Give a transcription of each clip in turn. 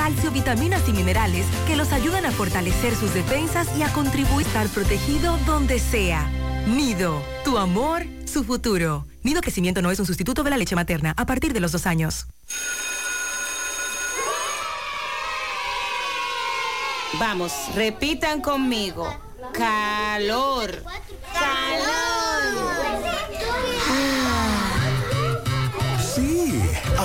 calcio, vitaminas y minerales que los ayudan a fortalecer sus defensas y a contribuir a estar protegido donde sea. Nido, tu amor, su futuro. Nido Crecimiento no es un sustituto de la leche materna a partir de los dos años. Vamos, repitan conmigo. Calor. Calor.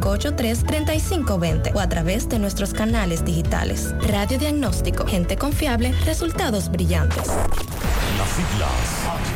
809-583-3520 o a través de nuestros canales digitales. Radiodiagnóstico, gente confiable, resultados brillantes. Las siglas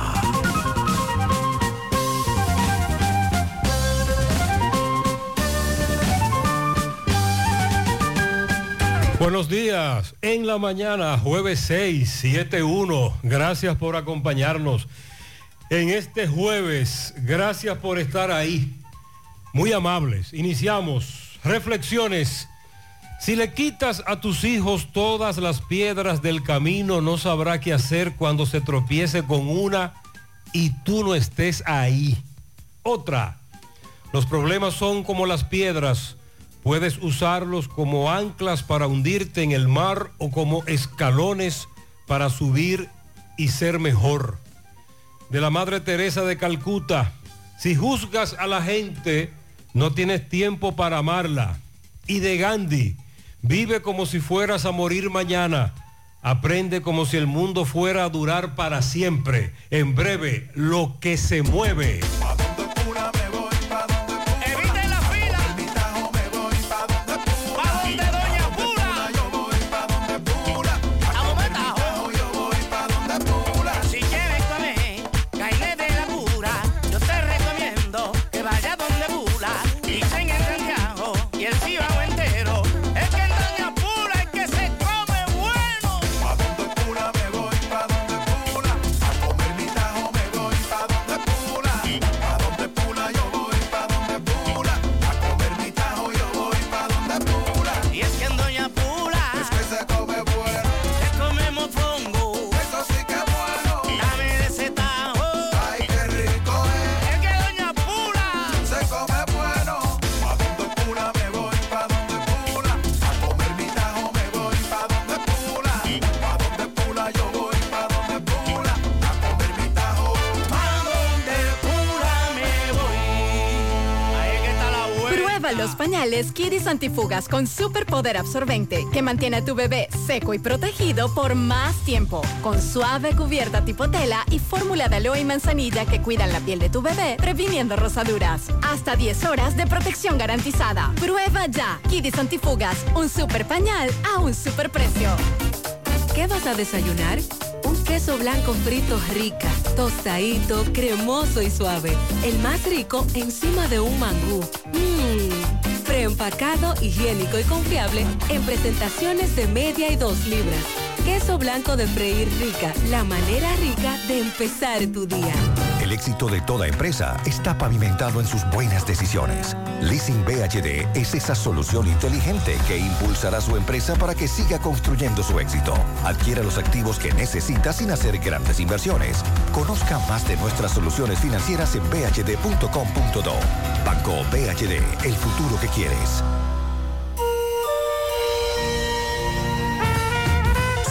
Buenos días, en la mañana, jueves 6, 7, 1. Gracias por acompañarnos en este jueves. Gracias por estar ahí. Muy amables. Iniciamos. Reflexiones. Si le quitas a tus hijos todas las piedras del camino, no sabrá qué hacer cuando se tropiece con una y tú no estés ahí. Otra. Los problemas son como las piedras Puedes usarlos como anclas para hundirte en el mar o como escalones para subir y ser mejor. De la Madre Teresa de Calcuta, si juzgas a la gente, no tienes tiempo para amarla. Y de Gandhi, vive como si fueras a morir mañana. Aprende como si el mundo fuera a durar para siempre. En breve, lo que se mueve. Pañales Kidis Antifugas con superpoder absorbente que mantiene a tu bebé seco y protegido por más tiempo. Con suave cubierta tipo tela y fórmula de aloe y manzanilla que cuidan la piel de tu bebé, previniendo rosaduras. Hasta 10 horas de protección garantizada. Prueba ya. Kidis Antifugas, un super pañal a un super precio. ¿Qué vas a desayunar? Un queso blanco frito rica, tostadito, cremoso y suave. El más rico encima de un mangú. Mmm. Preempacado, higiénico y confiable en presentaciones de media y dos libras. Queso blanco de freír rica, la manera rica de empezar tu día. El éxito de toda empresa está pavimentado en sus buenas decisiones. Leasing BHD es esa solución inteligente que impulsará su empresa para que siga construyendo su éxito. Adquiera los activos que necesita sin hacer grandes inversiones. Conozca más de nuestras soluciones financieras en bhd.com.do. Banco BHD, el futuro que quieres.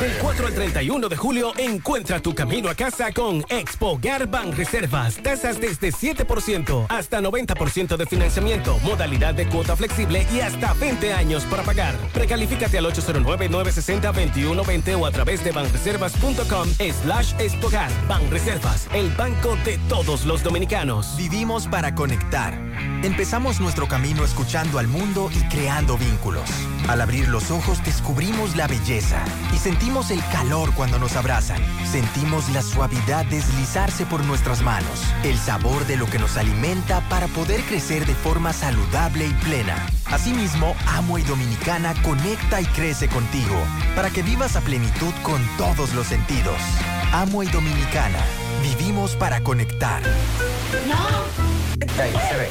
Del 4 al 31 de julio, encuentra tu camino a casa con Expo Garban Reservas. Tasas desde 7% hasta 90% de financiamiento, modalidad de cuota flexible y hasta 20 años para pagar. Precalifícate al 809-960-2120 o a través de banreservas.com slash Expogar. Banreservas, el banco de todos los dominicanos. Vivimos para conectar. Empezamos nuestro camino escuchando al mundo y creando vínculos. Al abrir los ojos descubrimos la belleza y sentimos el calor cuando nos abrazan. Sentimos la suavidad deslizarse por nuestras manos, el sabor de lo que nos alimenta para poder crecer de forma saludable y plena. Asimismo, Amo y Dominicana conecta y crece contigo para que vivas a plenitud con todos los sentidos. Amo y Dominicana, vivimos para conectar. Ahí se ve.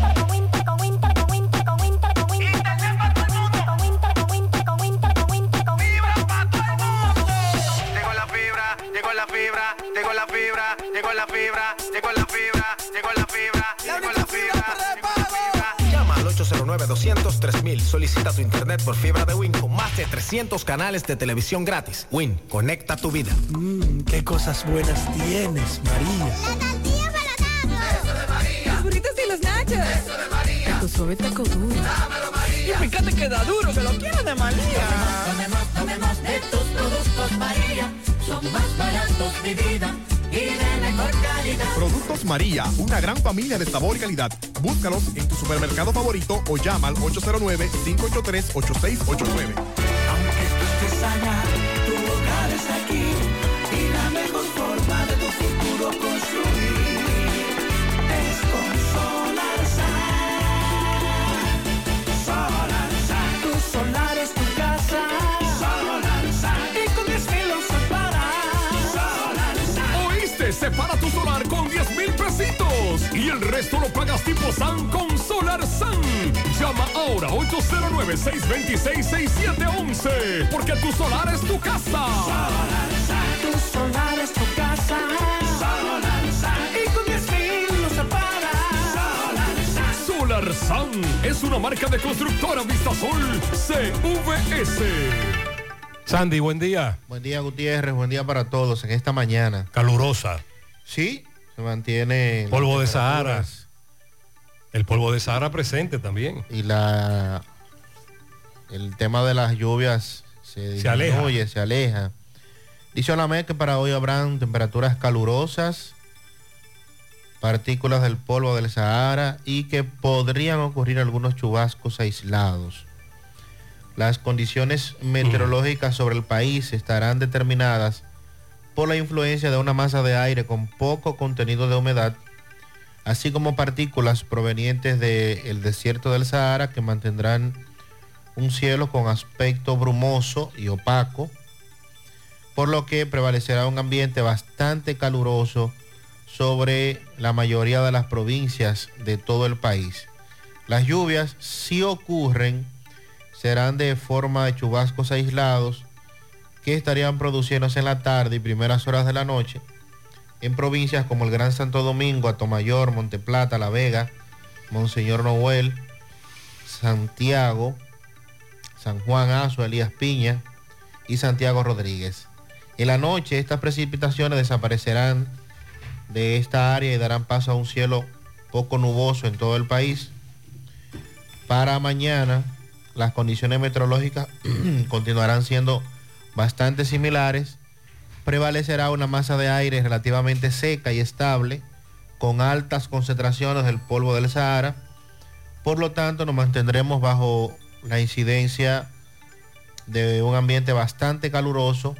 Llegó la fibra, llegó la fibra, llegó la fibra, llegó la fibra. Llama al 809-200-3000. Solicita tu internet por fibra de Win con más de 300 canales de televisión gratis. Win, conecta tu vida. Mmm, qué cosas buenas tienes, María. Los burritos y los nachos. Eso de María. Tu suave taco duro. Dámelo, María. Y fíjate que da duro, que lo quiero de María. Tomemos, tomemos de tus productos María. Son más baratos de vida y de mejor calidad. Productos María, una gran familia de sabor y calidad. Búscalos en tu supermercado favorito o llama al 809-583-8689. Aunque estés allá, tu hogar es aquí. Y la mejor forma de tu futuro construir el resto lo pagas tipo SAN con Solar SAN. Llama ahora 809-626-6711 porque tu solar es tu casa. Tu solar es tu casa. Solar Y con 10 filos para. Solar SAN es una marca de constructora Vistasol CVS. Sandy, buen día. Buen día, Gutiérrez. Buen día para todos en esta mañana. Calurosa. Sí, se mantiene. Polvo de Sahara. El polvo de Sahara presente también. Y la. El tema de las lluvias se, Se aleja. se aleja. Dice Olamed que para hoy habrán temperaturas calurosas partículas del polvo del Sahara y que podrían ocurrir algunos chubascos aislados. Las condiciones meteorológicas sobre el país estarán determinadas por la influencia de una masa de aire con poco contenido de humedad, así como partículas provenientes del desierto del Sahara que mantendrán un cielo con aspecto brumoso y opaco, por lo que prevalecerá un ambiente bastante caluroso sobre la mayoría de las provincias de todo el país. Las lluvias, si ocurren, serán de forma de chubascos aislados que estarían produciéndose en la tarde y primeras horas de la noche en provincias como el Gran Santo Domingo, Atomayor, Monteplata, La Vega, Monseñor Noel, Santiago, San Juan Azo, Elías Piña y Santiago Rodríguez. En la noche estas precipitaciones desaparecerán de esta área y darán paso a un cielo poco nuboso en todo el país. Para mañana las condiciones meteorológicas continuarán siendo bastante similares. Prevalecerá una masa de aire relativamente seca y estable con altas concentraciones del polvo del Sahara. Por lo tanto, nos mantendremos bajo la incidencia de un ambiente bastante caluroso,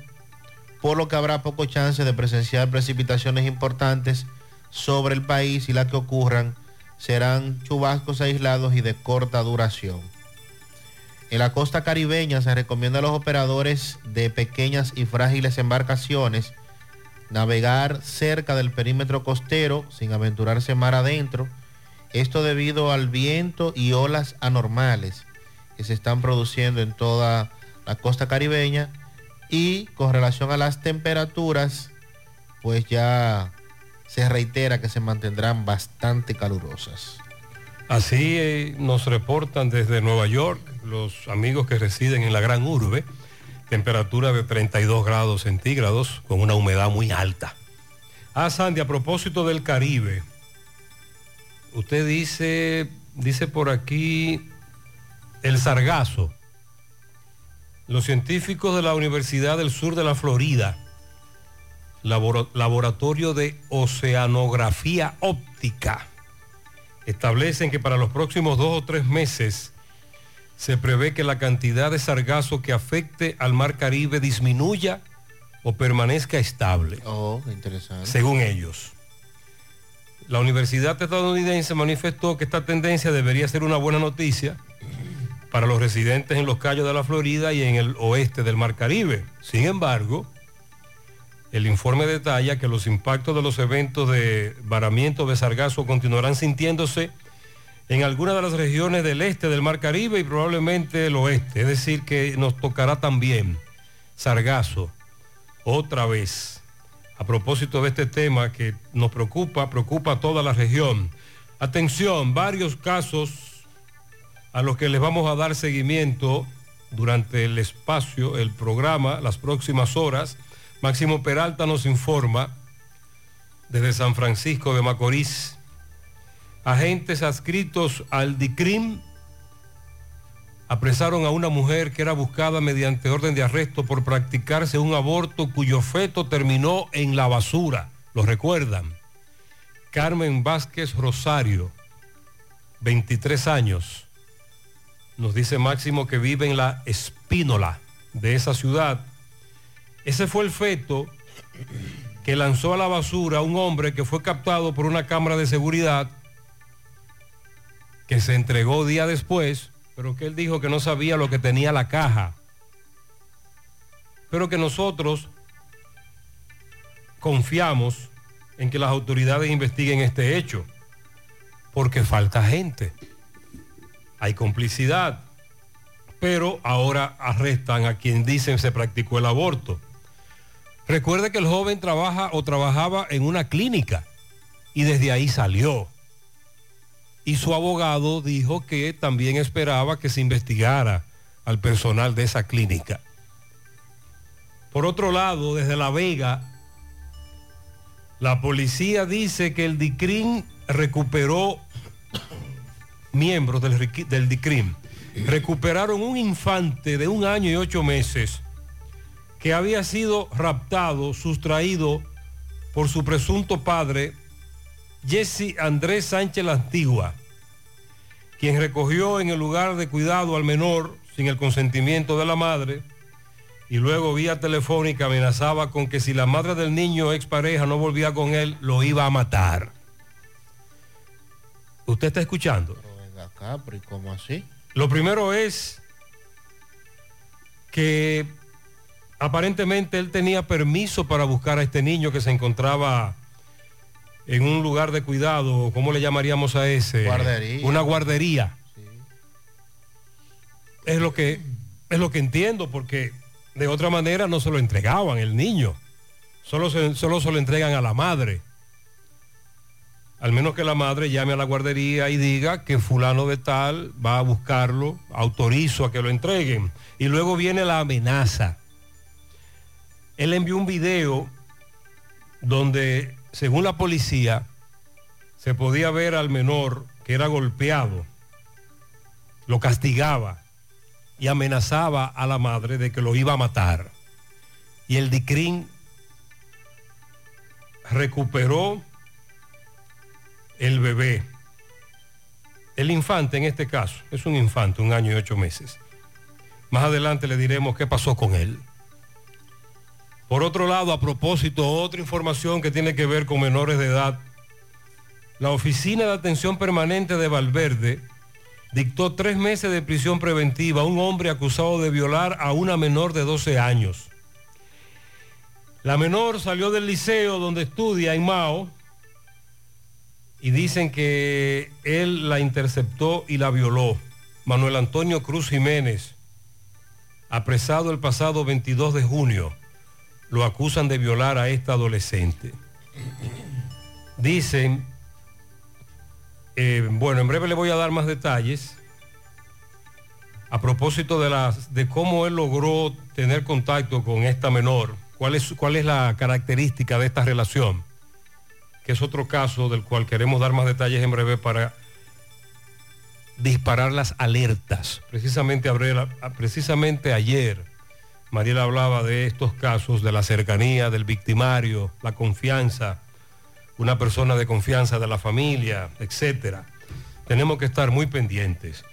por lo que habrá poco chance de presenciar precipitaciones importantes sobre el país y las que ocurran serán chubascos aislados y de corta duración. En la costa caribeña se recomienda a los operadores de pequeñas y frágiles embarcaciones navegar cerca del perímetro costero sin aventurarse mar adentro, esto debido al viento y olas anormales que se están produciendo en toda la costa caribeña. Y con relación a las temperaturas, pues ya se reitera que se mantendrán bastante calurosas. Así eh, nos reportan desde Nueva York los amigos que residen en la gran urbe, temperatura de 32 grados centígrados con una humedad muy alta. Ah, Sandy, a propósito del Caribe, usted dice, dice por aquí el sargazo. Los científicos de la Universidad del Sur de la Florida, labora- laboratorio de oceanografía óptica, establecen que para los próximos dos o tres meses se prevé que la cantidad de sargazo que afecte al mar Caribe disminuya o permanezca estable, Oh, interesante. según ellos. La universidad estadounidense manifestó que esta tendencia debería ser una buena noticia para los residentes en los callos de la Florida y en el oeste del Mar Caribe. Sin embargo, el informe detalla que los impactos de los eventos de varamiento de sargazo continuarán sintiéndose en algunas de las regiones del este del Mar Caribe y probablemente el oeste. Es decir, que nos tocará también sargazo otra vez. A propósito de este tema que nos preocupa, preocupa a toda la región. Atención, varios casos a los que les vamos a dar seguimiento durante el espacio, el programa, las próximas horas. Máximo Peralta nos informa desde San Francisco de Macorís. Agentes adscritos al DICRIM apresaron a una mujer que era buscada mediante orden de arresto por practicarse un aborto cuyo feto terminó en la basura. ¿Lo recuerdan? Carmen Vázquez Rosario, 23 años. Nos dice Máximo que vive en la Espínola de esa ciudad. Ese fue el feto que lanzó a la basura un hombre que fue captado por una cámara de seguridad que se entregó día después, pero que él dijo que no sabía lo que tenía la caja. Pero que nosotros confiamos en que las autoridades investiguen este hecho, porque falta gente. Hay complicidad, pero ahora arrestan a quien dicen se practicó el aborto. Recuerde que el joven trabaja o trabajaba en una clínica y desde ahí salió. Y su abogado dijo que también esperaba que se investigara al personal de esa clínica. Por otro lado, desde La Vega, la policía dice que el DICRIM recuperó miembros del, DICRIM. Recuperaron un infante de un año y ocho meses que había sido raptado, sustraído por su presunto padre Jesse Andrés Sánchez La Antigua, quien recogió en el lugar de cuidado al menor sin el consentimiento de la madre y luego vía telefónica amenazaba con que si la madre del niño expareja no volvía con él, lo iba a matar. ¿Usted está escuchando? Venga acá, pero ¿y cómo así? Lo primero es que aparentemente él tenía permiso para buscar a este niño que se encontraba en un lugar de cuidado, ¿cómo le llamaríamos a ese? Guardería. Una guardería. Es lo que es lo que entiendo porque de otra manera no se lo entregaban el niño. Solo se, solo se lo entregan a la madre. Al menos que la madre llame a la guardería y diga que fulano de tal va a buscarlo, autorizo a que lo entreguen. Y luego viene la amenaza. Él envió un video donde, según la policía, se podía ver al menor que era golpeado, lo castigaba y amenazaba a la madre de que lo iba a matar. Y el DICRIN recuperó el bebé. El infante en este caso, es un infante, un año y ocho meses. Más adelante le diremos qué pasó con él. Por otro lado, a propósito, otra información que tiene que ver con menores de edad. La Oficina de Atención Permanente de Valverde dictó tres meses de prisión preventiva a un hombre acusado de violar a una menor de 12 años. La menor salió del liceo donde estudia en Mao y dicen que él la interceptó y la violó. Manuel Antonio Cruz Jiménez, apresado el pasado 22 de junio, lo acusan de violar a esta adolescente. Dicen, eh, bueno, en breve le voy a dar más detalles a propósito de, de cómo él logró tener contacto con esta menor, cuál es, cuál es la característica de esta relación, que es otro caso del cual queremos dar más detalles en breve para disparar las alertas. Precisamente, precisamente ayer, Mariela hablaba de estos casos, de la cercanía del victimario, la confianza, una persona de confianza de la familia, etcétera. Tenemos que estar muy pendientes.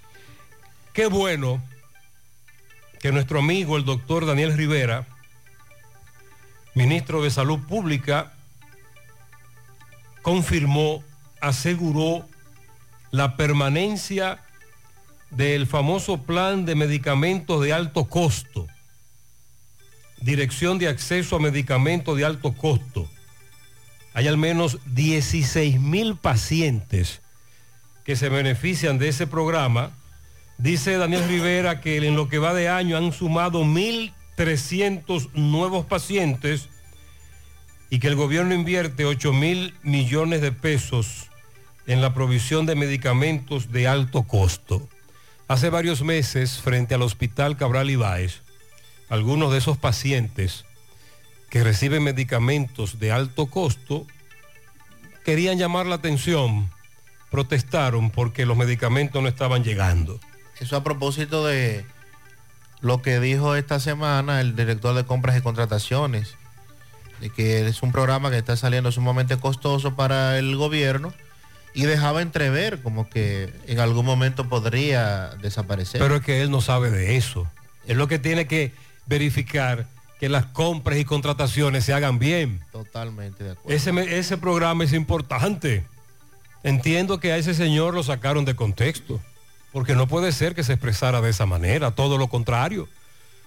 Qué bueno que nuestro amigo el doctor Daniel Rivera, ministro de Salud Pública, confirmó, aseguró la permanencia del famoso plan de medicamentos de alto costo, Dirección de Acceso a Medicamentos de Alto Costo. Hay al menos 16 mil pacientes que se benefician de ese programa. Dice Daniel Rivera que en lo que va de año han sumado 1.300 nuevos pacientes y que el gobierno invierte 8 mil millones de pesos en la provisión de medicamentos de alto costo. Hace varios meses, frente al Hospital Cabral Ibáez, algunos de esos pacientes que reciben medicamentos de alto costo querían llamar la atención, protestaron porque los medicamentos no estaban llegando. Eso a propósito de lo que dijo esta semana el director de compras y contrataciones, de que es un programa que está saliendo sumamente costoso para el gobierno y dejaba entrever como que en algún momento podría desaparecer. Pero es que él no sabe de eso. Es lo que tiene que verificar que las compras y contrataciones se hagan bien. Totalmente de acuerdo. Ese, ese programa es importante. Entiendo que a ese señor lo sacaron de contexto, porque no puede ser que se expresara de esa manera, todo lo contrario.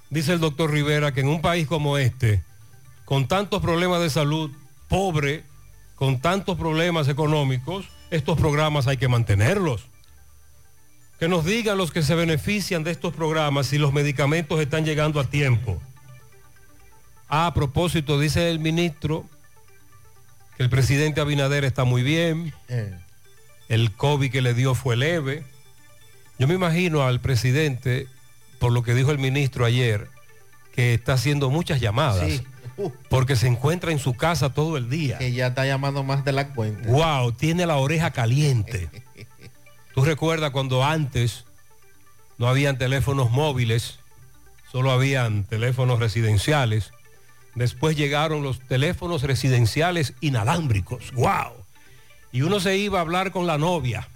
Dice el doctor Rivera que en un país como este, con tantos problemas de salud, pobre, con tantos problemas económicos, estos programas hay que mantenerlos. Que nos digan los que se benefician de estos programas si los medicamentos están llegando a tiempo. Ah, a propósito, dice el ministro que el presidente Abinader está muy bien, Eh, el COVID que le dio fue leve. Yo me imagino al presidente, por lo que dijo el ministro ayer, que está haciendo muchas llamadas, Sí. Porque se encuentra en su casa todo el día. que ya está llamando más de la cuenta. Wow, tiene la oreja caliente. Tú recuerdas cuando antes no habían teléfonos móviles, solo habían teléfonos y uno se iba a hablar con la novia.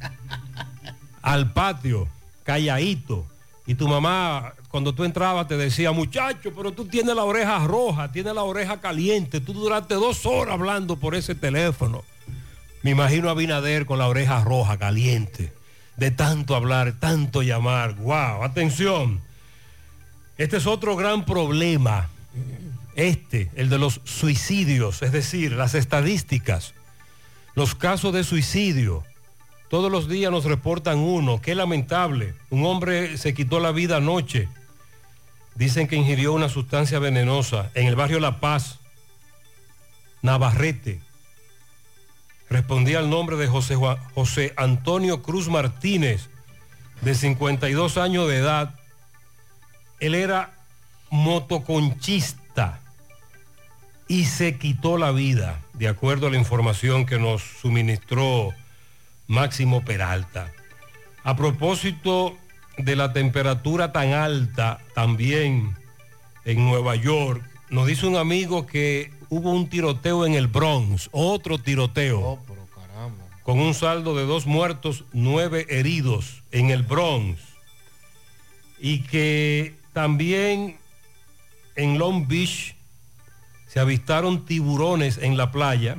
Al patio, calladito, y tu mamá cuando tú entrabas te decía, muchacho, pero tú tienes la oreja roja, tienes la oreja caliente, tú duraste dos horas hablando por ese teléfono. Me imagino a Binader con la oreja roja, caliente, de tanto hablar, tanto llamar. ¡Wow! Atención. Este es otro gran problema. Este, el de los suicidios, es decir, las estadísticas, los casos de suicidio. Todos los días nos reportan uno, qué lamentable. Un hombre se quitó la vida anoche. Dicen que ingirió una sustancia venenosa en el barrio La Paz, Navarrete. Respondía al nombre de José, José Antonio Cruz Martínez, de 52 años de edad. Él era motoconchista y se quitó la vida, de acuerdo a la información que nos suministró Máximo Peralta. A propósito de la temperatura tan alta también en Nueva York, nos dice un amigo que hubo un tiroteo en el Bronx, otro tiroteo, con un saldo de dos muertos, nueve heridos en el Bronx, y que también en Long Beach se avistaron tiburones en la playa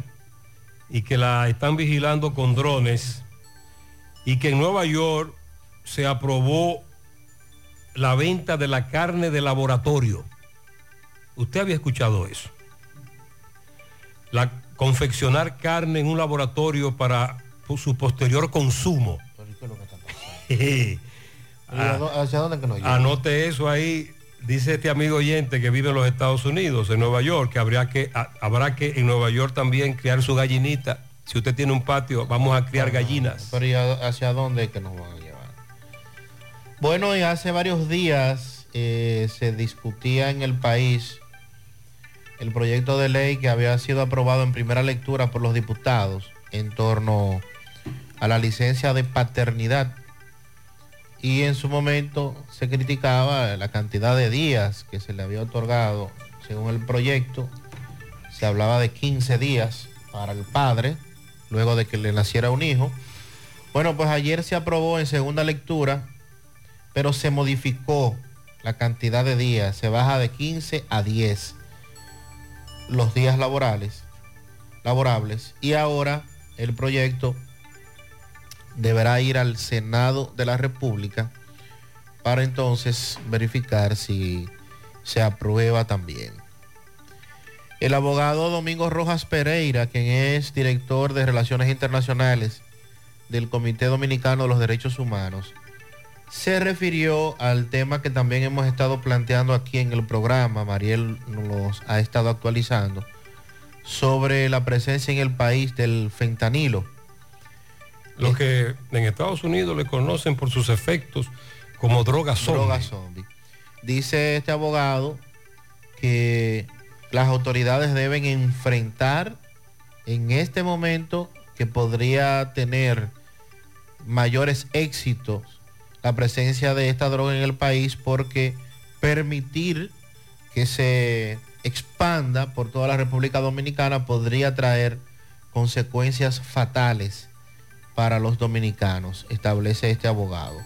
y que la están vigilando con drones y que en Nueva York se aprobó la venta de la carne de laboratorio. ¿Usted había escuchado eso? La confeccionar carne en un laboratorio para su posterior consumo. ¿Y a dó- ¿Hacia dónde que nos lleva? Anote eso ahí. Dice este amigo oyente que vive en los Estados Unidos, en Nueva York, que, habría que a- habrá que en Nueva York también criar su gallinita. Si usted tiene un patio, vamos a criar gallinas. Pero ¿y hacia dónde es que nos van a llevar? Bueno, y hace varios días eh, se discutía en el país el proyecto de ley que había sido aprobado en primera lectura por los diputados en torno a la licencia de paternidad. Y en su momento se criticaba la cantidad de días que se le había otorgado según el proyecto. Se hablaba de 15 días para el padre luego de que le naciera un hijo. Bueno, pues ayer se aprobó en segunda lectura, pero se modificó la cantidad de días. Se baja de 15 a 10 los días laborales, laborables. Y ahora el proyecto deberá ir al Senado de la República para entonces verificar si se aprueba también. El abogado Domingo Rojas Pereira, quien es director de Relaciones Internacionales del Comité Dominicano de los Derechos Humanos, se refirió al tema que también hemos estado planteando aquí en el programa, Mariel nos ha estado actualizando, sobre la presencia en el país del fentanilo. Los que en Estados Unidos le conocen por sus efectos como droga zombie. Droga zombie. Dice este abogado que las autoridades deben enfrentar en este momento que podría tener mayores éxitos la presencia de esta droga en el país porque permitir que se expanda por toda la República Dominicana podría traer consecuencias fatales para los dominicanos, establece este abogado.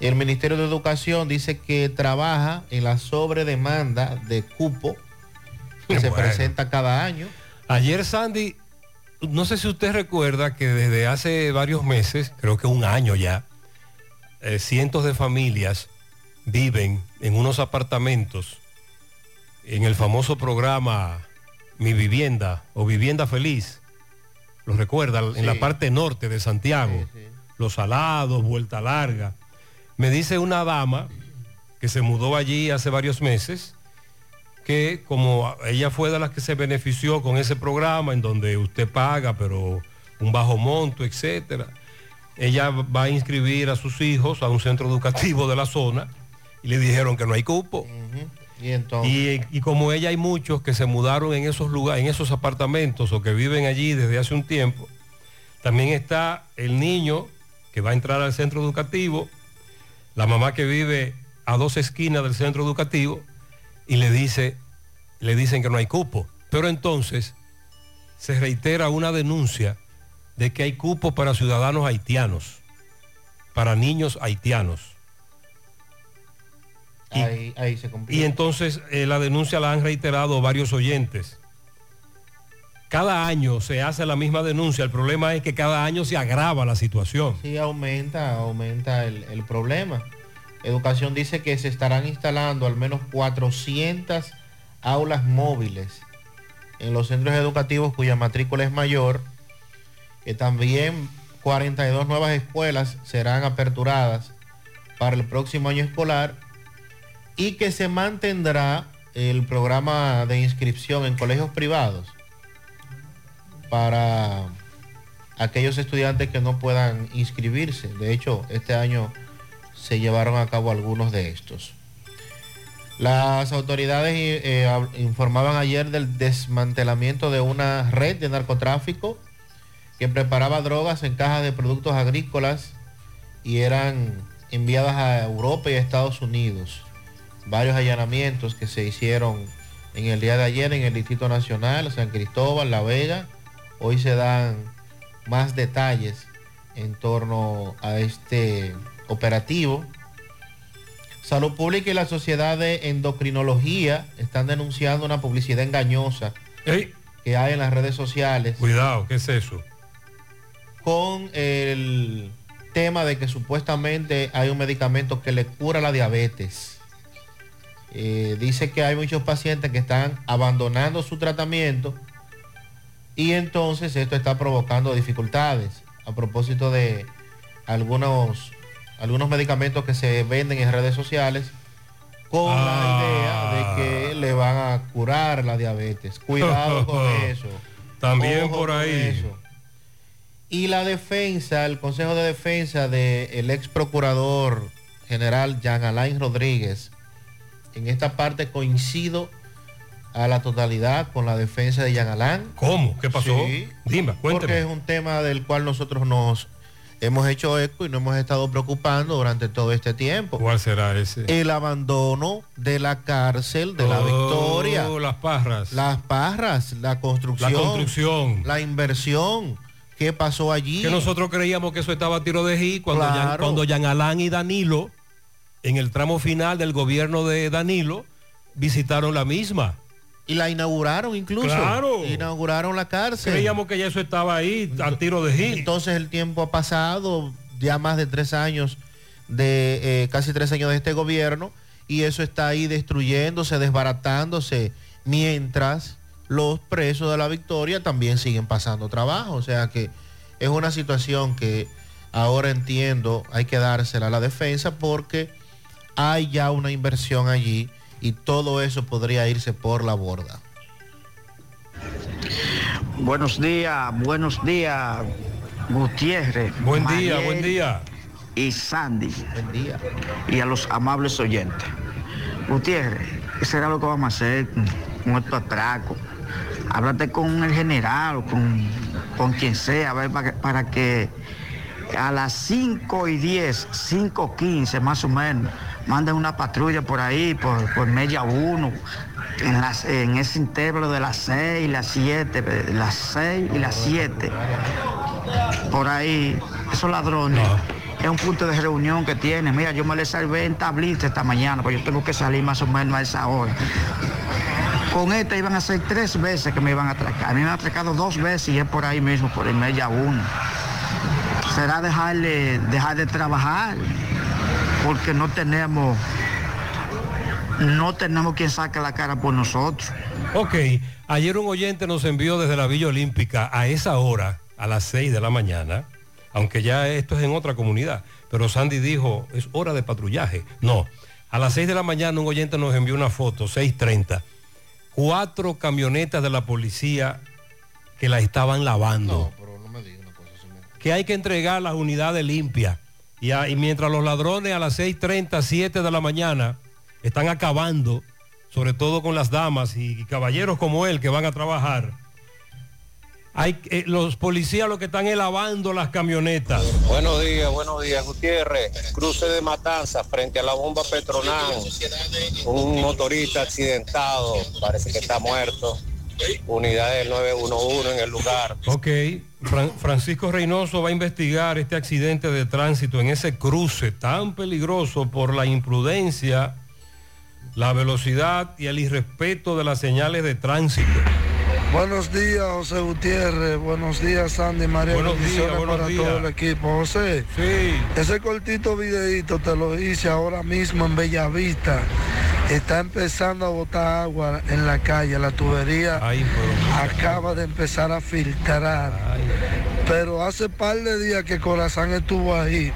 El Ministerio de Educación dice que trabaja en la sobredemanda de cupo que se presenta cada año. Ayer Sandy, no sé si usted recuerda que desde hace varios meses, creo que un año ya, eh, cientos de familias viven en unos apartamentos en el famoso programa Mi Vivienda o Vivienda Feliz. ¿Lo recuerda? En la parte norte de Santiago. Los Alados, Vuelta Larga. Me dice una dama que se mudó allí hace varios meses que como ella fue de las que se benefició con ese programa en donde usted paga, pero un bajo monto, etcétera, ella va a inscribir a sus hijos a un centro educativo de la zona y le dijeron que no hay cupo. Y entonces, Y, y como ella hay muchos que se mudaron en esos lugares, en esos apartamentos o que viven allí desde hace un tiempo, también está el niño que va a entrar al centro educativo, la mamá que vive a dos esquinas del centro educativo y le dice, le dicen que no hay cupo. Pero entonces se reitera una denuncia de que hay cupos para ciudadanos haitianos, para niños haitianos. Y, Ahí, ahí se cumplió. y entonces eh, la denuncia la han reiterado varios oyentes. Cada año se hace la misma denuncia, el problema es que cada año se agrava la situación. Sí, aumenta, aumenta el, el problema. Educación dice que se estarán instalando al menos 400 aulas móviles en los centros educativos cuya matrícula es mayor, que también 42 nuevas escuelas serán aperturadas para el próximo año escolar y que se mantendrá el programa de inscripción en colegios privados para aquellos estudiantes que no puedan inscribirse. De hecho, este año se llevaron a cabo algunos de estos. Las autoridades eh, hab- informaban ayer del desmantelamiento de una red de narcotráfico que preparaba drogas en cajas de productos agrícolas y eran enviadas a Europa y a Estados Unidos. Varios allanamientos que se hicieron en el día de ayer en el Distrito Nacional, San Cristóbal, La Vega. Hoy se dan más detalles en torno a este operativo. Salud Pública y la Sociedad de Endocrinología están denunciando una publicidad engañosa que hay en las redes sociales Cuidado, ¿qué es eso? Con el tema de que supuestamente hay un medicamento que le cura la diabetes. Eh, dice que hay muchos pacientes que están abandonando su tratamiento y entonces esto está provocando dificultades a propósito de algunos, algunos medicamentos que se venden en redes sociales con la idea de que le van a curar la diabetes. Cuidado con eso. También Ojo por ahí. eso. Y la defensa, el Consejo de Defensa del ex procurador general Jean Alain Rodríguez, en esta parte coincido a la totalidad con la defensa de Jean Alain. ¿Cómo? ¿Qué pasó? Sí, Dime, porque cuénteme. es un tema del cual nosotros nos hemos hecho eco y nos hemos estado preocupando durante todo este tiempo. ¿Cuál será ese? El abandono de la cárcel de la Oh, Victoria. Las parras. Las parras, la construcción. La construcción. La inversión. ¿Qué pasó allí? Que nosotros creíamos que eso estaba a tiro de G cuando, Claro. Cuando Jean Alain y Danilo, en el tramo final del gobierno de Danilo, visitaron la misma. Y la inauguraron incluso. Claro. Inauguraron la cárcel. Creíamos que ya eso estaba ahí a tiro de G. Entonces el tiempo ha pasado, ya más de tres años, de eh, casi tres años de este gobierno, y eso está ahí destruyéndose, desbaratándose, mientras los presos de la victoria también siguen pasando trabajo. O sea que es una situación que ahora entiendo hay que dársela a la defensa porque hay ya una inversión allí y todo eso podría irse por la borda. Buenos días, buenos días, Gutiérrez. Buen día, Mariel buen día. Y Sandy. Buen día. Y a los amables oyentes. Gutiérrez, ¿qué será lo que vamos a hacer con, con estos atracos? Háblate con el general o con, con quien sea, a ver, para, que- para que a las 5 y 10, 5 15 más o menos, manden una patrulla por ahí, por, por media uno, en, las, en ese intervalo de las 6 y las 7, de las 6 y las 7. Por ahí, esos ladrones. Es un punto de reunión que tienen. Mira, yo me le salvé en tablita esta mañana, porque yo tengo que salir más o menos a esa hora. Con esta iban a ser tres veces que me iban a atracar. Me han atracado dos veces y es por ahí mismo, por el media uno. Será dejarle, dejar de trabajar, porque no tenemos, no tenemos quien saque la cara por nosotros. Ok, ayer un oyente nos envió desde la Villa Olímpica a esa hora, a las 6 de la mañana, aunque ya esto es en otra comunidad, pero Sandy dijo, es hora de patrullaje. No, a las 6 de la mañana un oyente nos envió una foto, 6.30, cuatro camionetas de la policía que la estaban lavando. Que hay que entregar las unidades limpias. Y, a- y mientras los ladrones a las 6.30, 7 de la mañana están acabando, sobre todo con las damas y caballeros como él que van a trabajar, hay, eh, los policías lo que están es lavando las camionetas. Buenos días, buenos días, Gutiérrez. Cruce de Matanza frente a la bomba Petronán. Un motorista accidentado, parece que está muerto. unidades del 911 en el lugar. Ok, Fran- Francisco Reynoso va a investigar este accidente de tránsito en ese cruce tan peligroso por la imprudencia, la velocidad y el irrespeto de las señales de tránsito. Buenos días, José Gutiérrez. Buenos días, Sandy María. Buenos Bendiciones días, para días. todo el equipo. José, sí. ese cortito videito te lo hice ahora mismo en Bellavista. Está empezando a botar agua en la calle. La tubería acaba de empezar a filtrar. Pero hace par de días que Corazán estuvo ahí.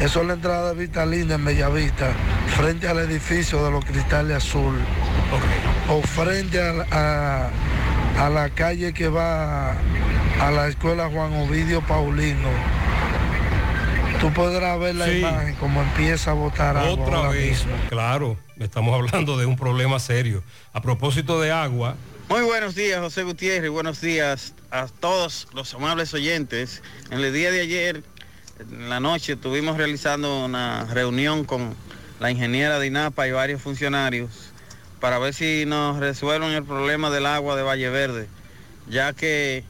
Eso es la entrada de Vitalina en Bellavista, frente al edificio de los cristales azul. O frente a- a la calle que va a la escuela Juan Ovidio Paulino. Tú podrás ver la Sí. imagen como empieza a botar agua. Otra ahora vez, mismo. claro, estamos hablando de un problema serio. A propósito de agua, Muy buenos días, José Gutiérrez. Buenos días a todos los amables oyentes. En el día de ayer, en la noche, estuvimos realizando una reunión con la ingeniera de INAPA y varios funcionarios para ver si nos resuelven el problema del agua de Valle Verde, ya que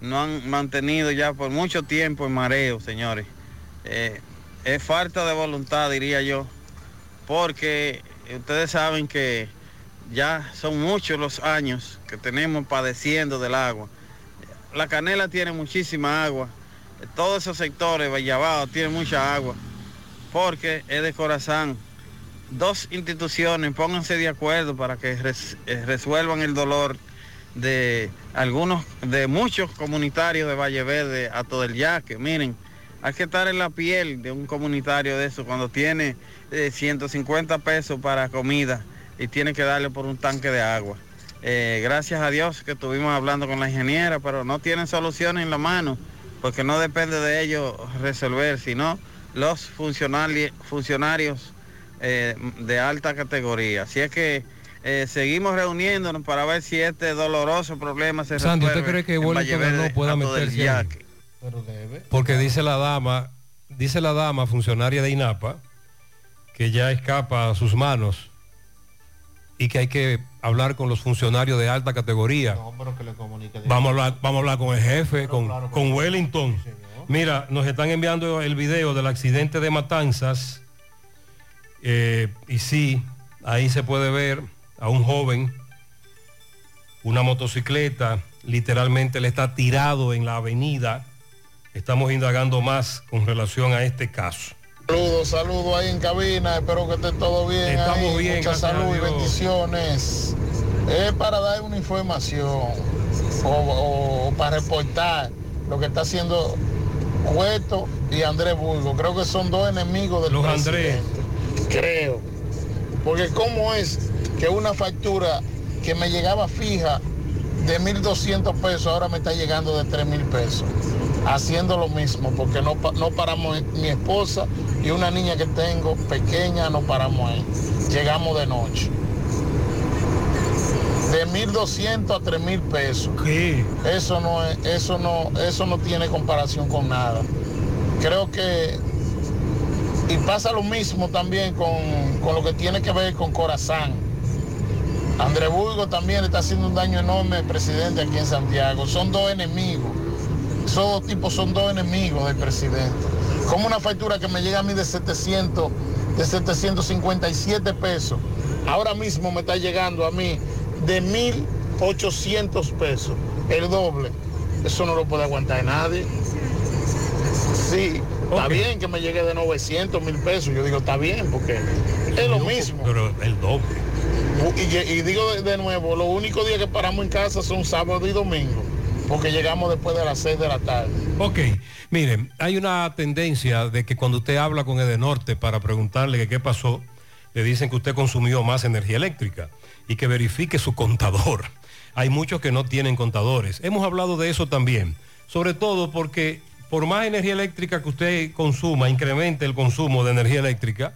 no han mantenido ya por mucho tiempo en mareo, señores. Eh, es falta de voluntad, diría yo, porque ustedes saben que ya son muchos los años que tenemos padeciendo del agua. La Canela tiene muchísima agua, todos esos sectores, Vallabao, tienen mucha agua, porque es de Corazán. Dos instituciones, pónganse de acuerdo para que eh, resuelvan el dolor de algunos, de muchos comunitarios de Valle Verde a todo el yaque. Miren, hay que estar en la piel de un comunitario de eso cuando tiene eh, 150 pesos para comida y tiene que darle por un tanque de agua. Eh, gracias a Dios que estuvimos hablando con la ingeniera, pero no tienen soluciones en la mano, porque no depende de ellos resolver, sino los funcionarios eh, de alta categoría. Así es que eh, seguimos reuniéndonos para ver si este doloroso problema se Sandy, ¿usted resuelve cree que Wellington no pueda meterse ahí? yaque. porque dice la dama, dice la dama funcionaria de INAPA, que ya escapa a sus manos y que hay que hablar con los funcionarios de alta categoría. Vamos a hablar, vamos a hablar con el jefe, con, con Wellington. Mira, nos están enviando el video del accidente de Matanzas. Eh, y sí, ahí se puede ver a un joven, una motocicleta, literalmente le está tirado en la avenida. Estamos indagando más con relación a este caso. Saludos, saludos ahí en cabina, espero que esté todo bien. Estamos ahí, bien, Mucha salud y bendiciones. Es para dar una información o, o- o para reportar lo que está haciendo Cueto y Andrés Burgo. Creo que son dos enemigos del Los presidente. Creo. Porque cómo es que una factura que me llegaba fija de 1.200 pesos ahora me está llegando de 3.000 pesos. Haciendo lo mismo, porque no, no paramos mi esposa y una niña que tengo pequeña, no paramos ahí. Llegamos de noche. De 1.200 a 3.000 pesos. Eso no, es, eso, no, eso no tiene comparación con nada. Creo que y pasa lo mismo también con, con lo que tiene que ver con Corazán. André Burgo también está haciendo un daño enorme al presidente aquí en Santiago. Son dos enemigos. Esos dos tipos son dos enemigos del presidente. Como una factura que me llega a mí de 700, de 757 pesos. Ahora mismo me está llegando a mí de 1.800 pesos. El doble. Eso no lo puede aguantar nadie. Sí, está bien que me llegue de 900 mil pesos. Yo digo, está bien, porque es lo mismo. Pero el doble. Y, y digo de, de nuevo, los únicos días que paramos en casa son sábado y domingo, porque llegamos después de las 6 de la tarde. Ok, miren, hay una tendencia de que cuando usted habla con Edenorte para preguntarle que qué pasó, le dicen que usted consumió más energía eléctrica y que verifique su contador. Hay muchos que no tienen contadores. Hemos hablado de eso también, sobre todo porque por más energía eléctrica que usted consuma, incremente el consumo de energía eléctrica,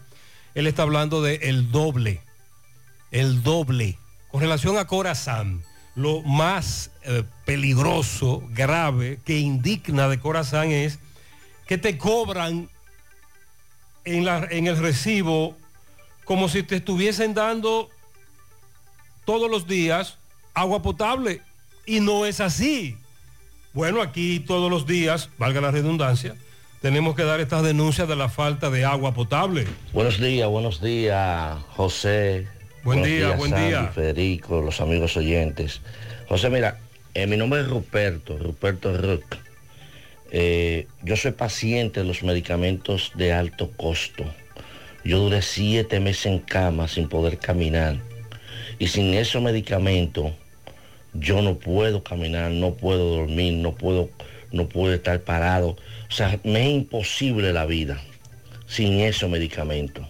él está hablando de el doble, el doble. Con relación a Corazán, lo más eh, peligroso, grave, que indigna de Corazán es que te cobran en, el recibo como si te estuviesen dando todos los días agua potable. y no es así. Bueno, aquí todos los días, valga la redundancia, tenemos que dar estas denuncias de la falta de agua potable. Buenos días, buenos días, José. Buen Buenos día, días, buen Sandy, día. Federico, los amigos oyentes. José, mira, eh, mi nombre es Ruperto, Ruperto Ruck. Eh, yo soy paciente de los medicamentos de alto costo. Yo duré siete meses en cama sin poder caminar. Y sin esos medicamentos, yo no puedo caminar, no puedo dormir, no puedo, no puedo estar parado. O sea, me es imposible la vida sin esos medicamentos.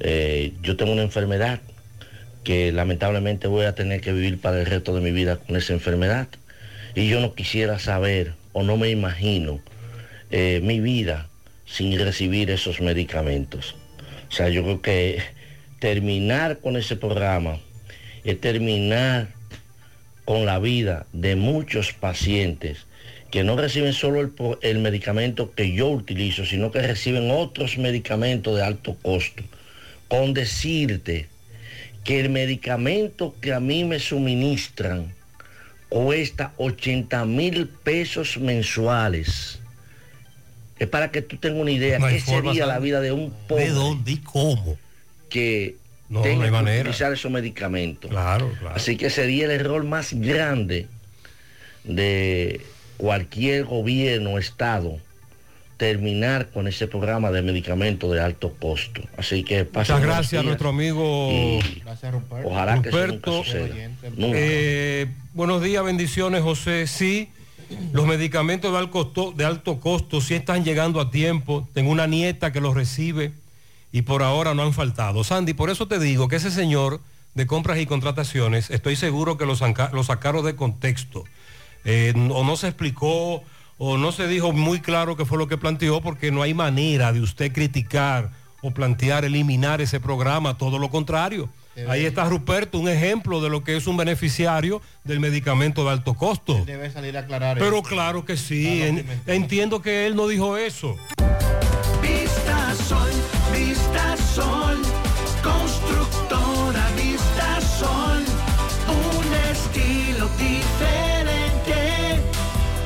Eh, yo tengo una enfermedad que lamentablemente voy a tener que vivir para el resto de mi vida con esa enfermedad. Y yo no quisiera saber o no me imagino eh, mi vida sin recibir esos medicamentos. O sea, yo creo que terminar con ese programa es terminar con la vida de muchos pacientes que no reciben solo el, el medicamento que yo utilizo, sino que reciben otros medicamentos de alto costo. Con decirte que el medicamento que a mí me suministran cuesta 80 mil pesos mensuales. Es para que tú tengas una idea, No qué sería la vida de un pobre. ¿De dónde y cómo? Que No, no tenga hay que manera. utilizar esos medicamentos. Claro, claro. Así que sería el error más grande de cualquier gobierno o estado terminar con ese programa de medicamentos de alto costo. Así que Muchas gracias a nuestro amigo y Ojalá que eso nunca Ruperto. Nunca. Eh, buenos días, bendiciones, José. Sí, los medicamentos de alto, costo, de alto costo sí están llegando a tiempo. Tengo una nieta que los recibe y por ahora no han faltado. Sandy, por eso te digo que ese señor de compras y contrataciones, estoy seguro que lo, lo sacaron de contexto. Eh, o no se explicó o no se dijo muy claro qué fue lo que planteó porque no hay manera de usted criticar o plantear eliminar ese programa, todo lo contrario. Ahí está Ruperto, un ejemplo de lo que es un beneficiario del medicamento de alto costo. Debe salir a aclarar Pero eso. claro que sí, en- entiendo que él no dijo eso. Vista Sol,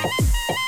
Oh, oh.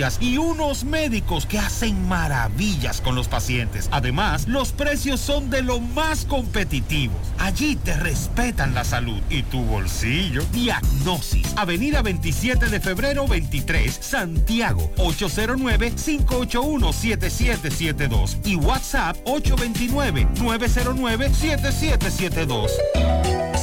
y unos médicos que hacen maravillas con los pacientes. Además, los precios son de lo más competitivos. Allí te respetan la salud y tu bolsillo. Diagnosis, Avenida 27 de febrero 23, Santiago, 809-581-7772 y WhatsApp 829-909-7772.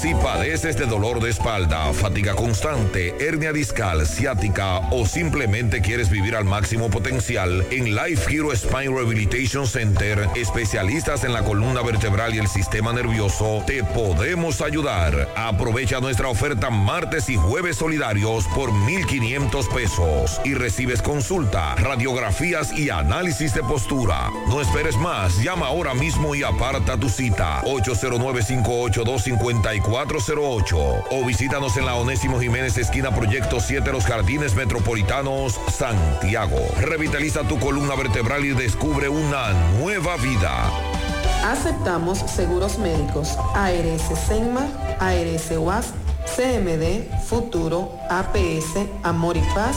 Si padeces de dolor de espalda, fatiga constante, hernia discal, ciática o simplemente quieres vivir al máximo potencial, en Life Hero Spine Rehabilitation Center, especialistas en la columna vertebral y el sistema nervioso, te podemos ayudar. Aprovecha nuestra oferta martes y jueves solidarios por 1,500 pesos y recibes consulta, radiografías y análisis de postura. No esperes más, llama ahora mismo y aparta tu cita. 809-582-5408 o visítanos en la Onésimo Jiménez, esquina Proyecto 7, Los Jardines Metropolitanos, Santiago. Revitaliza tu columna vertebral y descubre una nueva vida. Aceptamos seguros médicos ARS Senma, ARS UAS, CMD, Futuro, APS, Amor y Paz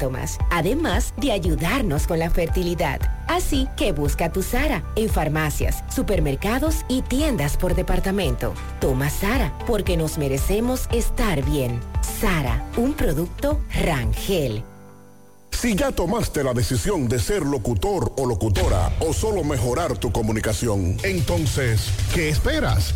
además de ayudarnos con la fertilidad. Así que busca tu Sara en farmacias, supermercados y tiendas por departamento. Toma Sara porque nos merecemos estar bien. Sara, un producto Rangel. Si ya tomaste la decisión de ser locutor o locutora o solo mejorar tu comunicación, entonces, ¿qué esperas?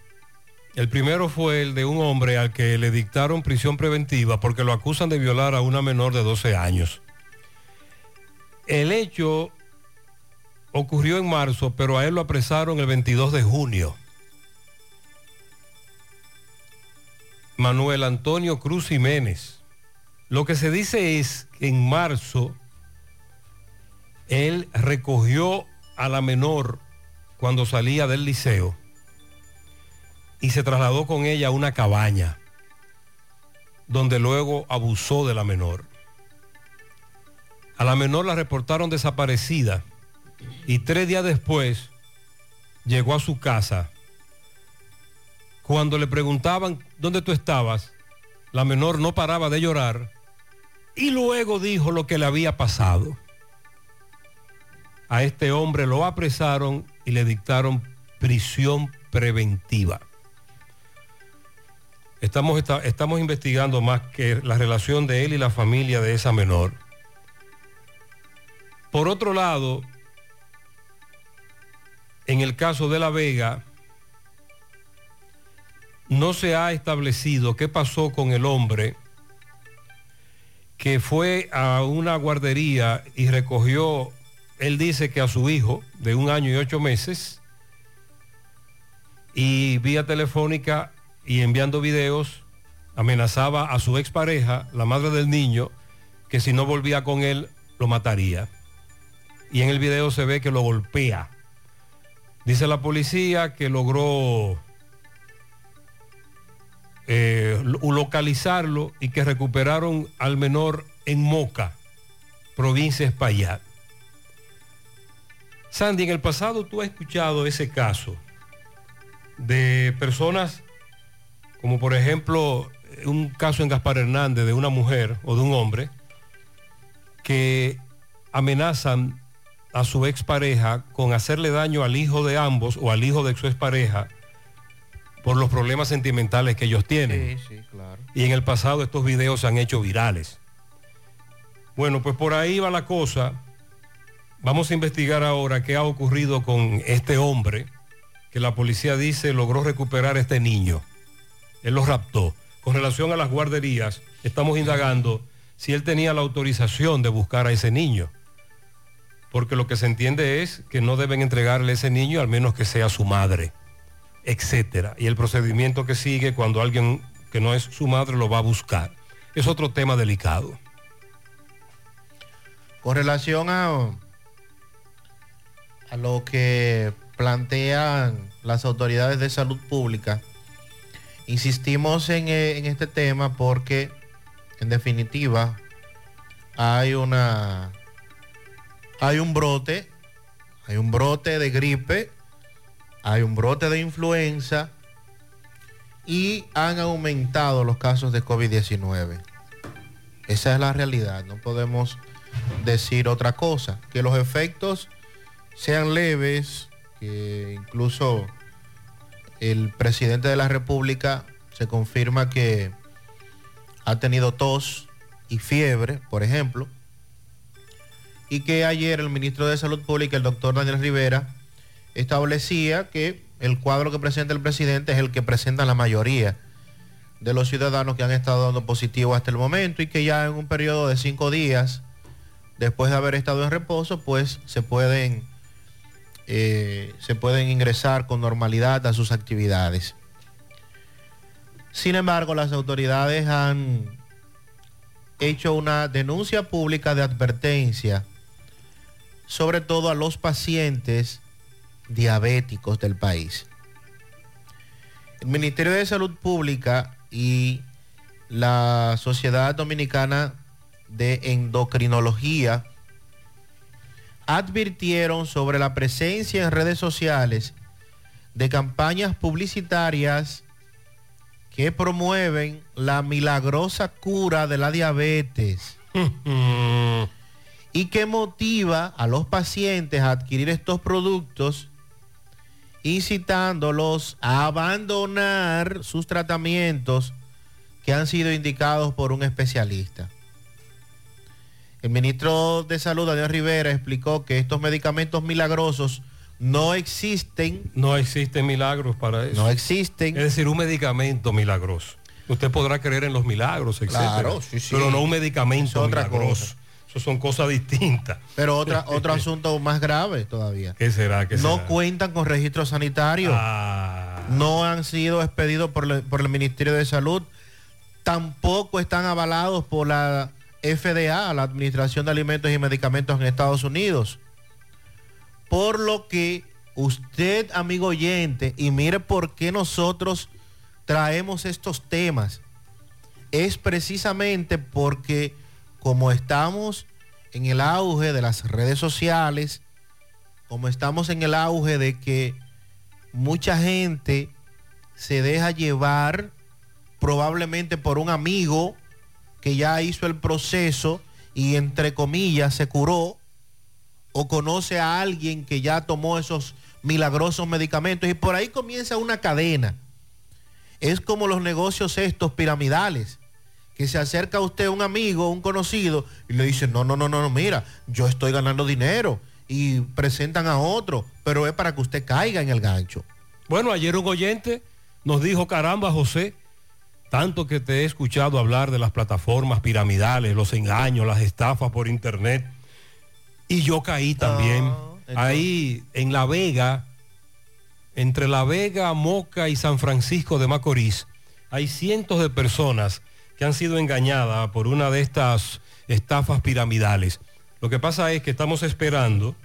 El primero fue el de un hombre al que le dictaron prisión preventiva porque lo acusan de violar a una menor de 12 años. El hecho ocurrió en marzo, pero a él lo apresaron el 22 de junio. Manuel Antonio Cruz Jiménez. Lo que se dice es que en marzo él recogió a la menor cuando salía del liceo y se trasladó con ella a una cabaña, donde luego abusó de la menor. A la menor la reportaron desaparecida y tres días después llegó a su casa. Cuando le preguntaban dónde tú estabas, la menor no paraba de llorar y luego dijo lo que le había pasado. A este hombre lo apresaron y le dictaron prisión preventiva. Estamos, estamos investigando más que la relación de él y la familia de esa menor. Por otro lado, en el caso de La Vega, no se ha establecido qué pasó con el hombre que fue a una guardería y recogió, él dice que a su hijo de un año y ocho meses, y vía telefónica y enviando videos, amenazaba a su expareja, la madre del niño, que si no volvía con él, lo mataría. Y en el video se ve que lo golpea. Dice la policía que logró eh, lo- localizarlo y que recuperaron al menor en Moca, provincia Espaillat. Sandy, en el pasado tú has escuchado ese caso de personas como por ejemplo un caso en Gaspar Hernández de una mujer o de un hombre que amenazan a su expareja con hacerle daño al hijo de ambos o al hijo de su expareja por los problemas sentimentales que ellos tienen. Sí, sí, claro. Y en el pasado estos videos se han hecho virales. Bueno, pues por ahí va la cosa. Vamos a investigar ahora qué ha ocurrido con este hombre que la policía dice logró recuperar a este niño. Él lo raptó. Con relación a las guarderías, estamos indagando si él tenía la autorización de buscar a ese niño. Porque lo que se entiende es que no deben entregarle ese niño al menos que sea su madre, etcétera. Y el procedimiento que sigue cuando alguien que no es su madre lo va a buscar. Es otro tema delicado. Con relación a, a lo que plantean las autoridades de salud pública, insistimos en, eh, en este tema porque, en definitiva, hay una hay un brote, hay un brote de gripe, hay un brote de influenza y han aumentado los casos de COVID-19. Esa es la realidad, no podemos decir otra cosa, que los efectos sean leves, que incluso el presidente de la República se confirma que ha tenido tos y fiebre, por ejemplo, y que ayer el ministro de Salud Pública, el doctor Daniel Rivera, establecía que el cuadro que presenta el presidente es el que presenta la mayoría de los ciudadanos que han estado dando positivo hasta el momento y que ya en un periodo de cinco días, después de haber estado en reposo, pues se pueden, eh, se pueden ingresar con normalidad a sus actividades. Sin embargo, las autoridades han hecho una denuncia pública de advertencia, sobre todo a los pacientes diabéticos del país. El Ministerio de Salud Pública y la Sociedad Dominicana de Endocrinología advirtieron sobre la presencia en redes sociales de campañas publicitarias que promueven la milagrosa cura de la diabetes y que motiva a los pacientes a adquirir estos productos incitándolos a abandonar sus tratamientos que han sido indicados por un especialista. El ministro de Salud, Daniel Rivera, explicó que estos medicamentos milagrosos no existen. No existen milagros para eso. No existen. Es decir, un medicamento milagroso. Usted podrá creer en los milagros, etc. Claro, sí, sí. Pero no un medicamento Es otra milagroso. Eso son cosas distintas. Pero otra, otro asunto más grave todavía. ¿Qué será? ¿Qué no será? cuentan con registro sanitario. Ah. No han sido expedidos por, le- por el Ministerio de Salud. Tampoco están avalados por la FDA, la Administración de Alimentos y Medicamentos en Estados Unidos. Por lo que usted, amigo oyente, y mire por qué nosotros traemos estos temas, es precisamente porque como estamos en el auge de las redes sociales, como estamos en el auge de que mucha gente se deja llevar probablemente por un amigo que ya hizo el proceso y entre comillas se curó, o conoce a alguien que ya tomó esos milagrosos medicamentos y por ahí comienza una cadena. Es como los negocios estos piramidales, que se acerca a usted un amigo, un conocido, y le dice, no, no, no, no, mira, yo estoy ganando dinero y presentan a otro, pero es para que usted caiga en el gancho. Bueno, ayer un oyente nos dijo, caramba, José, tanto que te he escuchado hablar de las plataformas piramidales, los engaños, las estafas por internet. Y yo caí también. Ahí en La Vega, entre La Vega, Moca y San Francisco de Macorís, hay cientos de personas que han sido engañadas por una de estas estafas piramidales. Lo que pasa es que estamos esperando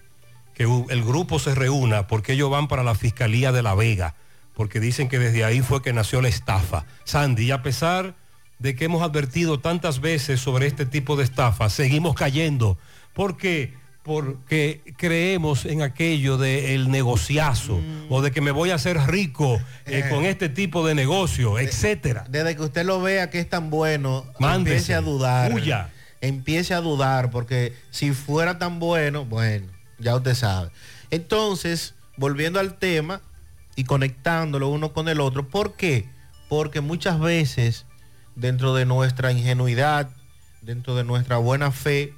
que el grupo se reúna porque ellos van para la Fiscalía de La Vega porque dicen que desde ahí fue que nació la estafa. Sandy, y a pesar de que hemos advertido tantas veces sobre este tipo de estafa, seguimos cayendo. ¿Por qué? Porque creemos en aquello del negociazo o de que me voy a hacer rico eh, Eh. con este tipo de negocio, etcétera. Desde que usted lo vea que es tan bueno, Mándese. empiece a dudar. Huya. Empiece a dudar, porque si fuera tan bueno, bueno, ya usted sabe. Entonces, volviendo al tema y conectándolo uno con el otro, ¿por qué? Porque muchas veces, dentro de nuestra ingenuidad, dentro de nuestra buena fe,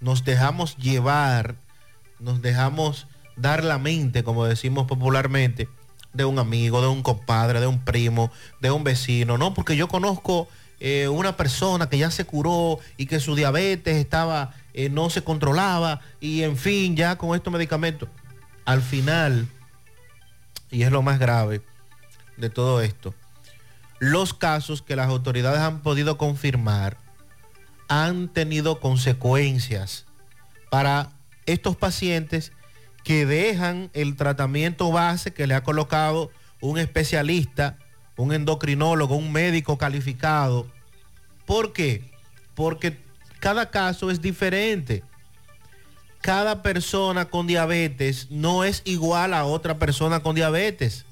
nos dejamos llevar, nos dejamos dar la mente, como decimos popularmente, de un amigo, de un compadre, de un primo, de un vecino, ¿no? Porque yo conozco eh, una persona que ya se curó y que su diabetes estaba, eh, no se controlaba y en fin, ya con estos medicamentos. Al final, y es lo más grave de todo esto, los casos que las autoridades han podido confirmar han tenido consecuencias para estos pacientes que dejan el tratamiento base que le ha colocado un especialista, un endocrinólogo, un médico calificado. ¿Por qué? Porque cada caso es diferente. Cada persona con diabetes no es igual a otra persona con diabetes.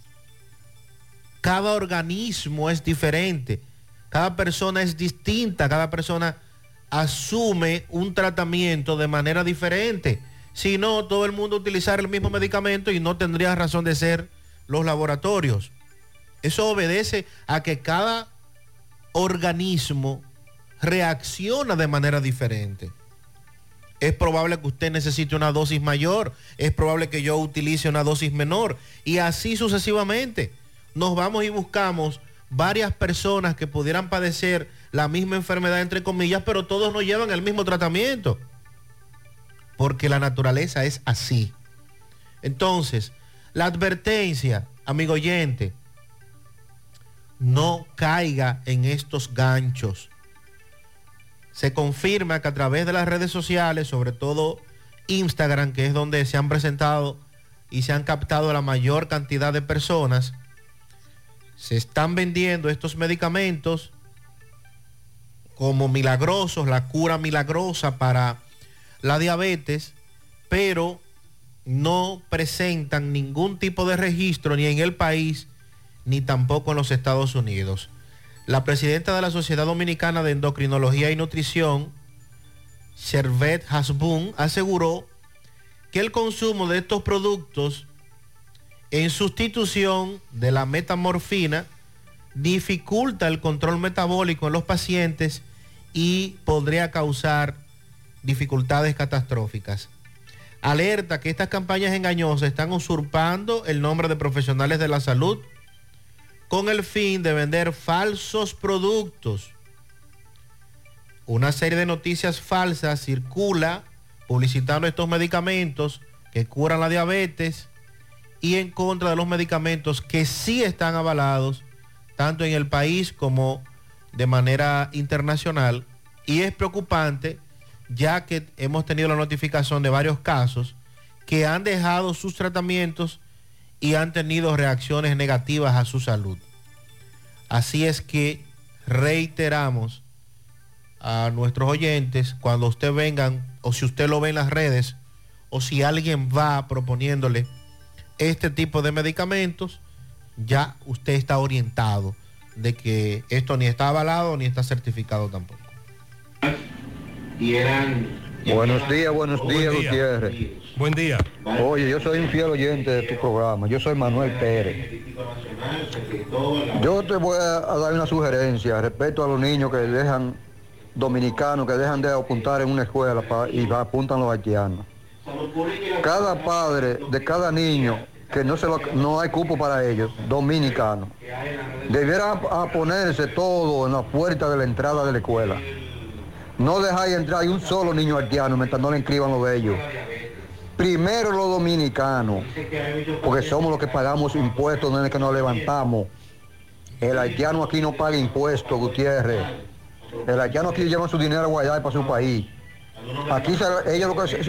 Cada organismo es diferente. Cada persona es distinta. Cada persona asume un tratamiento de manera diferente. Si no, todo el mundo utilizar el mismo medicamento y no tendría razón de ser los laboratorios. Eso obedece a que cada organismo reacciona de manera diferente. Es probable que usted necesite una dosis mayor, es probable que yo utilice una dosis menor y así sucesivamente. Nos vamos y buscamos varias personas que pudieran padecer la misma enfermedad, entre comillas, pero todos no llevan el mismo tratamiento. Porque la naturaleza es así. Entonces, la advertencia, amigo oyente, no caiga en estos ganchos. Se confirma que a través de las redes sociales, sobre todo Instagram, que es donde se han presentado y se han captado la mayor cantidad de personas, se están vendiendo estos medicamentos como milagrosos, la cura milagrosa para la diabetes, pero no presentan ningún tipo de registro ni en el país ni tampoco en los Estados Unidos. La presidenta de la Sociedad Dominicana de Endocrinología y Nutrición, Servet Hasbun, aseguró que el consumo de estos productos en sustitución de la metamorfina dificulta el control metabólico en los pacientes y podría causar dificultades catastróficas. Alerta que estas campañas engañosas están usurpando el nombre de profesionales de la salud con el fin de vender falsos productos. Una serie de noticias falsas circula publicitando estos medicamentos que curan la diabetes y en contra de los medicamentos que sí están avalados tanto en el país como de manera internacional. Y es preocupante ya que hemos tenido la notificación de varios casos que han dejado sus tratamientos y han tenido reacciones negativas a su salud. Así es que reiteramos a nuestros oyentes, cuando usted vengan o si usted lo ve en las redes o si alguien va proponiéndole este tipo de medicamentos, ya usted está orientado de que esto ni está avalado ni está certificado tampoco. y eran... Buenos días, buenos Buen días, día. Gutiérrez. Buen día. Oye, yo soy un fiel oyente de tu programa. Yo soy Manuel Pérez. Yo te voy a, dar una sugerencia respecto a los niños que dejan dominicanos, que dejan de apuntar en una escuela pa- y apuntan los haitianos. Cada padre de cada niño que no se lo- no hay cupo para ellos, dominicanos, debiera ponerse todo en la puerta de la entrada de la escuela. No dejáis entrar un solo niño haitiano mientras no le inscriban los de ellos. Primero los dominicanos, porque somos los que pagamos impuestos desde que nos levantamos. El haitiano aquí no paga impuestos, Gutiérrez. El haitiano aquí lleva su dinero a guardar para su país. Aquí se- ellos lo que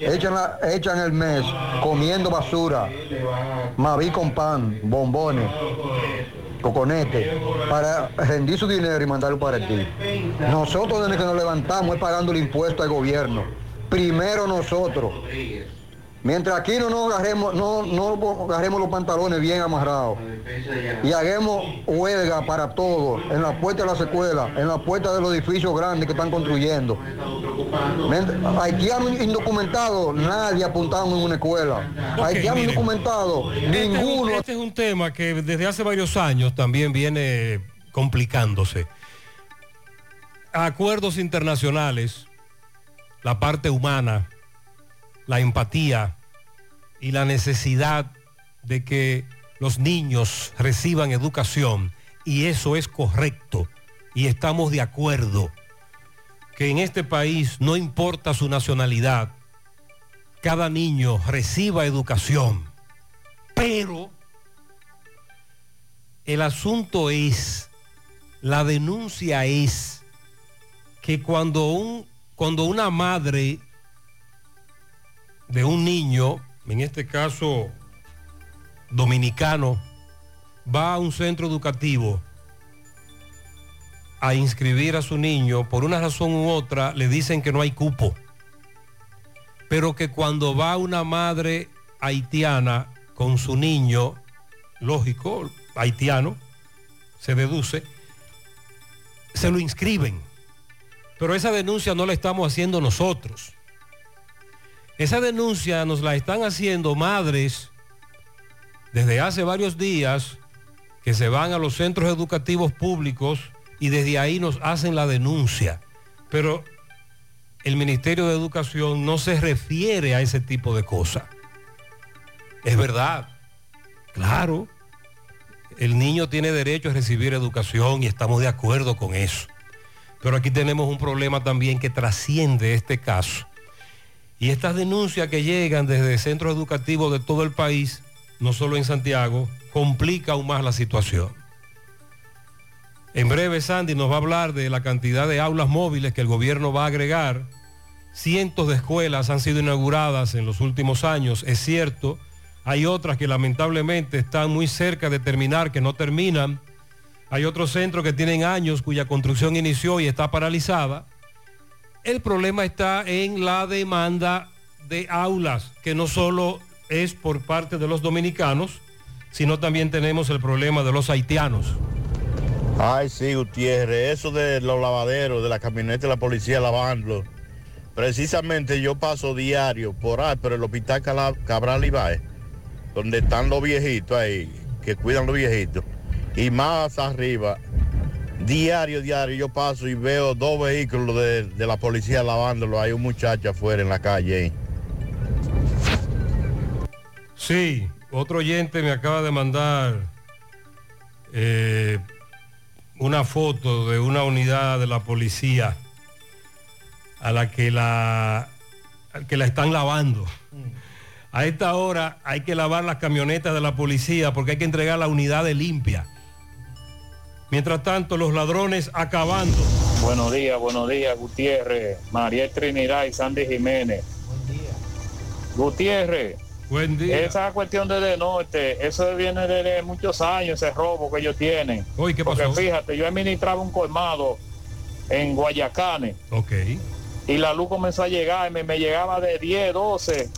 echan, la- echan el mes comiendo basura, maví con pan, bombones, coconete, para rendir su dinero y mandarlo para ti. Nosotros desde que nos levantamos es pagando el impuesto al gobierno. Primero nosotros. Mientras aquí no nos agarremos, no, no agarremos los pantalones bien amarrados y hagamos huelga para todos, en la puerta de las escuelas, en la puerta de los edificios grandes que están construyendo. Haitianos indocumentados, nadie apuntado en una escuela. Haitianos mire. indocumentados, Este es un- ninguno. Este es un tema que desde hace varios años también viene complicándose. Acuerdos internacionales, la parte humana, la empatía y la necesidad de que los niños reciban educación, y eso es correcto, y estamos de acuerdo que en este país, no importa su nacionalidad, cada niño reciba educación. Pero el asunto es, la denuncia es que cuando, un, cuando una madre de un niño, en este caso dominicano, va a un centro educativo a inscribir a su niño, por una razón u otra le dicen que no hay cupo, pero que cuando va una madre haitiana con su niño, lógico, haitiano, se deduce, se lo inscriben. Pero esa denuncia no la estamos haciendo nosotros. Esa denuncia nos la están haciendo madres desde hace varios días que se van a los centros educativos públicos y desde ahí nos hacen la denuncia. Pero el Ministerio de Educación no se refiere a ese tipo de cosas. Es verdad, claro, el niño tiene derecho a recibir educación y estamos de acuerdo con eso. Pero aquí tenemos un problema también que trasciende este caso. Y estas denuncias que llegan desde centros educativos de todo el país, no solo en Santiago, complica aún más la situación. En breve, Sandy nos va a hablar de la cantidad de aulas móviles que el gobierno va a agregar. Cientos de escuelas han sido inauguradas en los últimos años, es cierto. Hay otras que lamentablemente están muy cerca de terminar, que no terminan. Hay otros centros que tienen años cuya construcción inició y está paralizada. El problema está en la demanda de aulas, que no solo es por parte de los dominicanos, sino también tenemos el problema de los haitianos. Ay, sí, Gutiérrez, eso de los lavaderos, de la camioneta de la policía lavando. Precisamente yo paso diario por ahí, por el hospital Cabral Ibáez, donde están los viejitos ahí, que cuidan los viejitos. Y más arriba, diario, diario, yo paso y veo dos vehículos de, de la policía lavándolo. Hay un muchacho afuera en la calle. Sí, otro oyente me acaba de mandar eh, una foto de una unidad de la policía a la que la, que la están lavando. A esta hora hay que lavar las camionetas de la policía porque hay que entregar la unidad de limpia. Mientras tanto, los ladrones acabando. Buenos días, buenos días, Gutiérrez, María Trinidad y Sandy Jiménez. Gutiérrez. Buen día. Esa cuestión de de norte, eso viene desde muchos años, ese robo que ellos tienen. Hoy, ¿qué Porque pasó? fíjate, yo administraba un colmado en Guayacane Ok. y la luz comenzó a llegar, y me, me llegaba de 10, 12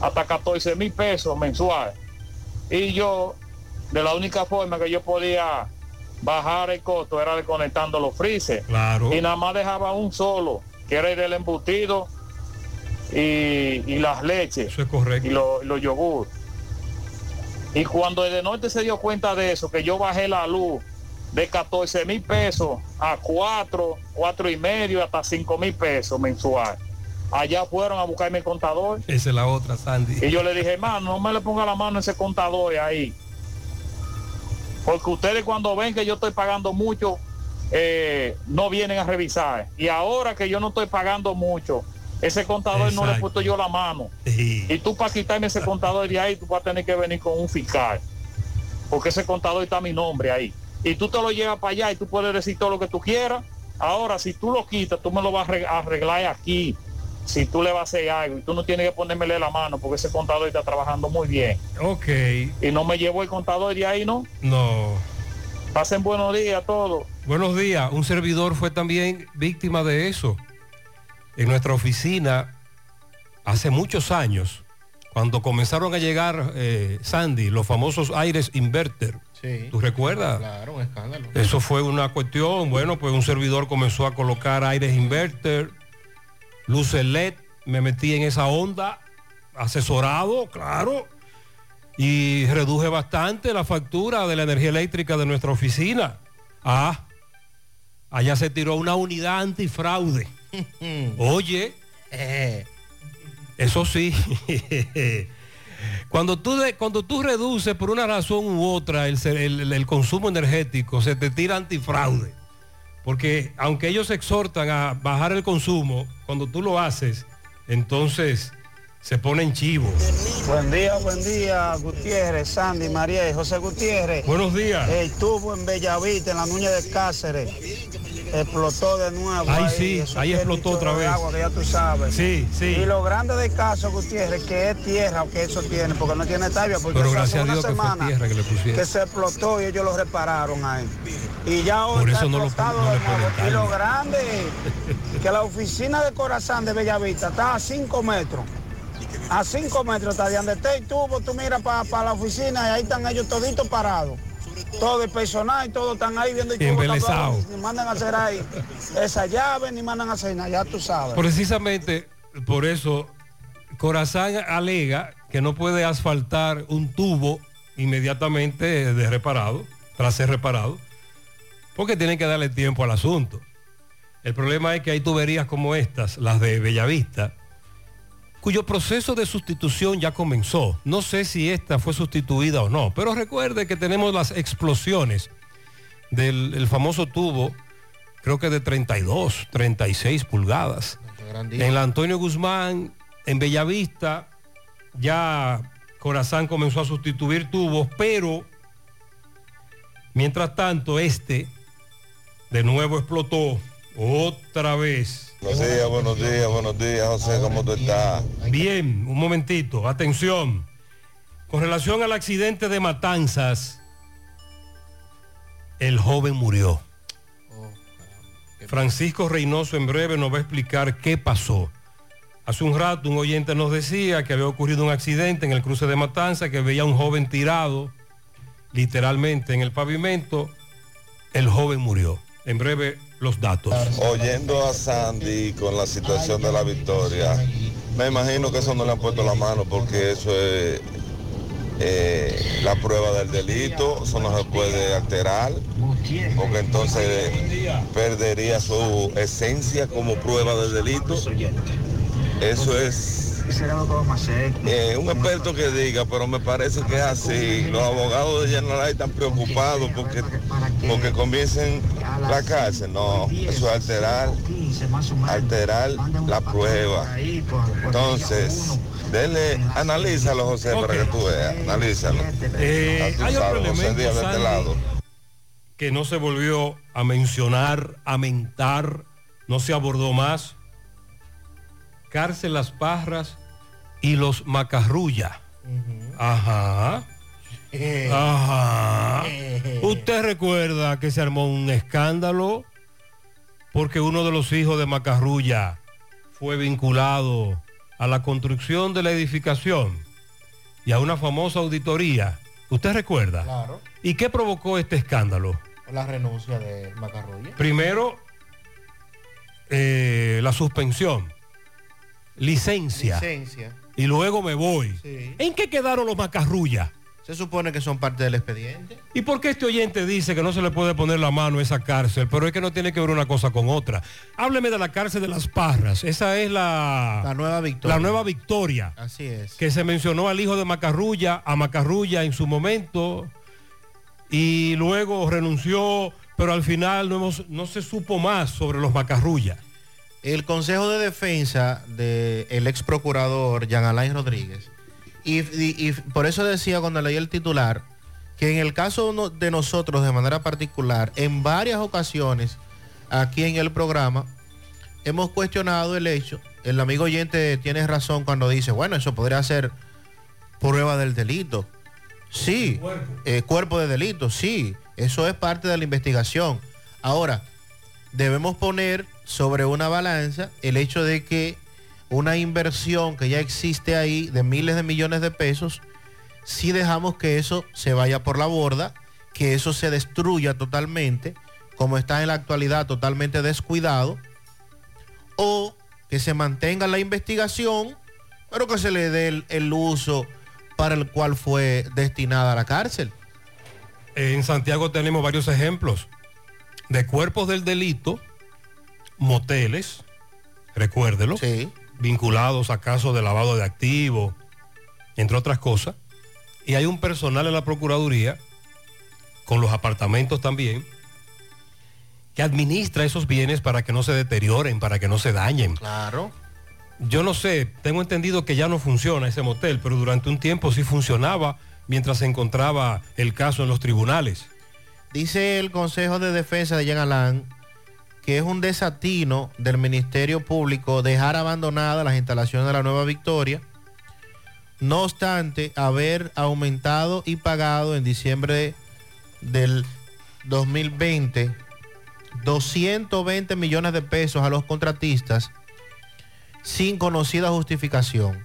hasta 14 mil pesos mensual. Y yo, de la única forma que yo podía bajar el costo era desconectando los freezer. Claro. Y nada más dejaba un solo, que era el embutido y, y las leches. Eso es correcto. Y los los yogur. Y cuando el de norte se dio cuenta de eso, que yo bajé la luz de 14 mil pesos a 4, 4 y medio, hasta 5 mil pesos mensual. Allá fueron a buscarme el contador. Esa es la otra, Sandy. Y yo le dije, hermano, no me le ponga la mano a ese contador ahí. Porque ustedes cuando ven que yo estoy pagando mucho, eh, no vienen a revisar. Y ahora que yo no estoy pagando mucho, ese contador no le he puesto yo la mano. Y tú para quitarme ese contador de ahí, tú vas a tener que venir con un fiscal. Porque ese contador está a mi nombre ahí. Y tú te lo llevas para allá y tú puedes decir todo lo que tú quieras. Ahora, si tú lo quitas, tú me lo vas a arreglar aquí. Si tú le vas a hacer algo y tú no tienes que ponérmele la mano porque ese contador está trabajando muy bien. Ok. Y no me llevo el contador de ahí, ¿no? No. Pasen buenos días a todos. Buenos días. Un servidor fue también víctima de eso. En nuestra oficina, hace muchos años, cuando comenzaron a llegar, eh, Sandy, los famosos aires inverter. Sí. ¿Tú recuerdas? Claro, un escándalo. Eso fue una cuestión, bueno, pues un servidor comenzó a colocar aires inverter, luces LED, me metí en esa onda, asesorado, claro, y reduje bastante la factura de la energía eléctrica de nuestra oficina. Ah, allá se tiró una unidad antifraude. Oye, eso sí. Cuando tú, de- cuando tú reduces por una razón u otra el- el consumo energético, se te tira antifraude. Porque aunque ellos exhortan a bajar el consumo, cuando tú lo haces, entonces se ponen chivos. Buen día, buen día, Gutiérrez, Sandy, María y José Gutiérrez. Buenos días. El tubo en Bellavista, en la Nuña de Cáceres, explotó de nuevo. Ay, sí, ahí explotó otra vez. agua que ya tú sabes. Sí, sí. Y lo grande del caso, Gutiérrez, que es tierra que eso tiene, porque no tiene tabia, porque Pero eso hace gracias a una Dios que fue semana tierra que le pusieron. que se explotó y ellos lo repararon ahí. Y ya hoy Por eso no lo- no ponen Y lo grande es que la oficina de Corazán de Bellavista está a 5 metros. A 5 metros está de donde está el tubo, tú miras para la oficina y ahí están ellos toditos parados. Todo el personal y todo están ahí viendo el tapado, Ni mandan a hacer ahí esa llave, ni mandan a hacer nada, ya tú sabes. Precisamente por eso Corazán alega que no puede asfaltar un tubo inmediatamente de reparado, tras ser reparado, porque tienen que darle tiempo al asunto. El problema es que hay tuberías como estas, las de Bellavista, cuyo proceso de sustitución ya comenzó. No sé si esta fue sustituida o no, pero recuerde que tenemos las explosiones del el famoso tubo, creo que de 32, 36 pulgadas. En la Antonio Guzmán, en Bellavista, ya Corazán comenzó a sustituir tubos, pero mientras tanto este de nuevo explotó otra vez. Buenos días, buenos días, buenos días, José, ¿cómo tú estás? Bien, un momentito, atención. Con relación al accidente de Matanzas, el joven murió. Francisco Reynoso en breve nos va a explicar qué pasó. Hace un rato un oyente nos decía que había ocurrido un accidente en el cruce de Matanzas, que veía a un joven tirado literalmente en el pavimento. El joven murió. En breve los datos. Oyendo a Sandy con la situación de la victoria, me imagino que eso no le han puesto la mano porque eso es eh, la prueba del delito, eso no se puede alterar, porque entonces perdería su esencia como prueba del delito. Eso es eh, un experto que diga, pero me parece que es así. Los abogados de General están preocupados porque, porque comiencen la cárcel. No, eso es alterar, alterar la prueba. Entonces, denle, analízalo, José, para que tú veas. Analízalo. Eh, hay otro sabes, José elemento, de este lado. que no se volvió a mencionar, a mentar, no se abordó más. Cárcel Las Parras y los Macarrulla. Ajá. Ajá. Usted recuerda que se armó un escándalo porque uno de los hijos de Macarrulla fue vinculado a la construcción de la edificación y a una famosa auditoría. ¿Usted recuerda? Claro. ¿Y qué provocó este escándalo? La renuncia de Macarrulla. Primero, eh, la suspensión, licencia, Licencia. Y luego me voy. Sí. ¿En qué quedaron los macarrullas? Se supone que son parte del expediente. ¿Y por qué este oyente dice que no se le puede poner la mano a esa cárcel? Pero es que no tiene que ver una cosa con otra. Hábleme de la cárcel de las Parras. Esa es la, La nueva victoria. la nueva victoria. Así es. Que se mencionó al hijo de Macarrulla, a Macarrulla en su momento, y luego renunció, pero al final no, hemos- no se supo más sobre los Macarrulla. El Consejo de Defensa del ex procurador Jean Alain Rodríguez. Y, y- y por eso decía cuando leí el titular que en el caso de nosotros de manera particular, en varias ocasiones aquí en el programa, hemos cuestionado el hecho, el amigo oyente tiene razón cuando dice, bueno, eso podría ser prueba del delito. Sí, eh, cuerpo de delito, sí, eso es parte de la investigación. Ahora, debemos poner sobre una balanza el hecho de que una inversión que ya existe ahí de miles de millones de pesos, si dejamos que eso se vaya por la borda, que eso se destruya totalmente, como está en la actualidad totalmente descuidado, o que se mantenga la investigación, pero que se le dé el, uso para el cual fue destinada la cárcel. En Santiago tenemos varios ejemplos de cuerpos del delito, moteles, recuérdelo, vinculados a casos de lavado de activos, entre otras cosas. Y hay un personal en la Procuraduría, con los apartamentos también, que administra esos bienes para que no se deterioren, para que no se dañen. Claro. Yo no sé, tengo entendido que ya no funciona ese motel, pero durante un tiempo sí funcionaba mientras se encontraba el caso en los tribunales. Dice el Consejo de Defensa de Jean Alain que es un desatino del Ministerio Público dejar abandonadas las instalaciones de la Nueva Victoria, no obstante haber aumentado y pagado en diciembre del 2020 220 millones de pesos a los contratistas sin conocida justificación.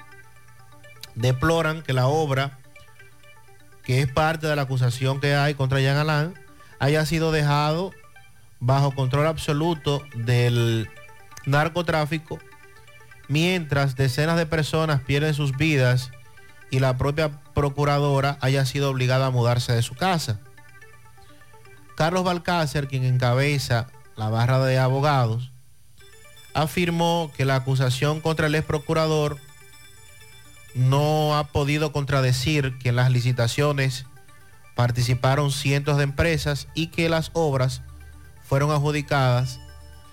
Deploran que la obra, que es parte de la acusación que hay contra Jean Alain, haya sido dejado bajo control absoluto del narcotráfico, mientras decenas de personas pierden sus vidas y la propia procuradora haya sido obligada a mudarse de su casa. Carlos Balcácer, quien encabeza la barra de abogados, afirmó que la acusación contra el ex procurador no ha podido contradecir que en las licitaciones participaron cientos de empresas y que las obras fueron adjudicadas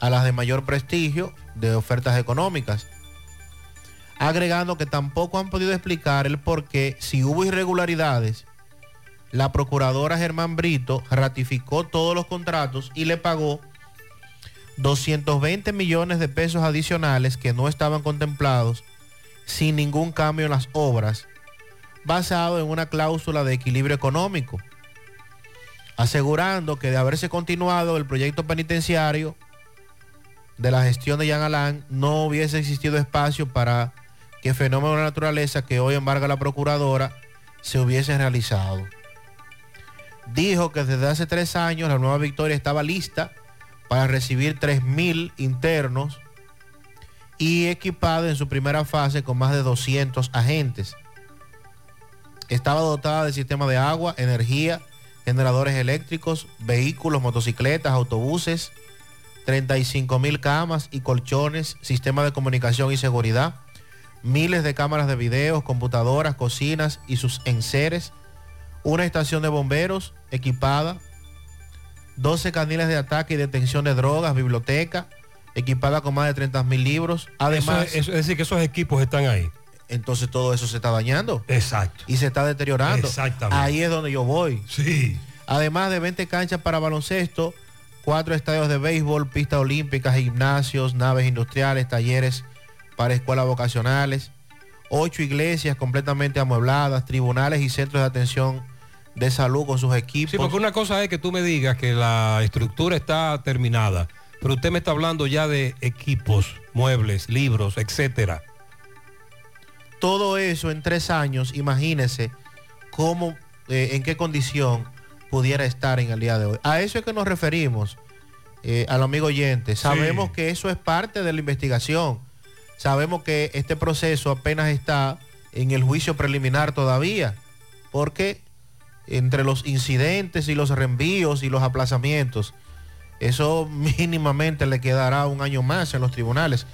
a las de mayor prestigio de ofertas económicas, agregando que tampoco han podido explicar el por qué, si hubo irregularidades, la procuradora Germán Brito ratificó todos los contratos y le pagó 220 millones de pesos adicionales que no estaban contemplados sin ningún cambio en las obras, basado en una cláusula de equilibrio económico asegurando que de haberse continuado el proyecto penitenciario de la gestión de Jean Alain, no hubiese existido espacio para que fenómenos de naturaleza que hoy embarga la procuradora se hubiesen realizado. Dijo que desde hace tres años la nueva Victoria estaba lista para recibir 3.000 internos y equipada en su primera fase con más de 200 agentes. Estaba dotada de sistema de agua, energía, generadores eléctricos, vehículos, motocicletas, autobuses, 35 mil camas y colchones, sistema de comunicación y seguridad, miles de cámaras de videos, computadoras, cocinas y sus enseres, una estación de bomberos equipada, 12 caniles de ataque y detención de drogas, biblioteca equipada con más de 30 mil libros. Además, Eso es- es decir, que esos equipos están ahí. Entonces todo eso se está dañando. Exacto. Y se está deteriorando. Exactamente. Ahí es donde yo voy. Sí. Además de 20 canchas para baloncesto, cuatro estadios de béisbol, pistas olímpicas, gimnasios, naves industriales, talleres para escuelas vocacionales, ocho iglesias completamente amuebladas, tribunales y centros de atención de salud con sus equipos. Sí, porque una cosa es que tú me digas que la estructura está terminada, pero usted me está hablando ya de equipos, muebles, libros, etcétera. Todo eso en tres años, imagínese cómo, eh, en qué condición pudiera estar en el día de hoy. A eso es que nos referimos, eh, al amigo oyente. Sabemos que eso es parte de la investigación. Sabemos que este proceso apenas está en el juicio preliminar todavía, porque entre los incidentes y los reenvíos y los aplazamientos, eso mínimamente le quedará un año más en los tribunales.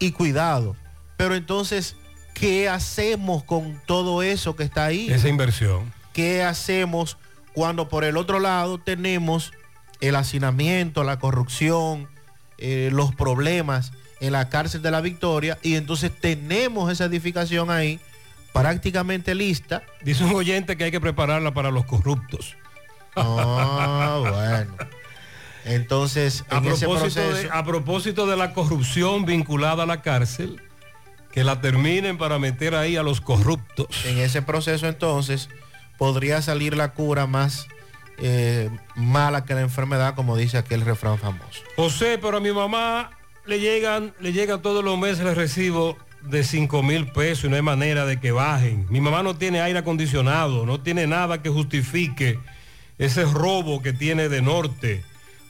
Y cuidado. Pero entonces, ¿qué hacemos con todo eso que está ahí? Esa inversión. ¿Qué hacemos cuando por el otro lado tenemos el hacinamiento, la corrupción, eh, los problemas en la cárcel de la Victoria y entonces tenemos esa edificación ahí prácticamente lista? Dice un oyente que hay que prepararla para los corruptos. Ah, bueno. Entonces, A en ese propósito, de, proceso, a propósito de la corrupción vinculada a la cárcel, que la terminen para meter ahí a los corruptos. en ese proceso entonces podría salir la cura más eh, mala que la enfermedad, como dice aquel refrán famoso. José, pero a mi mamá le llegan, le llegan todos los meses el recibo de 5 mil pesos y no hay manera de que bajen. Mi mamá no tiene aire acondicionado, no tiene nada que justifique ese robo que tiene de norte.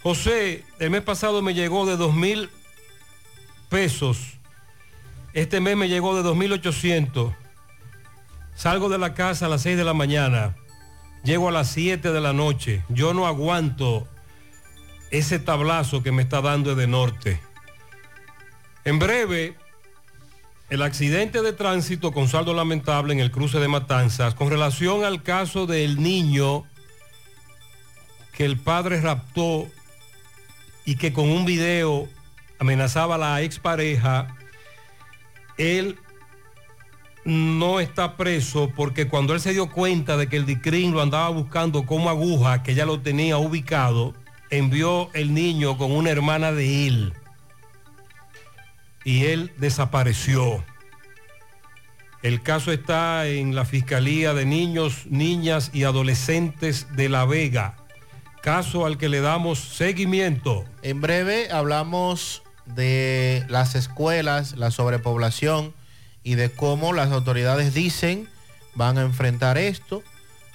José, el mes pasado me llegó de 2 mil pesos. Este mes me llegó de 2.800. Salgo de la casa a las 6 de la mañana. Llego a las 7 de la noche. Yo no aguanto ese tablazo que me está dando de norte. En breve, el accidente de tránsito con saldo lamentable en el cruce de Matanzas con relación al caso del niño que el padre raptó y que con un video amenazaba a la expareja, él no está preso porque cuando él se dio cuenta de que el DICRIN lo andaba buscando como aguja, que ya lo tenía ubicado, envió el niño con una hermana de él y él desapareció. El caso está en la Fiscalía de Niños, Niñas y Adolescentes de La Vega, caso al que le damos seguimiento. En breve hablamos de las escuelas, la sobrepoblación y de cómo las autoridades dicen van a enfrentar esto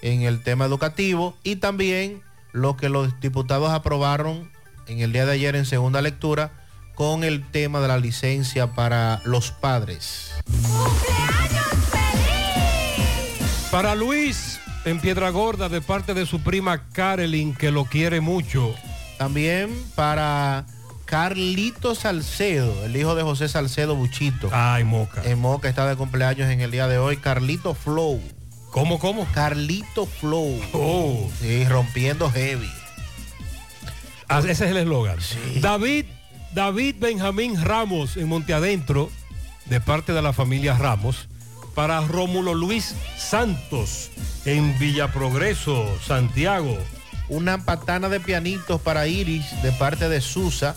en el tema educativo y también lo que los diputados aprobaron en el día de ayer en segunda lectura con el tema de la licencia para los padres. Para Luis, en Piedra Gorda, de parte de su prima Carolyn, que lo quiere mucho. También para Carlito Salcedo, el hijo de José Salcedo Buchito. Ay, Moca. En Moca está de cumpleaños en el día de hoy. Carlito Flow. ¿Cómo, cómo? Carlito Flow. Oh. Sí, rompiendo heavy. Ah, ese es el eslogan. David, David Benjamín Ramos en Monteadentro, de parte de la familia Ramos. Para Rómulo Luis Santos en Villa Progreso, Santiago. Una patana de pianitos para Iris de parte de Susa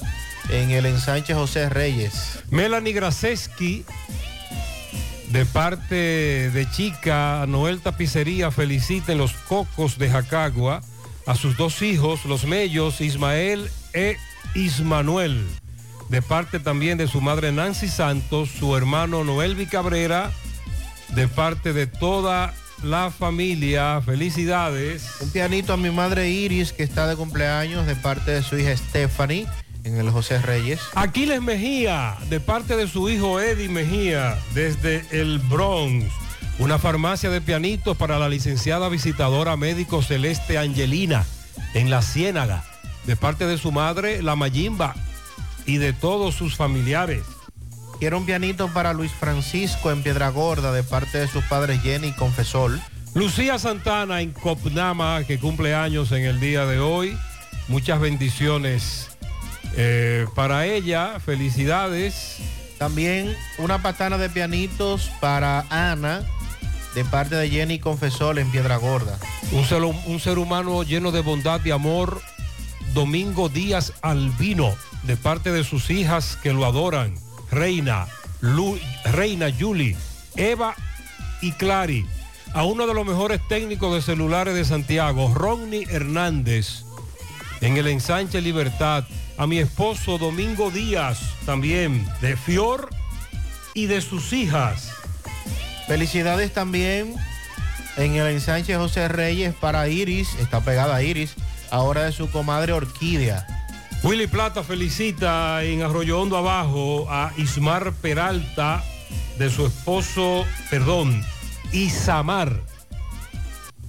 en el ensanche José Reyes. Melanie Graseski, de parte de Chica, Noel Tapicería felicita en los cocos de Jacagua a sus dos hijos, los mellos, Ismael e Ismanuel. De parte también de su madre Nancy Santos, su hermano Noel Cabrera, de parte de toda la familia, felicidades. Un pianito a mi madre Iris que está de cumpleaños de parte de su hija Stephanie en el José Reyes. Aquiles Mejía, de parte de su hijo Eddie Mejía, desde el Bronx. Una farmacia de pianitos para la licenciada visitadora médico Celeste Angelina en La Ciénaga, de parte de su madre, la Mayimba, y de todos sus familiares. Quiero un pianito para Luis Francisco en Piedra Gorda de parte de sus padres Jenny y Confesor. Lucía Santana en Copnama, que cumple años en el día de hoy. Muchas bendiciones eh, para ella, felicidades. También una patana de pianitos para Ana de parte de Jenny Confesor en Piedra Gorda. Un ser, un ser humano lleno de bondad y amor, Domingo Díaz Albino, de parte de sus hijas que lo adoran, Reina, Lu- Reina Julie, Eva y Clary. A uno de los mejores técnicos de celulares de Santiago, Ronnie Hernández, en el ensanche Libertad. A mi esposo Domingo Díaz, también, de Fior y de sus hijas. Felicidades también en el ensanche José Reyes para Iris, está pegada a Iris, ahora de su comadre Orquídea. Willy Plata felicita en Arroyo Hondo Abajo a Ismar Peralta de su esposo, perdón, Isamar.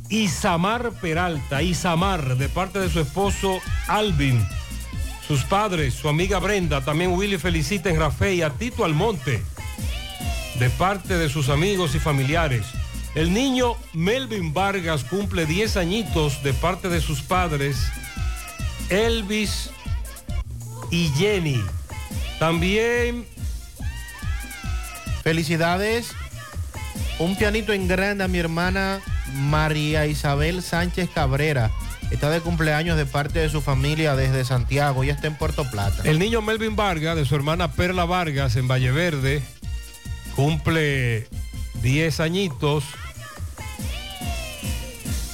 Isamar Peralta, Isamar, de parte de su esposo Alvin. Sus padres, su amiga Brenda, también Willy felicita en Rafael y a Tito Almonte, de parte de sus amigos y familiares. El niño Melvin Vargas cumple 10 añitos de parte de sus padres, Elvis y Jenny. También Felicidades, un pianito en grande a mi hermana María Isabel Sánchez Cabrera. Está de cumpleaños de parte de su familia desde Santiago. Ya está en Puerto Plata. El niño Melvin Vargas, de su hermana Perla Vargas, en Valle Verde, cumple 10 añitos.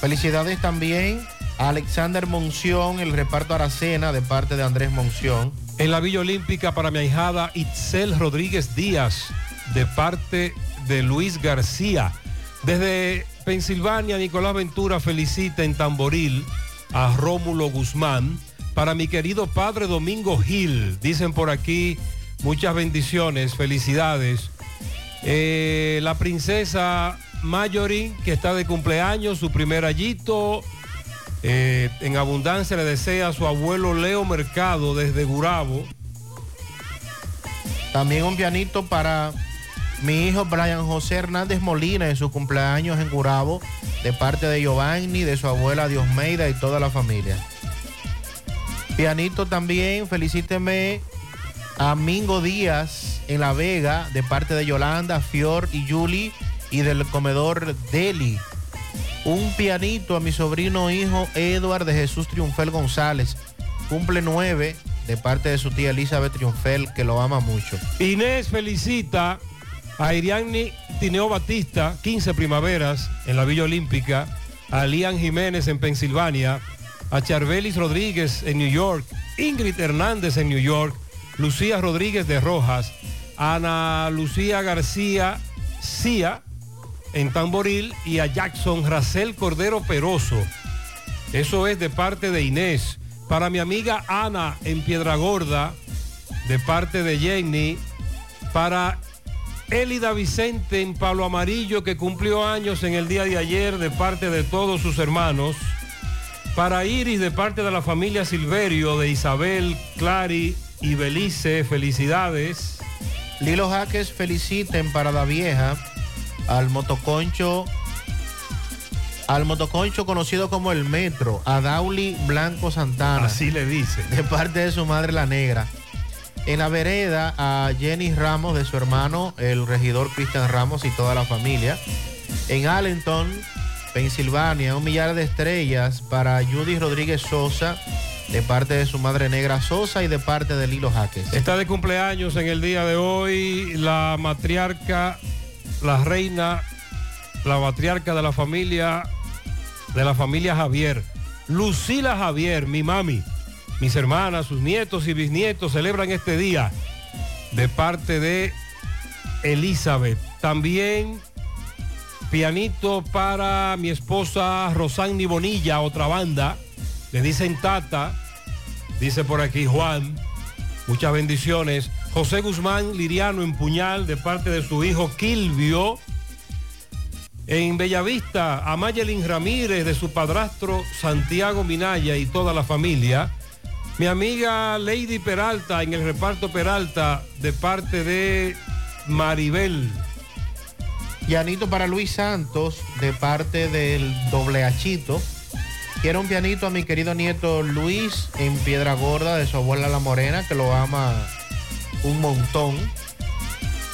Felicidades también Alexander Monción, el reparto Aracena, de parte de Andrés Monción. En la Villa Olímpica para mi ahijada Itzel Rodríguez Díaz, de parte de Luis García. Desde Pensilvania, Nicolás Ventura felicita en Tamboril a Rómulo Guzmán. Para mi querido padre Domingo Gil, dicen por aquí, muchas bendiciones, felicidades. Eh, la princesa Mayorin, que está de cumpleaños, su primer allito, eh, en abundancia le desea a su abuelo Leo Mercado desde Gurabo. También un pianito para mi hijo Brian José Hernández Molina en su cumpleaños en Gurabo, de parte de Giovanni, de su abuela Diosmeida y toda la familia. Pianito también, felicíteme a Mingo Díaz en La Vega, de parte de Yolanda, Fior y Yuli, y del comedor Deli. Un pianito a mi sobrino hijo Edward de Jesús Triunfel González. Cumple nueve de parte de su tía Elizabeth Triunfel, que lo ama mucho. Inés felicita a Iriani Tineo Batista, 15 primaveras en la Villa Olímpica, a Lian Jiménez en Pensilvania, a Charbelis Rodríguez en New York, Ingrid Hernández en New York, Lucía Rodríguez de Rojas, Ana Lucía García Cía en Tamboril y a Jackson Racel Cordero Peroso. Eso es de parte de Inés. Para mi amiga Ana en Piedragorda, de parte de Jenny. Para Elida Vicente en Palo Amarillo, que cumplió años en el día de ayer, de parte de todos sus hermanos. Para Iris, de parte de la familia Silverio, de Isabel, Clary y Belice, felicidades. Lilo Jaques feliciten para la vieja al motoconcho, al motoconcho conocido como el Metro, a Dauli Blanco Santana. Así le dice. De parte de su madre la negra. En la vereda a Jenny Ramos de su hermano, el regidor Cristian Ramos y toda la familia. En Allenton, Pensilvania, un millar de estrellas para Judy Rodríguez Sosa, de parte de su madre negra Sosa y de parte de Lilo Jaques. Está de cumpleaños en el día de hoy la matriarca, la reina, la matriarca de la familia, de la familia Javier, Lucila Javier, mi mami. Mis hermanas, sus nietos y bisnietos celebran este día de parte de Elizabeth. También pianito para mi esposa Rosani Bonilla, otra banda. Le dicen Tata, dice por aquí Juan. Muchas bendiciones. José Guzmán Liriano en Puñal de parte de su hijo Kilvio. En Bellavista, a Mayelin Ramírez de su padrastro Santiago Minaya y toda la familia. Mi amiga Lady Peralta en el reparto Peralta de parte de Maribel. Pianito para Luis Santos de parte del doble Hachito. Quiero un pianito a mi querido nieto Luis en Piedra Gorda de su abuela La Morena, que lo ama un montón.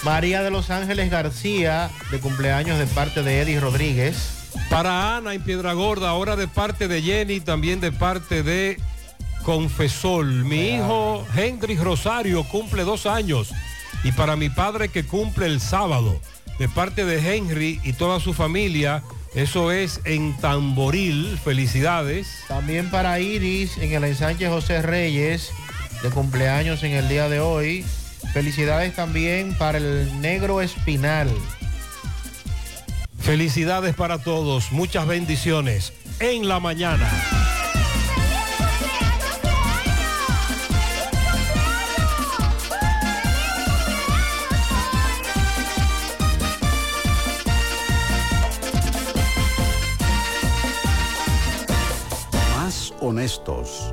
María de Los Ángeles García, de cumpleaños de parte de Eddie Rodríguez. Para Ana en Piedra Gorda, ahora de parte de Jenny, también de parte de Confesol. Mi hijo Hendrik Rosario cumple dos años. Y para mi padre que cumple el sábado, de parte de Henry y toda su familia, eso es en Tamboril. Felicidades. También para Iris en el ensanche José Reyes, de cumpleaños en el día de hoy. Felicidades también para el negro espinal. Felicidades para todos, muchas bendiciones en la mañana. Más honestos.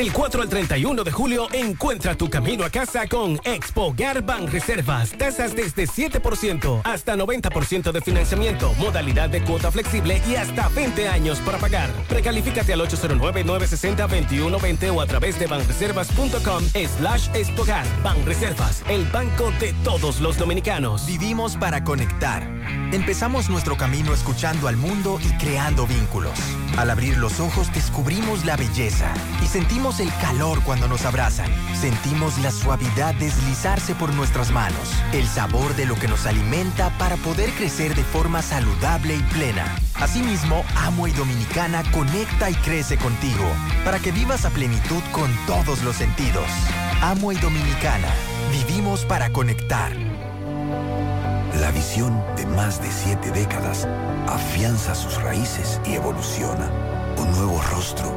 Del 4 al 31 de julio, encuentra tu camino a casa con Expo Garban Reservas. Tasas desde 7% hasta 90% de financiamiento, modalidad de cuota flexible y hasta 20 años para pagar. Precalifícate al 809-960-2120 o a través de banreservas.com slash expogar. Banreservas, el banco de todos los dominicanos. Vivimos para conectar. Empezamos nuestro camino escuchando al mundo y creando vínculos. Al abrir los ojos descubrimos la belleza y sentimos el calor cuando nos abrazan. Sentimos la suavidad deslizarse por nuestras manos, el sabor de lo que nos alimenta para poder crecer de forma saludable y plena. Asimismo, Amo y Dominicana conecta y crece contigo para que vivas a plenitud con todos los sentidos. Amo y Dominicana, vivimos para conectar. La visión de más de siete décadas afianza sus raíces y evoluciona. Un nuevo rostro,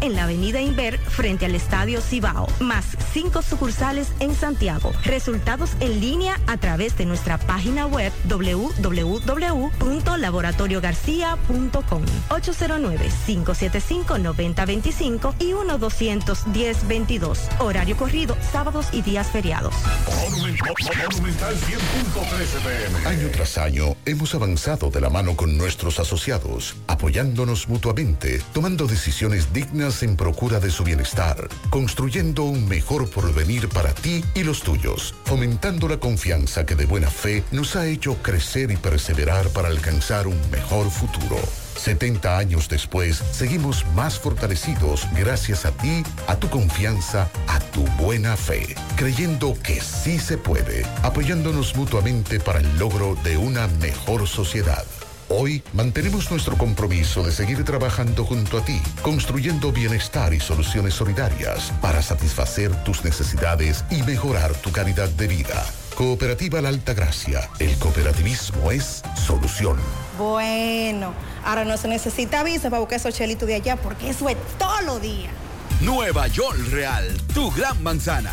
en la avenida Inver frente al Estadio Cibao, más cinco sucursales en Santiago. Resultados en línea a través de nuestra página web www.laboratoriogarcia.com 809-575-9025 y 1-210-22. Horario corrido, sábados y días feriados. Año tras año hemos avanzado de la mano con nuestros asociados, apoyándonos mutuamente, tomando decisiones dignas en procura de su bienestar, construyendo un mejor porvenir para ti y los tuyos, fomentando la confianza que de buena fe nos ha hecho crecer y perseverar para alcanzar un mejor futuro. 70 años después, seguimos más fortalecidos gracias a ti, a tu confianza, a tu buena fe, creyendo que sí se puede, apoyándonos mutuamente para el logro de una mejor sociedad. Hoy mantenemos nuestro compromiso de seguir trabajando junto a ti, construyendo bienestar y soluciones solidarias para satisfacer tus necesidades y mejorar tu calidad de vida. Cooperativa La Alta Gracia. El cooperativismo es solución. Bueno, ahora no se necesita visa para buscar esos chelitos de allá porque eso es todo lo día. Nueva York Real, tu gran manzana.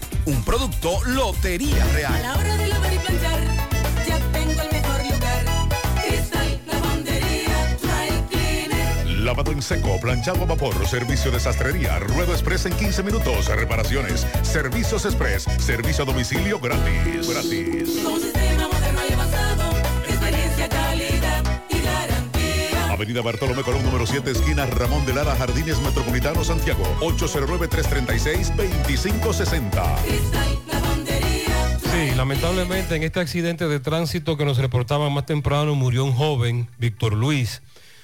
Un producto Lotería A Real. la hora de lavar y planchar, ya tengo el mejor lugar. Cristal, lavandería, dry cleaner. Lavado en seco, planchado a vapor, servicio de sastrería, ruedo express en 15 minutos, reparaciones, servicios express, servicio a domicilio gratis. Gratis. Con un sistema Avenida Bartolomé Colón, número 7, esquina Ramón de Lara, Jardines Metropolitano, Santiago. 809-336-2560. Sí, lamentablemente en este accidente de tránsito que nos reportaban más temprano murió un joven, Víctor Luis.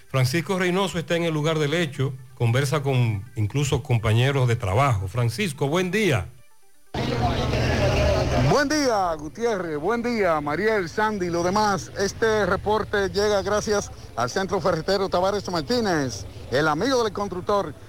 Francisco Reynoso está en el lugar del hecho, conversa con incluso compañeros de trabajo. Francisco, buen día. Buen día, Gutiérrez. Buen día, Mariel, Sandy y lo demás. Este reporte llega gracias al Centro Ferretero Tavares Martínez, el amigo del constructor.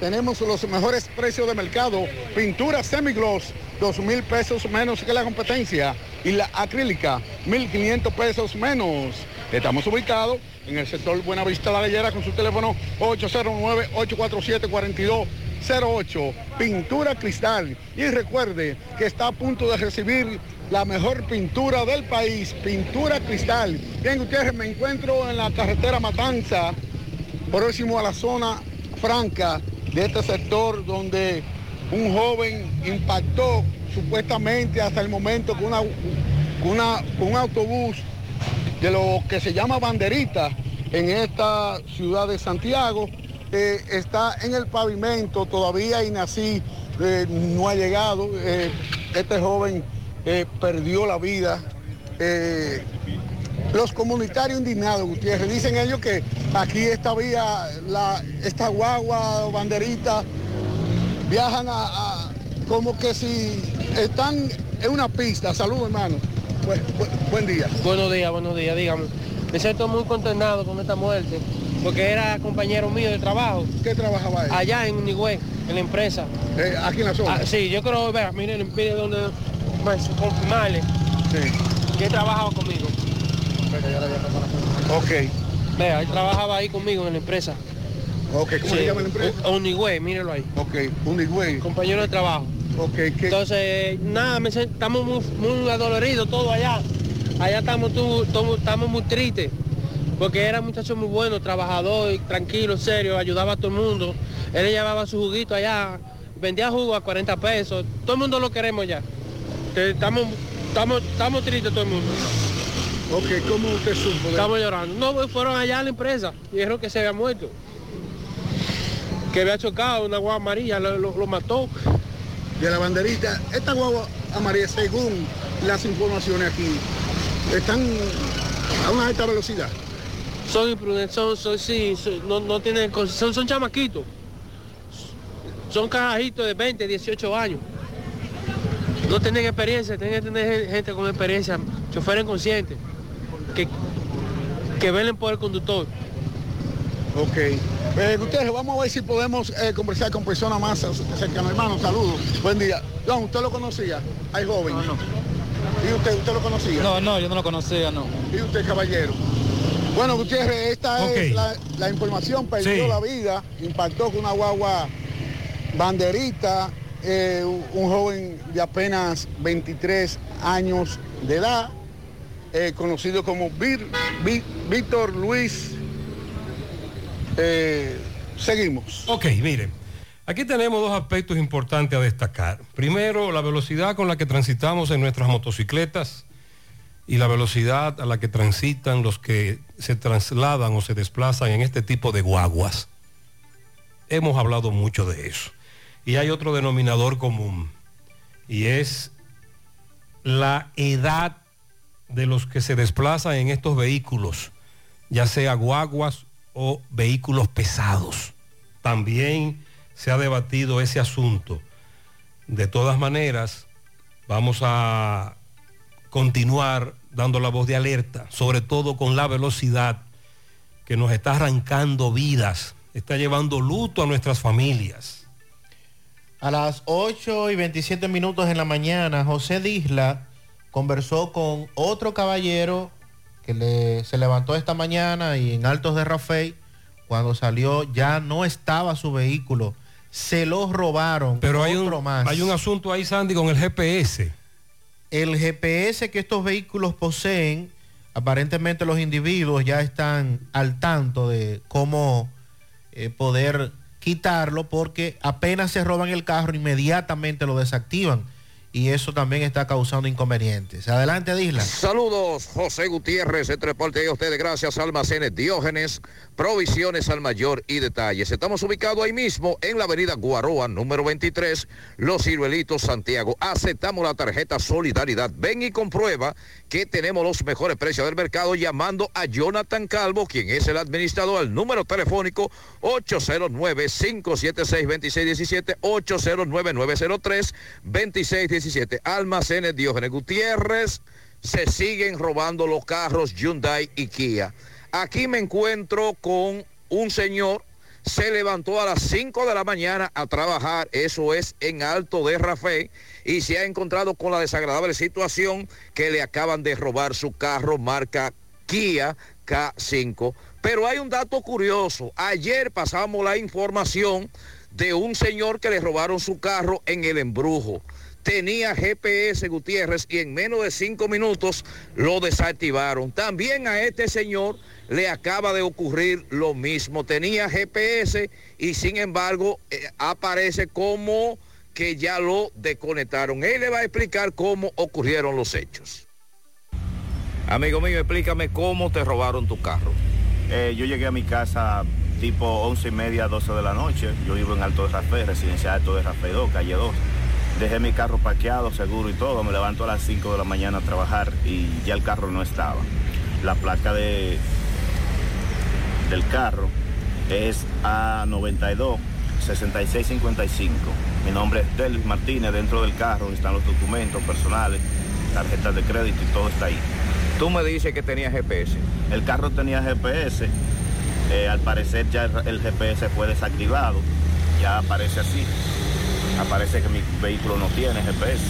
Tenemos los mejores precios de mercado. Pintura semigloss, dos mil pesos menos que la competencia. Y la acrílica, 1.500 pesos menos. Estamos ubicados en el sector Buenavista La Gallera con su teléfono 809-847-4208. Pintura Cristal. Y recuerde que está a punto de recibir la mejor pintura del país, Pintura Cristal. Bien, ustedes me encuentro en la carretera Matanza, próximo a la zona franca de este sector donde un joven impactó supuestamente hasta el momento con, una, un autobús de lo que se llama banderita en esta ciudad de Santiago. Eh, está en el pavimento, todavía Inací eh, no ha llegado. Eh, este joven eh, perdió la vida. Los comunitarios indignados, Gutiérrez, dicen ellos que aquí esta vía, la, esta guagua, banderita, viajan a, a- como que si están en una pista. Saludos, hermano. Buen, buen- buen día. Buenos días, buenos días, dígame. Me siento muy consternado con esta muerte, porque era compañero mío de trabajo. ¿Qué trabajaba él? Allá en Unigüe, en la empresa. Eh, aquí en la zona. Ah, sí, yo creo, vea, miren, mire donde, pues, confirmarle que él trabajaba conmigo. Ok. Vea, él trabajaba ahí conmigo en la empresa. Ok, ¿cómo se llama la empresa? Unigüe, mírelo ahí. Ok, Unigüe. Compañero de trabajo. Ok, Entonces, nada, me estamos muy, muy adoloridos todos allá. Allá estamos, estamos muy tristes. Porque era un muchacho muy bueno, trabajador, tranquilo, serio, ayudaba a todo el mundo. Él le llevaba su juguito allá, vendía jugo a 40 pesos. Todo el mundo lo queremos ya. Estamos, estamos, estamos tristes todo el mundo. Ok, ¿cómo usted supo? de- Estamos llorando. No, pues, fueron allá a la empresa y dijeron que se había muerto. Que había chocado una guagua amarilla, lo, lo- lo mató. de la banderita. Esta guagua amarilla, según las informaciones aquí, están a una alta velocidad. Son imprudentes, son, son, sí, son- no, no tienen, son, son chamaquitos. Son carajitos de 20, 18 años. No tienen experiencia, tienen que tener gen- gente con experiencia, choferes conscientes, que, que velen por el conductor. Ok. Eh, Gutiérrez, vamos a ver si podemos eh, conversar con personas más cercanas. Hermano, saludos. Buen día. Don, ¿usted lo conocía? Hay joven. No, no. ¿Y usted, usted lo conocía? No, no, yo no lo conocía, no. ¿Y usted, caballero? Bueno, Gutiérrez, esta es la, la información. Perdió Sí. la vida, impactó con una guagua banderita, eh, un joven de apenas 23 años de edad, eh, conocido como Víctor Luis. Eh, seguimos. Ok, miren. Aquí tenemos dos aspectos importantes a destacar. Primero, la velocidad con la que transitamos en nuestras motocicletas y la velocidad a la que transitan los que se trasladan o se desplazan en este tipo de guaguas. Hemos hablado mucho de eso. Y hay otro denominador común y es la edad de los que se desplazan en estos vehículos, ya sea guaguas o vehículos pesados. También se ha debatido ese asunto. De todas maneras, vamos a continuar dando la voz de alerta, sobre todo con la velocidad que nos está arrancando vidas, está llevando luto a nuestras familias. A las 8 y 27 minutos en la mañana, José Disla conversó con otro caballero que le- se levantó esta mañana y en Altos de Rafael, cuando salió ya no estaba su vehículo. Se lo robaron. Pero hay otro un, más. hay un asunto ahí, Sandy, con el GPS. El GPS que estos vehículos poseen, aparentemente los individuos ya están al tanto de cómo eh, poder quitarlo porque apenas se roban el carro, inmediatamente lo desactivan. Y eso también está causando inconvenientes. Adelante, Disla. Saludos, José Gutiérrez, entre parte de ustedes, gracias Almacenes Diógenes, provisiones al mayor y detalles. Estamos ubicados ahí mismo en la avenida Guaroa, número 23, Los Ciruelitos, Santiago. Aceptamos la tarjeta Solidaridad. Ven y comprueba que tenemos los mejores precios del mercado llamando a Jonathan Calvo, quien es el administrador, al número telefónico 809-576-2617, 809-903-2617. Almacenes Diógenes Gutiérrez se siguen robando los carros Hyundai y Kia. Aquí me encuentro con un señor, se levantó a las 5 de la mañana a trabajar, eso es en Alto de Rafé, y se ha encontrado con la desagradable situación que le acaban de robar su carro marca Kia K5. Pero hay un dato curioso, ayer pasamos la información de un señor que le robaron su carro en el embrujo tenía GPS Gutiérrez y en menos de cinco minutos lo desactivaron. También a este señor le acaba de ocurrir lo mismo. Tenía GPS y sin embargo eh, aparece como que ya lo desconectaron. Él le va a explicar cómo ocurrieron los hechos. Amigo mío, explícame cómo te robaron tu carro. Eh, yo llegué a mi casa tipo 11 y media, 12 de la noche. Yo vivo en Alto de Rafael, residencia Alto de Rafael 2, calle 2. Dejé mi carro parqueado, seguro y todo. Me levanto a las 5 de la mañana a trabajar y ya el carro no estaba. La placa de, del carro es A92 6655. Mi nombre es Delis Martínez. Dentro del carro están los documentos personales, tarjetas de crédito y todo está ahí. Tú me dices que tenía GPS. El carro tenía GPS. eh, al parecer ya el- el GPS fue desactivado. Ya aparece así. Aparece que mi vehículo no tiene GPS.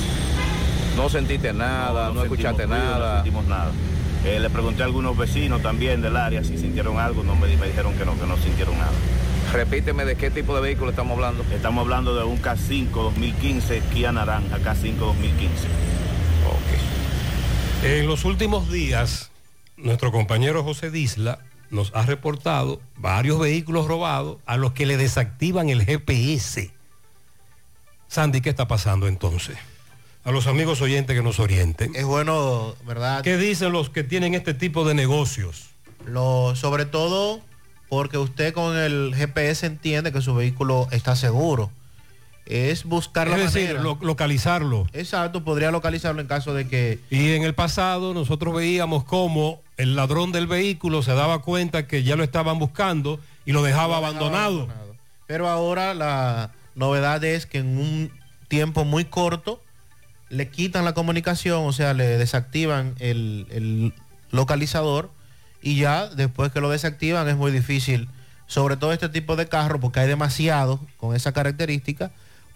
No sentiste nada, no, escuchaste ruido, nada. No sentimos nada. Eh, le pregunté a algunos vecinos también del área si sintieron algo. No me, me dijeron que no, que no sintieron nada. Repíteme de qué tipo de vehículo estamos hablando. Estamos hablando de un K5 2015, Kia Naranja K5 2015. En los últimos días, nuestro compañero José Disla nos ha reportado varios vehículos robados a los que le desactivan el GPS. Sandy, ¿qué está pasando entonces? A los amigos oyentes que nos orienten. Es bueno, ¿verdad? ¿Qué dicen los que tienen este tipo de negocios? Lo, sobre todo porque usted con el GPS entiende que su vehículo está seguro. Es buscar la Es decir, manera. lo- localizarlo. Exacto, podría localizarlo en caso de que Y en el pasado nosotros veíamos cómo el ladrón del vehículo se daba cuenta que ya lo estaban buscando y lo dejaba abandonado. Pero ahora la novedad es que en un tiempo muy corto le quitan la comunicación, o sea, le desactivan el, localizador y ya después que lo desactivan es muy difícil, sobre todo este tipo de carro, porque hay demasiados con esa característica,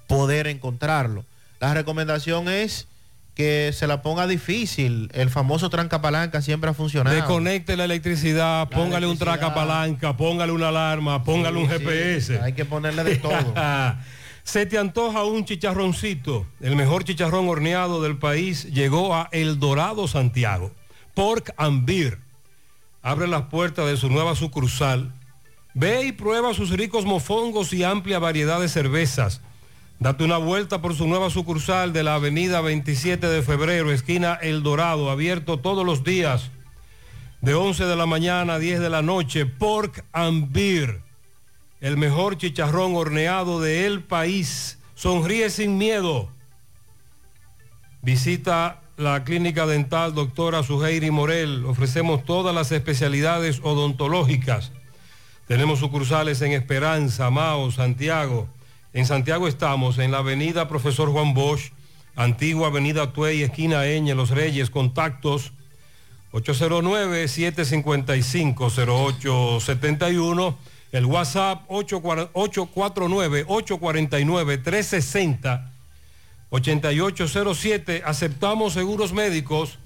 poder encontrarlo. La recomendación es que se la ponga difícil. El famoso tranca palanca siempre ha funcionado. Desconecte la electricidad, póngale un traca palanca, póngale una alarma, póngale un sí, GPS. hay que ponerle de todo. Se te antoja un chicharroncito. El mejor chicharrón horneado del país llegó a El Dorado, Santiago. Pork and Beer. Abre las puertas de su nueva sucursal. Ve y prueba sus ricos mofongos y amplia variedad de cervezas. Date una vuelta por su nueva sucursal de la avenida 27 de febrero, esquina El Dorado, abierto todos los días de 11 de la mañana a 10 de la noche. Pork and Beer, el mejor chicharrón horneado del país. Sonríe sin miedo. Visita la clínica dental doctora Suheiri Morel. Ofrecemos todas las especialidades odontológicas. Tenemos sucursales en Esperanza, Mao, Santiago. En Santiago estamos en la avenida Profesor Juan Bosch, antigua avenida Tuey, esquina Eñe, Los Reyes, contactos 809-755-0871. El WhatsApp 849-849-360-8807. Aceptamos seguros médicos.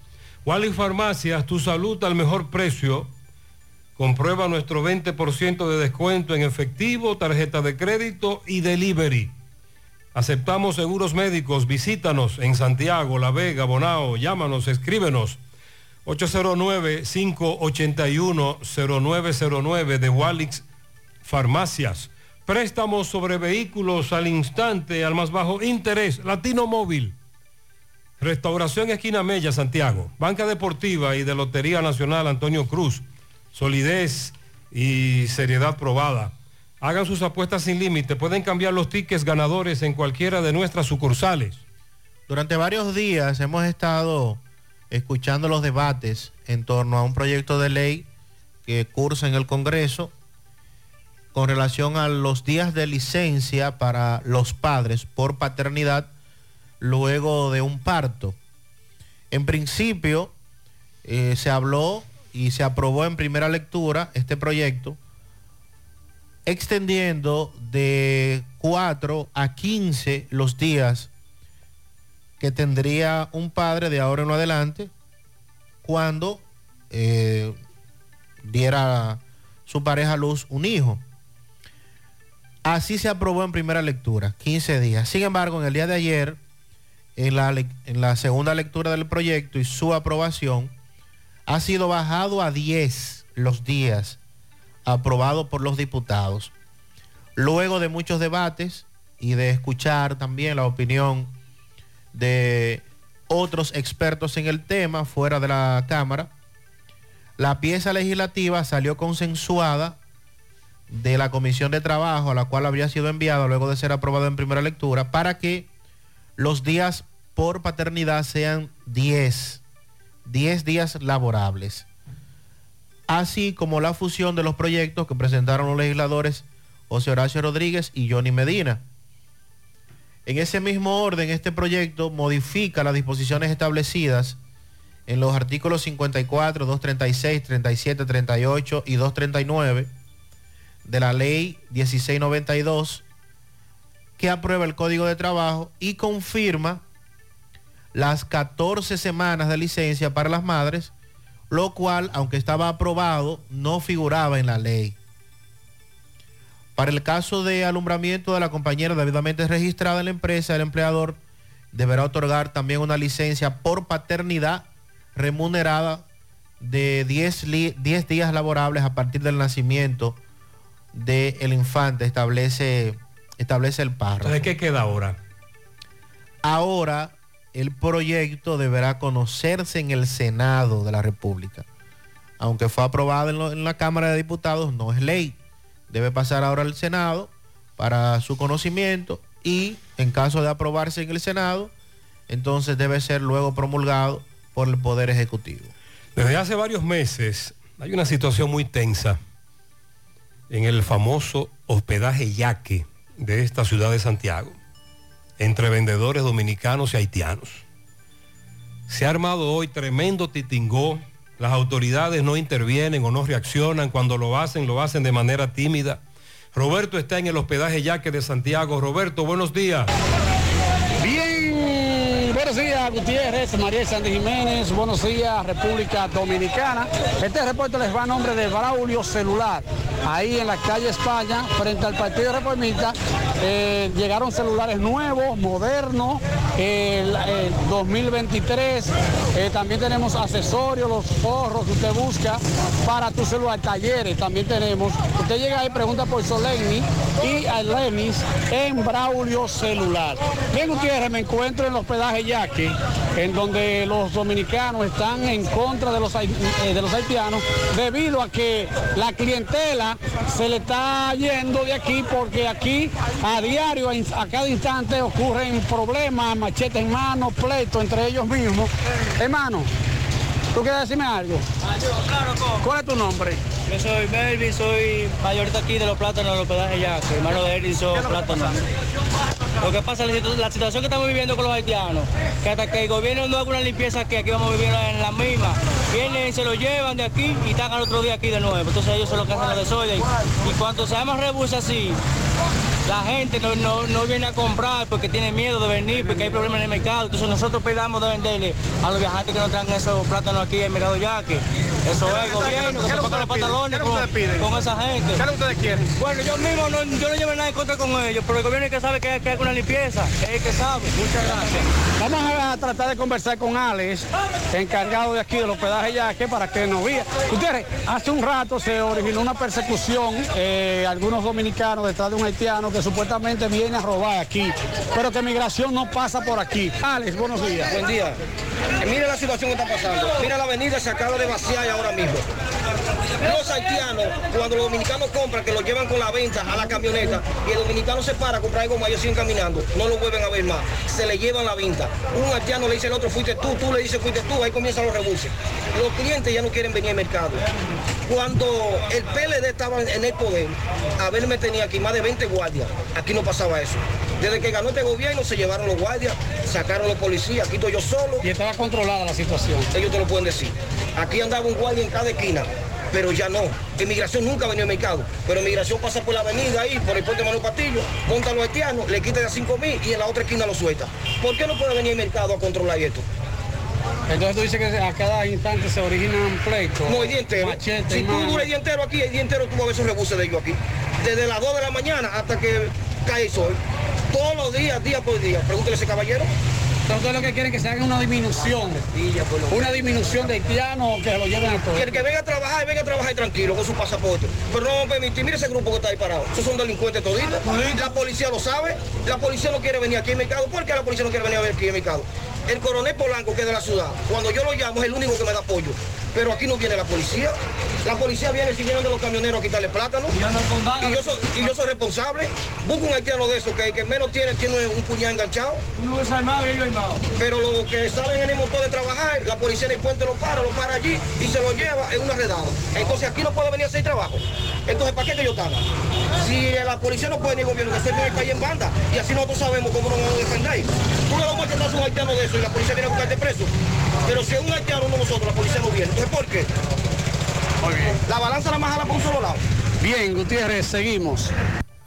Wally Farmacias, tu salud al mejor precio. Comprueba nuestro 20% de descuento en efectivo, tarjeta de crédito y delivery. Aceptamos seguros médicos. Visítanos en Santiago, La Vega, Bonao. Llámanos, escríbenos. 809-581-0909 de Walix Farmacias. Préstamos sobre vehículos al instante, al más bajo interés. Latino Móvil. Restauración Esquina Mella, Santiago. Banca Deportiva y de Lotería Nacional Antonio Cruz. Solidez y seriedad probada. Hagan sus apuestas sin límite. Pueden cambiar los tickets ganadores en cualquiera de nuestras sucursales. Durante varios días hemos estado escuchando los debates en torno a un proyecto de ley que cursa en el Congreso con relación a los días de licencia para los padres por paternidad luego de un parto. En principio eh, se habló y se aprobó en primera lectura este proyecto extendiendo de 4 a 15 los días que tendría un padre de ahora en adelante cuando eh, diera su pareja a luz un hijo. Así se aprobó en primera lectura, 15 días. Sin embargo, en el día de ayer, en la, en la segunda lectura del proyecto y su aprobación, ha sido bajado a 10 los días aprobado por los diputados. Luego de muchos debates y de escuchar también la opinión de otros expertos en el tema fuera de la Cámara, la pieza legislativa salió consensuada de la Comisión de Trabajo, a la cual habría sido enviada luego de ser aprobada en primera lectura, para que los días por paternidad sean 10, 10 días laborables así como la fusión de los proyectos que presentaron los legisladores José Horacio Rodríguez y Johnny Medina. En ese mismo orden, este proyecto modifica las disposiciones establecidas en los artículos 54, 236, 37, 38 y 239 de la ley 1692 que aprueba el Código de Trabajo y confirma las 14 semanas de licencia para las madres lo cual, aunque estaba aprobado, no figuraba en la ley. Para el caso de alumbramiento de la compañera debidamente registrada en la empresa, el empleador deberá otorgar también una licencia por paternidad remunerada de 10, 10 días laborables a partir del nacimiento del infante, establece, establece el párrafo. ¿De qué queda ahora? Ahora el proyecto deberá conocerse en el Senado de la República. Aunque fue aprobado en, la Cámara de Diputados, no es ley. Debe pasar ahora al Senado para su conocimiento y en caso de aprobarse en el Senado, entonces debe ser luego promulgado por el Poder Ejecutivo. Desde hace varios meses hay una situación muy tensa en el famoso hospedaje yaque de esta ciudad de Santiago entre vendedores dominicanos y haitianos. Se ha armado hoy tremendo titingó. Las autoridades no intervienen o no reaccionan. Cuando lo hacen, lo hacen de manera tímida. Roberto está en el hospedaje Yaque de Santiago. Roberto, buenos días. Gutiérrez, María Sandy Jiménez, buenos días República Dominicana. Este reporte les va a nombre de Braulio Celular. Ahí en la calle España, frente al Partido Reformista, eh, llegaron celulares nuevos, modernos, el, el 2023. Eh, también tenemos accesorios, los forros que usted busca para tu celular, talleres también tenemos. Usted llega ahí, pregunta por Solenni y a Lenis en Braulio Celular. Bien, Gutiérrez, me encuentro en el hospedaje Yaque, en donde los dominicanos están en contra de los, eh, de los haitianos debido a que la clientela se le está yendo de aquí porque aquí a diario, a cada instante ocurren problemas, machetes en mano, pleitos entre ellos mismos. Hermano, ¿tú quieres decirme algo? ¿Cuál es tu nombre? Yo soy Melvin, soy mayorita aquí de los plátanos, los pedajes ya, hermano de Edison Plátano. Lo que pasa es la, situación que estamos viviendo con los haitianos, que hasta que el gobierno no haga una limpieza aquí, aquí vamos a vivir en la misma. Vienen, se lo llevan de aquí y están al otro día aquí de nuevo. Entonces ellos son los que hacen los desorden. Y cuando se llama rebus así, la gente no, no, no viene a comprar porque tiene miedo de venir, porque hay problemas en el mercado. Entonces nosotros pedamos de venderle a los viajantes que no traen esos plátanos aquí en el mercado yaque. Eso es gobierno, que se pongan los pantalones con, con esa gente. ¿Qué es lo que ustedes quieren? Bueno, yo mismo no, yo no llevo nada en contra con ellos, pero el gobierno es que sabe que hay que hacer una limpieza, es el que sabe. Muchas gracias. Vamos a tratar de conversar con Alex, encargado de aquí del hospedaje Yaque, para que nos vea. Ustedes, hace un rato se originó una persecución, eh, algunos dominicanos detrás de un haitiano que supuestamente viene a robar aquí, pero que migración no pasa por aquí. Alex, buenos días. Buen día. Eh, mira la situación que está pasando. Mira la avenida, se acaba de vaciar ahora mismo. Los haitianos, cuando los dominicanos compran, que lo llevan con la venta a la camioneta, y el dominicano se para a comprar algo ellos siguen caminando, no lo vuelven a ver más. Se le llevan la venta. Un haitiano le dice al otro, fuiste tú, tú le dices, fuiste tú, ahí comienzan los rebuses. Los clientes ya no quieren venir al mercado. Cuando el PLD estaba en el poder, Abel me tenía aquí más de 20 guardias. Aquí no pasaba eso. Desde que ganó este gobierno se llevaron los guardias, sacaron los policías, aquí estoy yo solo. Y estaba controlada la situación. Ellos te lo pueden decir. Aquí andaba un guardia en cada esquina, pero ya no. Inmigración nunca venía al mercado, pero inmigración pasa por la avenida ahí, por el puente Manuel Patillo, monta a los haitianos, le quita de a 5 mil y en la otra esquina lo suelta. ¿Por qué no puede venir al mercado a controlar esto? Entonces tú dices que a cada instante se originan pleitos. No, el día entero. machete, si tú duras el día entero aquí, el día entero tú vas a ver esos rebuses de ellos aquí. Desde las 2 de la mañana hasta que cae el sol. Todos los días, día por día. Pregúntele a ese caballero. Entonces lo que quieren es que se haga una disminución. Una disminución de haitianos que lo lleven a todo. Y el que venga a trabajar, venga a trabajar tranquilo con su pasaporte. Pero no vamos a permitir, mire ese grupo que está ahí parado. Esos son delincuentes toditos. La policía lo sabe. La policía no quiere venir aquí al mercado. ¿Por qué la policía no quiere venir a ver aquí al mercado? El coronel Polanco, que es de la ciudad, cuando yo lo llamo es el único que me da apoyo. Pero aquí no viene la policía. La policía viene si vienen de los camioneros a quitarle plátano. Y yo soy, y yo soy responsable. Busco un haitiano de esos que el que menos tiene tiene un puñal enganchado. Uno es armado y ellos armados. Pero los que salen en el motor de trabajar, la policía en el puente lo para, lo para allí y se lo lleva en una redada. Entonces aquí no puede venir a hacer trabajo. Entonces, ¿para qué que yo estaba? Si la policía no puede ni gobierno, que se viene calle en banda y así nosotros sabemos cómo nos vamos a defender. Tú vamos a quitar a un haitiano de y la policía viene a buscarte preso. Pero si es un haitiano no nosotros, la policía no viene. Entonces, ¿por qué? La balanza la más jala por un solo lado. Bien, Gutiérrez, seguimos.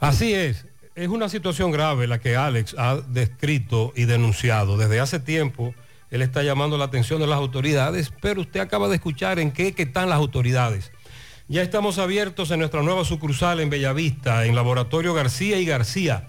Así es. Es una situación grave la que Alex ha descrito y denunciado. Desde hace tiempo él está llamando la atención de las autoridades, pero usted acaba de escuchar en qué que están las autoridades. Ya estamos abiertos en nuestra nueva sucursal en Bellavista, en Laboratorio García y García.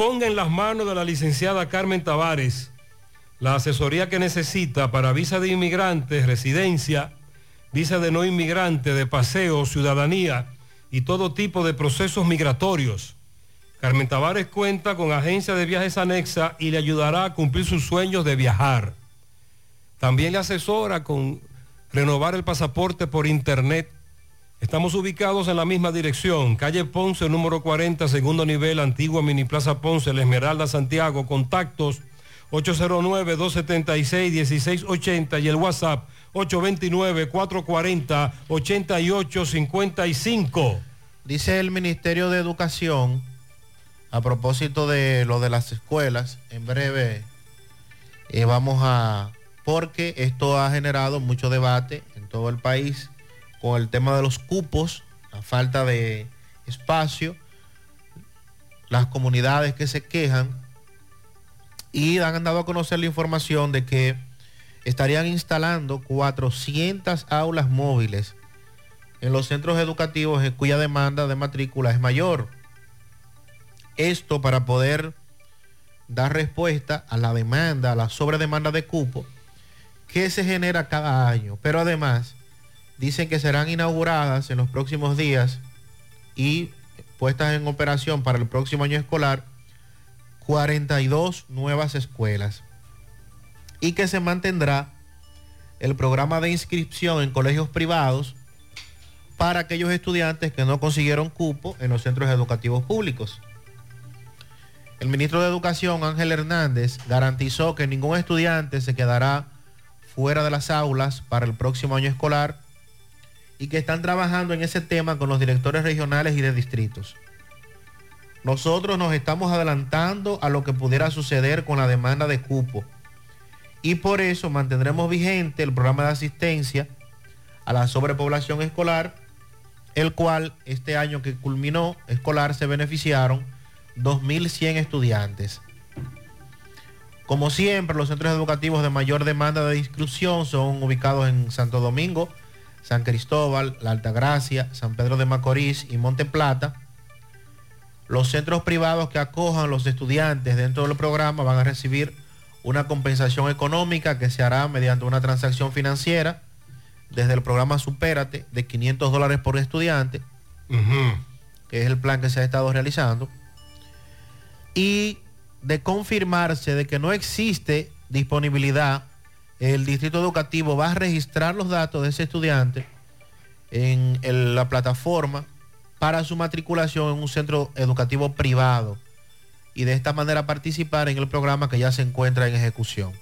Ponga en las manos de la licenciada Carmen Tavares la asesoría que necesita para visa de inmigrantes, residencia, visa de no inmigrante, de paseo, ciudadanía y todo tipo de procesos migratorios. Carmen Tavares cuenta con agencia de viajes anexa y le ayudará a cumplir sus sueños de viajar. También le asesora con renovar el pasaporte por internet. Estamos ubicados en la misma dirección, calle Ponce, número 40, segundo nivel, antigua Mini Plaza Ponce, La Esmeralda, Santiago. Contactos 809-276-1680 y el WhatsApp 829-440-8855. Dice el Ministerio de Educación, a propósito de lo de las escuelas, en breve eh, vamos a, porque esto ha generado mucho debate en todo el país con el tema de los cupos, la falta de espacio. las comunidades que se quejan y han dado a conocer la información de que estarían instalando 400 aulas móviles en los centros educativos en cuya demanda de matrícula es mayor. Esto para poder dar respuesta a la demanda, a la sobredemanda de cupo que se genera cada año. Pero además dicen que serán inauguradas en los próximos días y puestas en operación para el próximo año escolar 42 nuevas escuelas y que se mantendrá el programa de inscripción en colegios privados para aquellos estudiantes que no consiguieron cupo en los centros educativos públicos. El ministro de Educación, Ángel Hernández, garantizó que ningún estudiante se quedará fuera de las aulas para el próximo año escolar y que están trabajando en ese tema con los directores regionales y de distritos. Nosotros nos estamos adelantando a lo que pudiera suceder con la demanda de cupo y por eso mantendremos vigente el programa de asistencia a la sobrepoblación escolar, el cual este año que culminó escolar se beneficiaron 2.100 estudiantes. Como siempre, los centros educativos de mayor demanda de inscripción son ubicados en Santo Domingo, San Cristóbal, La Altagracia, San Pedro de Macorís y Monte Plata. Los centros privados que acojan los estudiantes dentro del programa van a recibir una compensación económica que se hará mediante una transacción financiera desde el programa Supérate de 500 dólares por estudiante, que es el plan que se ha estado realizando, y de confirmarse de que no existe disponibilidad, el distrito educativo va a registrar los datos de ese estudiante en, la plataforma para su matriculación en un centro educativo privado y de esta manera participar en el programa que ya se encuentra en ejecución.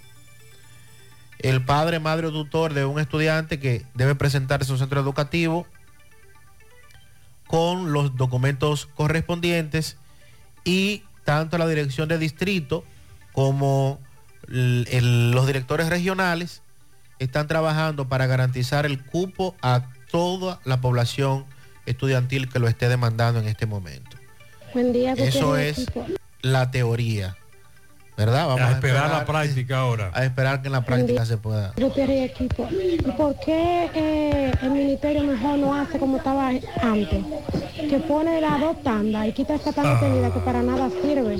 El padre, madre o tutor de un estudiante que debe presentarse a un centro educativo con los documentos correspondientes y tanto la dirección de distrito como el- los directores regionales están trabajando para garantizar el cupo a toda la población estudiantil que lo esté demandando en este momento. Buen día, Eso es equipo. la teoría, ¿verdad? Vamos A esperar la práctica ahora. A esperar que en la práctica se pueda. Gutiérrez y equipo. ¿Y por qué eh, el ministerio mejor no hace como estaba antes? Que pone las dos tandas y quita esa tanda Ah. tenida que para nada sirve.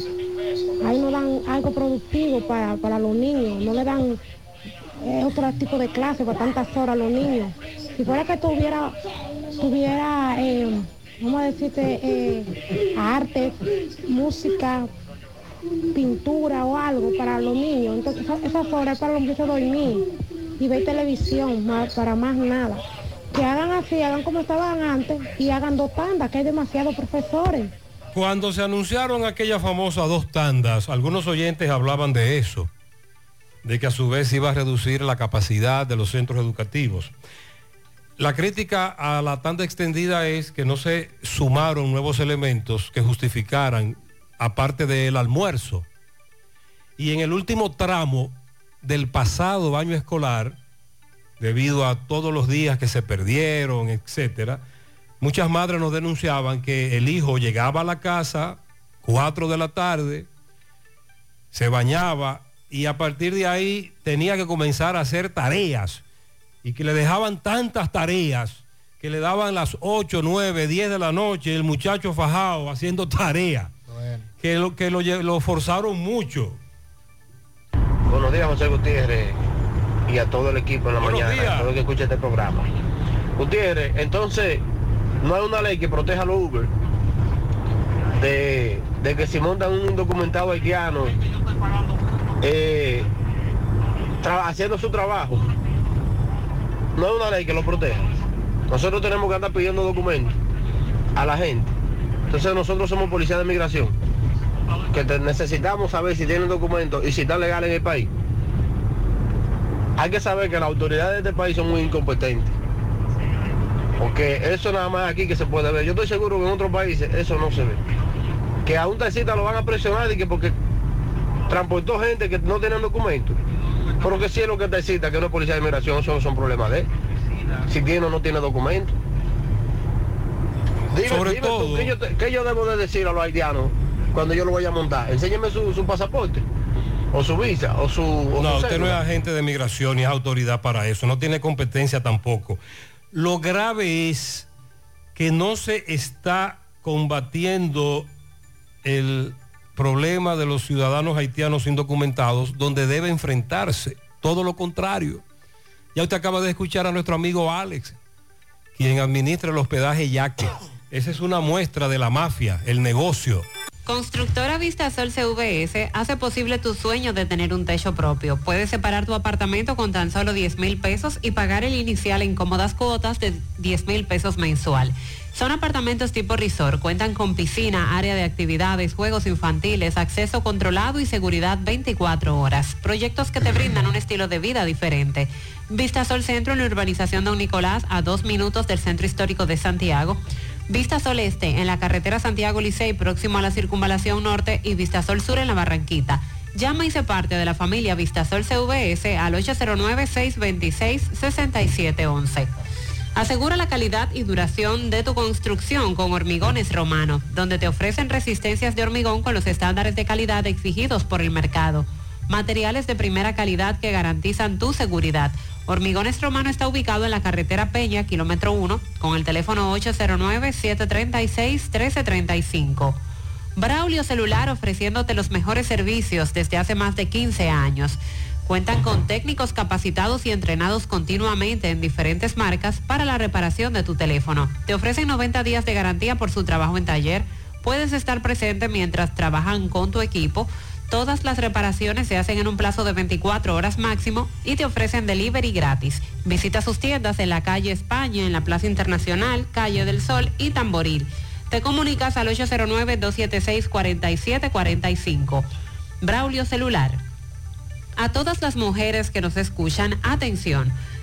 Ahí no dan algo productivo para, para los niños, no le dan eh, otro tipo de clase para tantas horas a los niños. Si fuera que tuviera, tuviera eh, vamos a decirte, eh, arte, música, pintura o algo para los niños. Entonces esa- esas horas es para los muchachos dormir y ver televisión, para más nada. Que hagan así, hagan como estaban antes y hagan dos tandas, que hay demasiados profesores. Cuando se anunciaron aquellas famosas dos tandas, algunos oyentes hablaban de eso, de que a su vez iba a reducir la capacidad de los centros educativos. La crítica a la tanda extendida es que no se sumaron nuevos elementos que justificaran, aparte del almuerzo. Y en el último tramo del pasado año escolar, debido a todos los días que se perdieron, etcétera, muchas madres nos denunciaban que el hijo llegaba a la casa 4 de la tarde, se bañaba y a partir de ahí tenía que comenzar a hacer tareas y que le dejaban tantas tareas que le daban las 8, 9, 10 de la noche el muchacho fajado haciendo tareas que, lo, que lo, forzaron mucho. Buenos días, José Gutiérrez, y a todo el equipo en la Buenos mañana, días. a todo el que escucha este programa. Gutiérrez, entonces, no hay una ley que proteja a los Uber de, de que si montan un documentado haitiano eh, haciendo su trabajo, no hay una ley que lo proteja. Nosotros tenemos que andar pidiendo documentos a la gente. Entonces nosotros somos policía de migración, que te- necesitamos saber si tienen documentos y si están legales en el país. Hay que saber que las autoridades de este país son muy incompetentes. Porque eso nada más aquí que se puede ver. Yo estoy seguro que en otros países eso no se ve. Que a un taxista lo van a presionar y que porque transportó gente que no tenían documentos. Pero que si es lo que taxista, que no es policía de inmigración, eso no son problemas de él. Si tiene o no tiene documentos. Dime, Sobre dime tú, todo- ¿qué yo, te- qué yo debo de decir a los haitianos cuando yo lo vaya a montar. Enséñeme su, su pasaporte, o su visa, o su... o No, su usted no es agente de migración ni es autoridad para eso, no tiene competencia tampoco. Lo grave es que no se está combatiendo el problema de los ciudadanos haitianos indocumentados donde debe enfrentarse, todo lo contrario. Ya usted acaba de escuchar a nuestro amigo Alex, quien administra el hospedaje Yaque. Esa es una muestra de la mafia, el negocio. Constructora Vistasol CVS hace posible tu sueño de tener un techo propio. Puedes separar tu apartamento con tan solo 10 mil pesos y pagar el inicial en cómodas cuotas de 10 mil pesos mensual. Son apartamentos tipo resort, cuentan con piscina, área de actividades, juegos infantiles, acceso controlado y seguridad 24 horas. Proyectos que te brindan un estilo de vida diferente. Vistasol Centro en la urbanización Don Nicolás a dos minutos del centro histórico de Santiago. Vistasol Este en la carretera Santiago Licey próximo a la circunvalación norte y Vistasol Sur en la Barranquita. Llama y se parte de la familia Vistasol CVS al 809-626-6711. Asegura la calidad y duración de tu construcción con Hormigones Romano, donde te ofrecen resistencias de hormigón con los estándares de calidad exigidos por el mercado. Materiales de primera calidad que garantizan tu seguridad. Hormigones Romano está ubicado en la carretera Peña, kilómetro 1, con el teléfono 809-736-1335. Braulio Celular ofreciéndote los mejores servicios desde hace más de 15 años. Cuentan con técnicos capacitados y entrenados continuamente en diferentes marcas para la reparación de tu teléfono. Te ofrecen 90 días de garantía por su trabajo en taller. Puedes estar presente mientras trabajan con tu equipo. Todas las reparaciones se hacen en un plazo de 24 horas máximo y te ofrecen delivery gratis. Visita sus tiendas en la calle España, en la Plaza Internacional, Calle del Sol y Tamboril. Te comunicas al 809-276-4745. Braulio Celular. A todas las mujeres que nos escuchan, atención.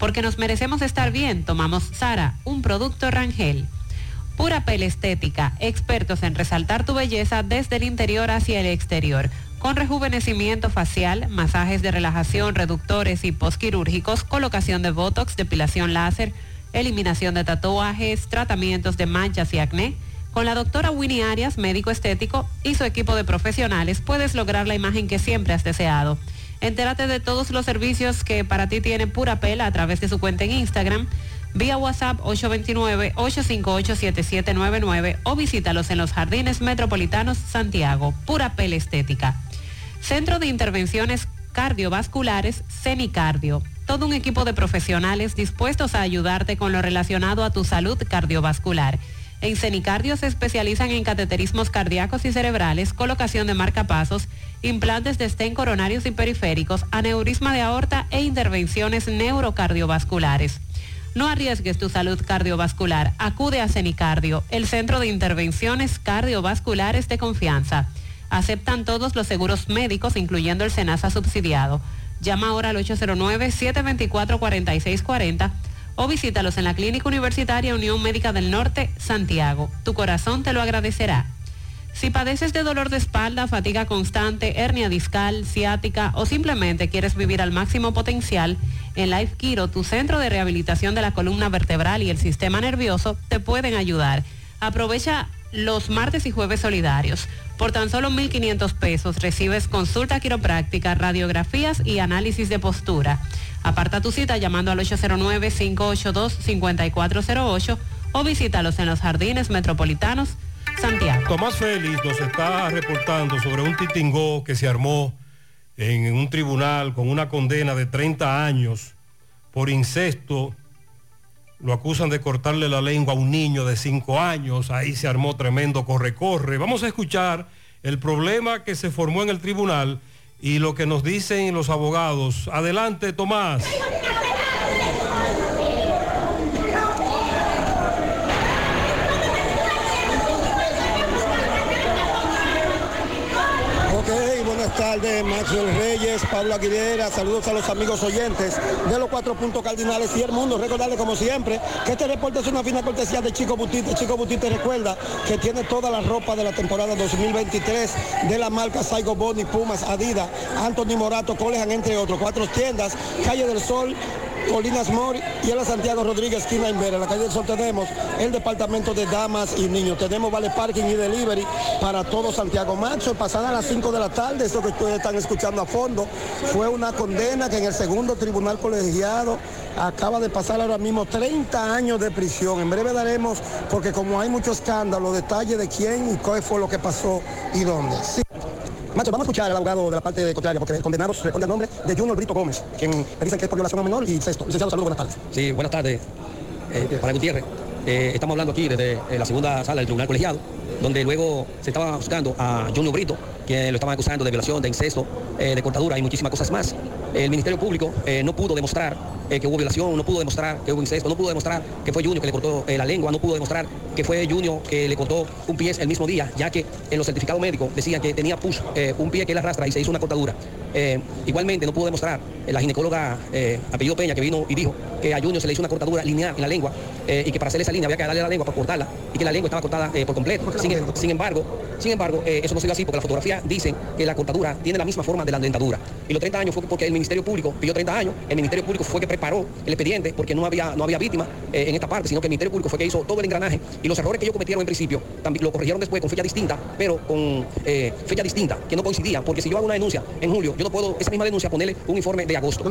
Porque nos merecemos estar bien, tomamos Sara, un producto Rangel. Pura Pel Estética, expertos en resaltar tu belleza desde el interior hacia el exterior, con rejuvenecimiento facial, masajes de relajación, reductores y postquirúrgicos, colocación de botox, depilación láser, eliminación de tatuajes, tratamientos de manchas y acné. Con la doctora Winnie Arias, médico estético, y su equipo de profesionales puedes lograr la imagen que siempre has deseado. Entérate de todos los servicios que para ti tiene Pura Pel a través de su cuenta en Instagram, vía WhatsApp 829-858-7799 o visítalos en los Jardines Metropolitanos Santiago. Pura Pel Estética. Centro de Intervenciones Cardiovasculares, CENICardio. Todo un equipo de profesionales dispuestos a ayudarte con lo relacionado a tu salud cardiovascular. En Cenicardio se especializan en cateterismos cardíacos y cerebrales, colocación de marcapasos, implantes de estén coronarios y periféricos, aneurisma de aorta e intervenciones neurocardiovasculares. No arriesgues tu salud cardiovascular. Acude a Cenicardio, el centro de intervenciones cardiovasculares de confianza. Aceptan todos los seguros médicos, incluyendo el SENASA subsidiado. Llama ahora al 809-724-4640 o visítalos en la Clínica Universitaria Unión Médica del Norte, Santiago. Tu corazón te lo agradecerá. Si padeces de dolor de espalda, fatiga constante, hernia discal, ciática o simplemente quieres vivir al máximo potencial, en Life Kiro, tu centro de rehabilitación de la columna vertebral y el sistema nervioso, te pueden ayudar. Aprovecha los martes y jueves solidarios. Por tan solo 1.500 pesos recibes consulta quiropráctica, radiografías y análisis de postura. Aparta tu cita llamando al 809-582-5408 o visítalos en los jardines metropolitanos Santiago. Tomás Félix nos está reportando sobre un titingó que se armó en un tribunal con una condena de 30 años por incesto. Lo acusan de cortarle la lengua a un niño de 5 años. Ahí se armó tremendo corre-corre. Vamos a escuchar el problema que se formó en el tribunal y lo que nos dicen los abogados. Adelante, Tomás. Ok, buenas tardes, Maxwell Reyes, Pablo Aguilera, saludos a los amigos oyentes de los cuatro puntos cardinales y el mundo. Recordarle como siempre que este reporte es una fina cortesía de Chico Butite. Chico Butite recuerda que tiene toda la ropa de la temporada 2023 de la marca Saigo Boni, Pumas, Adidas, Anthony Morato, Colejan, entre otros. Cuatro tiendas, Calle del Sol, Colinas Mori y en la Santiago Rodríguez, esquina Invera. En la calle del Sol tenemos el departamento de damas y niños. Tenemos vale parking y delivery para todo Santiago Macho. Pasada a las 5 de la tarde, esto que ustedes están escuchando a fondo, fue una condena que en el segundo tribunal colegiado acaba de pasar ahora mismo 30 años de prisión. En breve daremos, porque como hay mucho escándalo, detalles de quién y qué fue lo que pasó y dónde. Sí. Macho, vamos a escuchar al abogado de la parte contraria, porque el condenado responde al nombre de Junior Brito Gómez, quien le dicen que es por violación a menor y sexto. Licenciado, saludos, buenas tardes. Sí, buenas tardes, eh, para Gutiérrez. Eh, estamos hablando aquí desde eh, la segunda sala del Tribunal Colegiado, donde luego se estaba buscando a Junior Brito, que lo estaban acusando de violación, de incesto, eh, de cortadura y muchísimas cosas más. El Ministerio Público eh, no pudo demostrar eh, que hubo violación, no pudo demostrar que hubo incesto, no pudo demostrar que fue Junior que le cortó la lengua, no pudo demostrar que fue Junior que le cortó un pie el mismo día, ya que en los certificados médicos decían que tenía push, eh, un pie que él arrastra y se hizo una cortadura. Igualmente no pudo demostrar la ginecóloga apellido Peña que vino y dijo que a Junior se le hizo una cortadura lineal en la lengua y que para hacer esa línea había que darle la lengua para cortarla y que la lengua estaba cortada por completo. Sin, sin embargo, sin embargo eh, eso no se dio así porque la fotografía dice que la cortadura tiene la misma forma de la dentadura. Y los 30 años fue porque el Ministerio Público pidió 30 años, el Ministerio Público fue que preparó el expediente porque no había, no había víctima eh, en esta parte, sino que el Ministerio Público fue que hizo todo el engranaje y los errores que ellos cometieron en principio también lo corrigieron después con fecha distinta, pero con eh, fecha distinta, que no coincidía, porque si yo hago una denuncia en julio, yo no puedo esa misma denuncia ponerle un informe de agosto.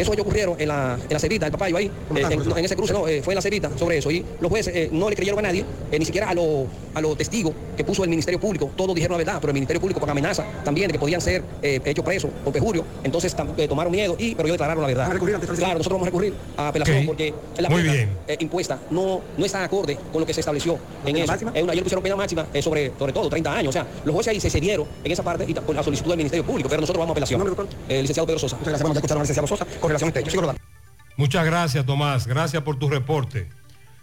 Eso ellos ocurrieron en la, en la cerita, el papá ahí, eh, en, en ese cruce, no, fue en la cerita sobre eso. Y los jueces no le creyeron a nadie, ni siquiera a los a los testigos que puso el Ministerio Público, todos dijeron la verdad, pero el Ministerio Público con amenaza también de que podían ser eh, hechos presos por perjurio, entonces eh, tomaron miedo y pero ellos declararon la verdad. Claro, nosotros vamos a recurrir a apelación porque la Muy pena bien. eh, impuesta no, no está acorde con lo que se estableció en ¿Pena eso. máxima? Es una, ellos pusieron pena máxima eh, sobre, sobre todo 30 años. O sea, los jueces ahí se cedieron en esa parte y por la solicitud del Ministerio Público, pero nosotros vamos a apelación. Eh, licenciado Pedro Sosa. Muchas gracias, bueno, ya escucharon al licenciado Sosa con relación a sigo rodando. Muchas gracias, Tomás. Gracias por tu reporte.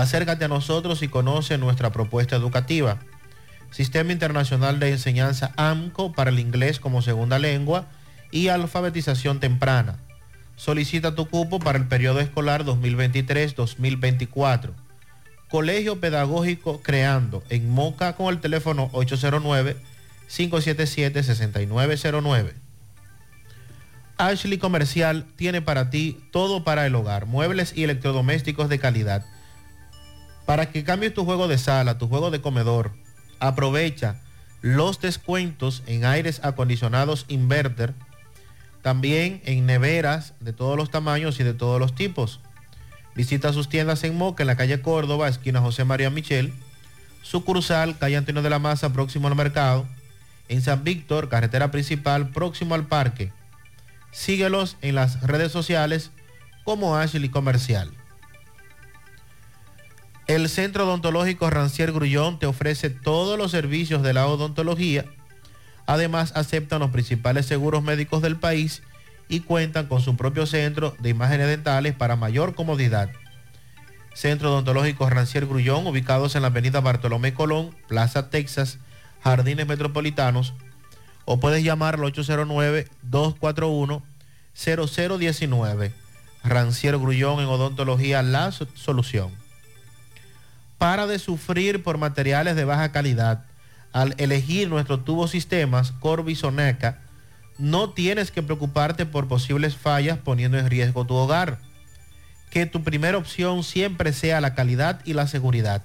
Acércate a nosotros y conoce nuestra propuesta educativa. Sistema Internacional de Enseñanza AMCO para el inglés como segunda lengua y alfabetización temprana. Solicita tu cupo para el periodo escolar 2023-2024. Colegio Pedagógico Creando en Moca con el teléfono 809-577-6909. Ashley Comercial tiene para ti todo para el hogar, muebles y electrodomésticos de calidad. Para que cambies tu juego de sala, tu juego de comedor, aprovecha los descuentos en aires acondicionados inverter, también en neveras de todos los tamaños y de todos los tipos. Visita sus tiendas en Moca, en la calle Córdoba, esquina José María Michel, sucursal, calle Antonio de la Maza, próximo al mercado, en San Víctor, carretera principal, próximo al parque. Síguelos en las redes sociales como Ashley Comercial. El Centro Odontológico Rancier Grullón te ofrece todos los servicios de la odontología. Además, aceptan los principales seguros médicos del país y cuentan con su propio centro de imágenes dentales para mayor comodidad. Centro Odontológico Rancier Grullón, ubicados en la avenida Bartolomé Colón, Plaza Texas, Jardines Metropolitanos, o puedes llamar al 809-241-0019. Rancier Grullón en odontología, la so- solución. Para de sufrir por materiales de baja calidad. Al elegir nuestros tubos sistemas Corby Soneca, no tienes que preocuparte por posibles fallas poniendo en riesgo tu hogar. Que tu primera opción siempre sea la calidad y la seguridad.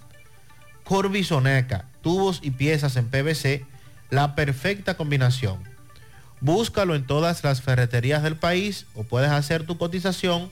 Corby Soneca, tubos y piezas en PVC, la perfecta combinación. Búscalo en todas las ferreterías del país o puedes hacer tu cotización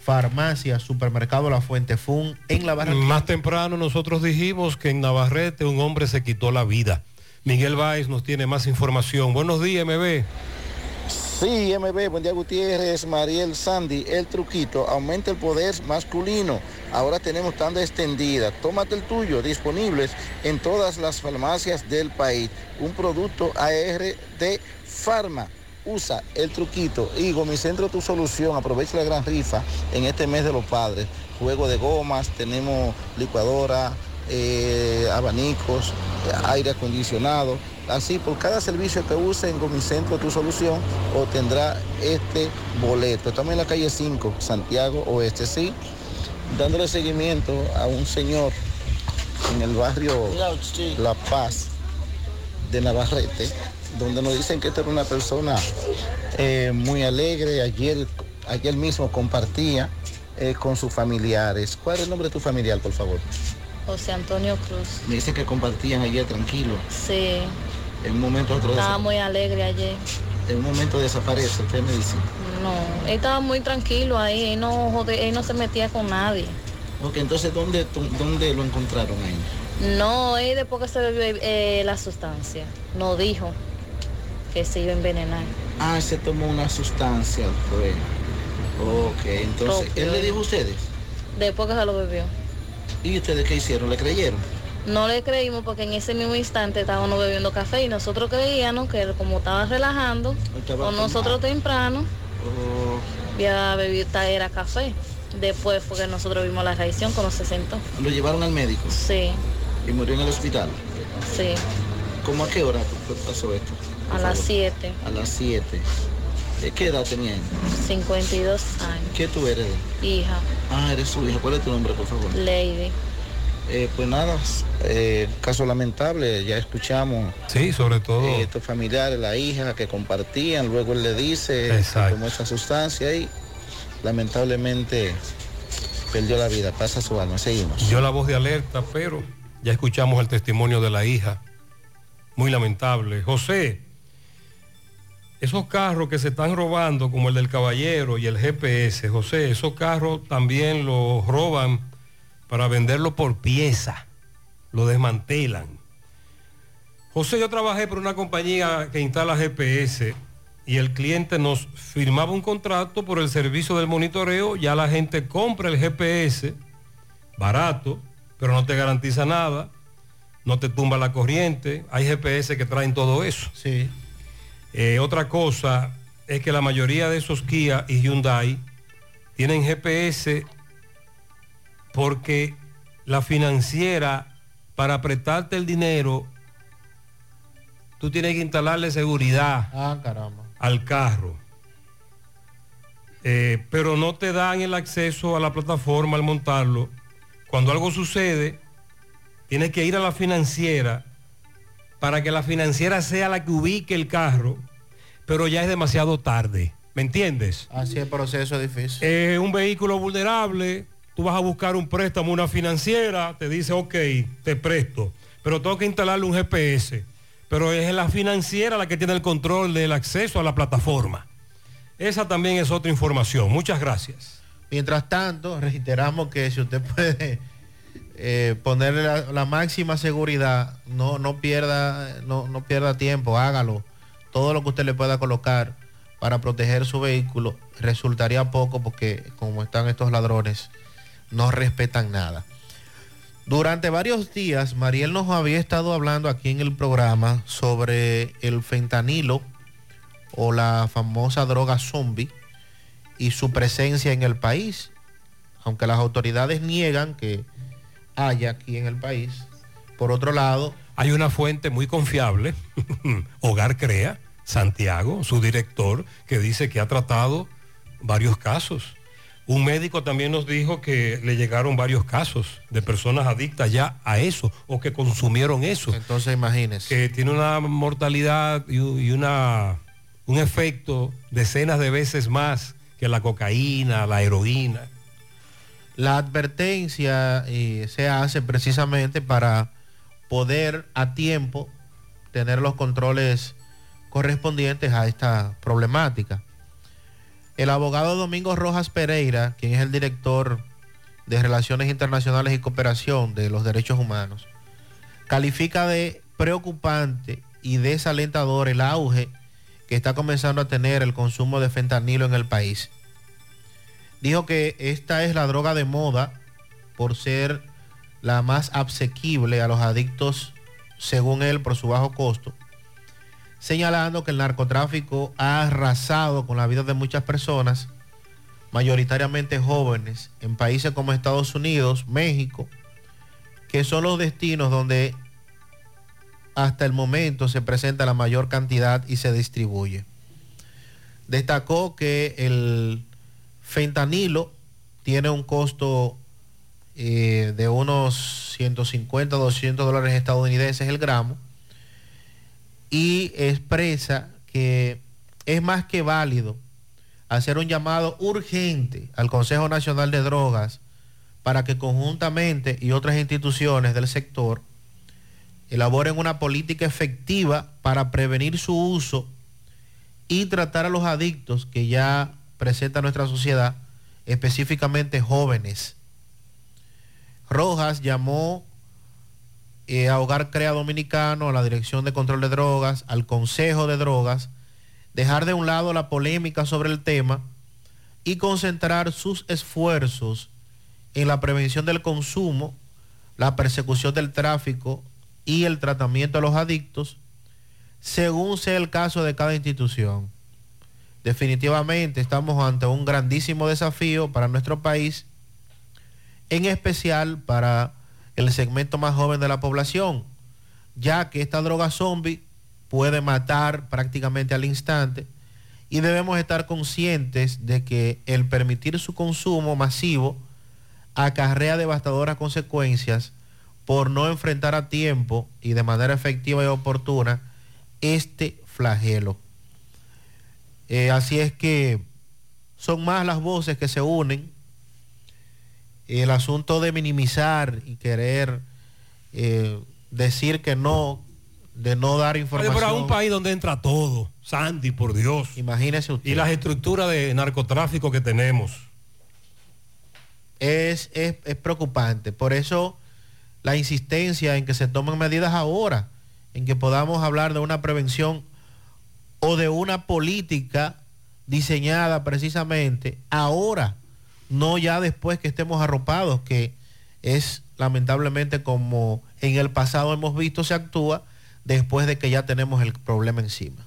farmacia, supermercado La Fuente Fun en La Barranquilla. Más temprano nosotros dijimos que en Navarrete un hombre se quitó la vida. Miguel Báez nos tiene más información. Buenos días, MB. Sí, MB, buen día Gutiérrez, Mariel Sandy, el truquito, aumenta el poder masculino. Ahora tenemos tanda extendida. Tómate el tuyo, disponibles en todas las farmacias del país. Un producto AR de Pharma. Usa el truquito y Gomicentro tu solución. Aprovecha la gran rifa en este mes de los padres. Juego de gomas, tenemos licuadora, eh, abanicos, eh, aire acondicionado. Así, por cada servicio que use en Gomicentro Tu Solución, obtendrá este boleto. Estamos en la calle 5, Santiago Oeste, sí, dándole seguimiento a un señor en el barrio La Paz de Navarrete, donde nos dicen que esta era una persona eh, muy alegre. Ayer, ayer mismo compartía eh, con sus familiares. ¿Cuál es el nombre de tu familiar, por favor? José Antonio Cruz. Me dice que compartían ayer tranquilo. Sí, En un momento otro estaba muy alegre ayer. en un momento desaparece, usted me dice. No, él estaba muy tranquilo ahí, él no, jode- él no se metía con nadie. Ok, entonces ¿dónde, dónde lo encontraron ahí? No, él después que se bebió eh, la sustancia, no dijo que se iba a envenenar. Ah, se tomó una sustancia, fue. Ok, entonces. ¿él le dijo a ustedes? Después que se lo bebió. ¿Y ustedes qué hicieron? ¿Le creyeron? No le creímos porque en ese mismo instante estábamos bebiendo café y nosotros creíamos que él, como estaba relajando, Estaba con nosotros temprano, Oh, había bebido era café. Después fue que nosotros vimos la reacción cuando se sentó. ¿Lo llevaron al médico? Sí, ¿Y murió en el hospital? sí, ¿Cómo a qué hora pasó esto? A las 7, A las 7. ¿De qué edad tenía él? 52 años. ¿Qué tú eres? Hija, Ah, eres su hija. ¿Cuál es tu nombre, por favor? Lady. Eh, pues nada, eh, caso lamentable, ya escuchamos. Sí, sobre todo. eh, estos familiares, la hija que compartían, luego él le dice Exacto. tomó esa sustancia y lamentablemente perdió la vida. Pasa su alma. Seguimos. Dio la voz de alerta, pero ya escuchamos el testimonio de la hija. Muy lamentable. José, esos carros que se están robando, como el del caballero y el GPS, José, esos carros también los roban para venderlo por pieza. Lo desmantelan. José, yo trabajé por una compañía que instala GPS y el cliente nos firmaba un contrato por el servicio del monitoreo. Ya la gente compra el GPS barato, pero no te garantiza nada, no te tumba la corriente, hay GPS que traen todo eso. Sí. Eh, otra cosa es que la mayoría de esos Kia y Hyundai tienen GPS porque la financiera, para prestarte el dinero, tú tienes que instalarle seguridad Ah, caramba. al carro. Eh, pero no te dan el acceso a la plataforma al montarlo. Cuando algo sucede, tienes que ir a la financiera para que la financiera sea la que ubique el carro, pero ya es demasiado tarde. ¿Me entiendes? Así el proceso es difícil. Eh, un vehículo vulnerable, tú vas a buscar un préstamo, una financiera, te dice, ok, te presto, pero tengo que instalarle un GPS. Pero es la financiera la que tiene el control del acceso a la plataforma. Esa también es otra información. Muchas gracias. Mientras tanto, reiteramos que si usted puede eh, ponerle la, la máxima seguridad, no, no, pierda, no, no pierda tiempo, hágalo. Todo lo que usted le pueda colocar para proteger su vehículo resultaría poco porque como están estos ladrones, no respetan nada. Durante varios días, Mariel nos había estado hablando aquí en el programa sobre el fentanilo o la famosa droga zombie y su presencia en el país. Aunque las autoridades niegan que haya aquí en el país. Por otro lado, Hay una fuente muy confiable, Hogar Crea, Santiago, su director, que dice que ha tratado varios casos. Un médico también nos dijo que le llegaron varios casos de personas adictas ya a eso o que consumieron eso. Entonces imagínense. Que tiene una mortalidad y una, un efecto decenas de veces más que la cocaína, la heroína. La advertencia eh, se hace precisamente para poder a tiempo tener los controles correspondientes a esta problemática. El abogado Domingo Rojas Pereira, quien es el director de Relaciones Internacionales y Cooperación de los Derechos Humanos, califica de preocupante y desalentador el auge que está comenzando a tener el consumo de fentanilo en el país. Dijo que esta es la droga de moda por ser la más asequible a los adictos, según él, por su bajo costo, señalando que el narcotráfico ha arrasado con la vida de muchas personas, mayoritariamente jóvenes, en países como Estados Unidos, México, que son los destinos donde hasta el momento se presenta la mayor cantidad y se distribuye. Destacó que el fentanilo tiene un costo eh, de unos 150, 200 dólares estadounidenses el gramo y expresa que es más que válido hacer un llamado urgente al Consejo Nacional de Drogas para que conjuntamente y otras instituciones del sector elaboren una política efectiva para prevenir su uso y tratar a los adictos que ya presenta nuestra sociedad, específicamente jóvenes. Rojas llamó eh, a Hogar Crea Dominicano, a la Dirección de Control de Drogas, al Consejo de Drogas, dejar de un lado la polémica sobre el tema y concentrar sus esfuerzos en la prevención del consumo, la persecución del tráfico y el tratamiento de los adictos, según sea el caso de cada institución. Definitivamente estamos ante un grandísimo desafío para nuestro país, en especial para el segmento más joven de la población, ya que esta droga zombie puede matar prácticamente al instante y debemos estar conscientes de que el permitir su consumo masivo acarrea devastadoras consecuencias por no enfrentar a tiempo y de manera efectiva y oportuna este flagelo. Eh, así es que son más las voces que se unen. El asunto de minimizar y querer eh, decir que no, de no dar información. Pero a un país donde entra todo, Sandy, por Dios. Imagínese usted. Y las estructuras de narcotráfico que tenemos. Es, es, es preocupante. Por eso la insistencia en que se tomen medidas ahora, en que podamos hablar de una prevención o de una política diseñada precisamente ahora, no ya después que estemos arropados, que es lamentablemente como en el pasado hemos visto se actúa después de que ya tenemos el problema encima.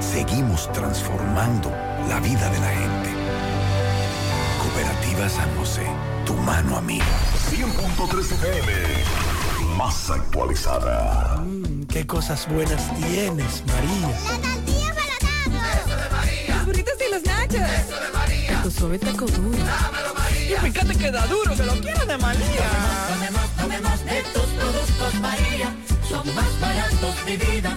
seguimos transformando la vida de la gente. Cooperativa San José, tu mano amiga. 100.3 FM, más actualizada. Qué cosas buenas tienes, María. La tortilla para Eso de María. Los burritos y los nachos. Eso de María. Tu suave taco duro. Dámelo, María. Y fíjate que da duro, que lo quiero de María. Tomemos, tomemos de tus productos, María. Son más baratos de vida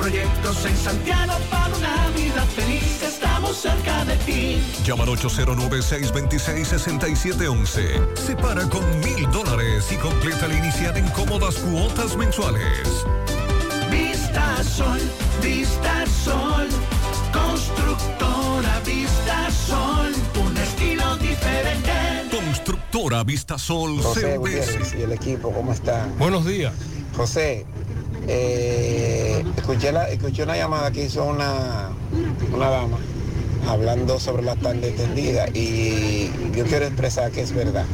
proyectos en Santiago para una vida feliz, estamos cerca de ti. Llama al 809-626-6711. Separa con mil dólares y completa la inicial en cómodas cuotas mensuales. Vista Sol, Vista Sol, constructora Vista Sol, un estilo diferente. Constructora Vista Sol José. Gutiérrez y el equipo, ¿cómo están? Buenos días. José, eh, escuché, la, escuché una llamada que hizo una, una dama hablando sobre la tarde extendida y yo quiero expresar que es verdad,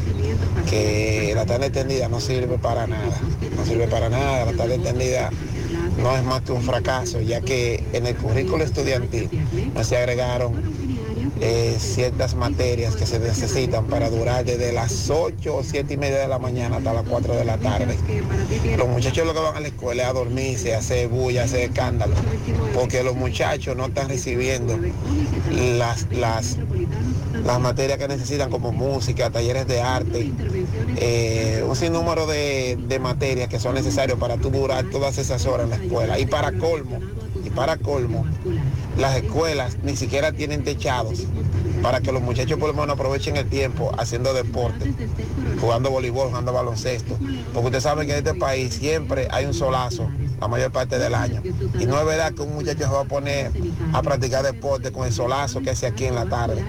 que la tarde extendida no sirve para nada, no sirve para nada, la tarde extendida no es más que un fracaso, ya que en el currículo estudiantil no se agregaron eh, ciertas materias que se necesitan para durar desde las 8 o 7 y media de la mañana hasta las 4 de la tarde. Los muchachos lo que van a la escuela es a dormirse, a hacer bulla, a hacer escándalo, porque los muchachos no están recibiendo las, las, las materias que necesitan como música, talleres de arte, eh, un sinnúmero de, de materias que son necesarias para tú durar todas esas horas en la escuela. Y para colmo, y para colmo, las escuelas ni siquiera tienen techados para que los muchachos por lo menos aprovechen el tiempo haciendo deporte, jugando voleibol, jugando baloncesto. Porque usted sabe que en este país siempre hay un solazo la mayor parte del año. Y no es verdad que un muchacho se va a poner a practicar deporte con el solazo que hace aquí en la tarde,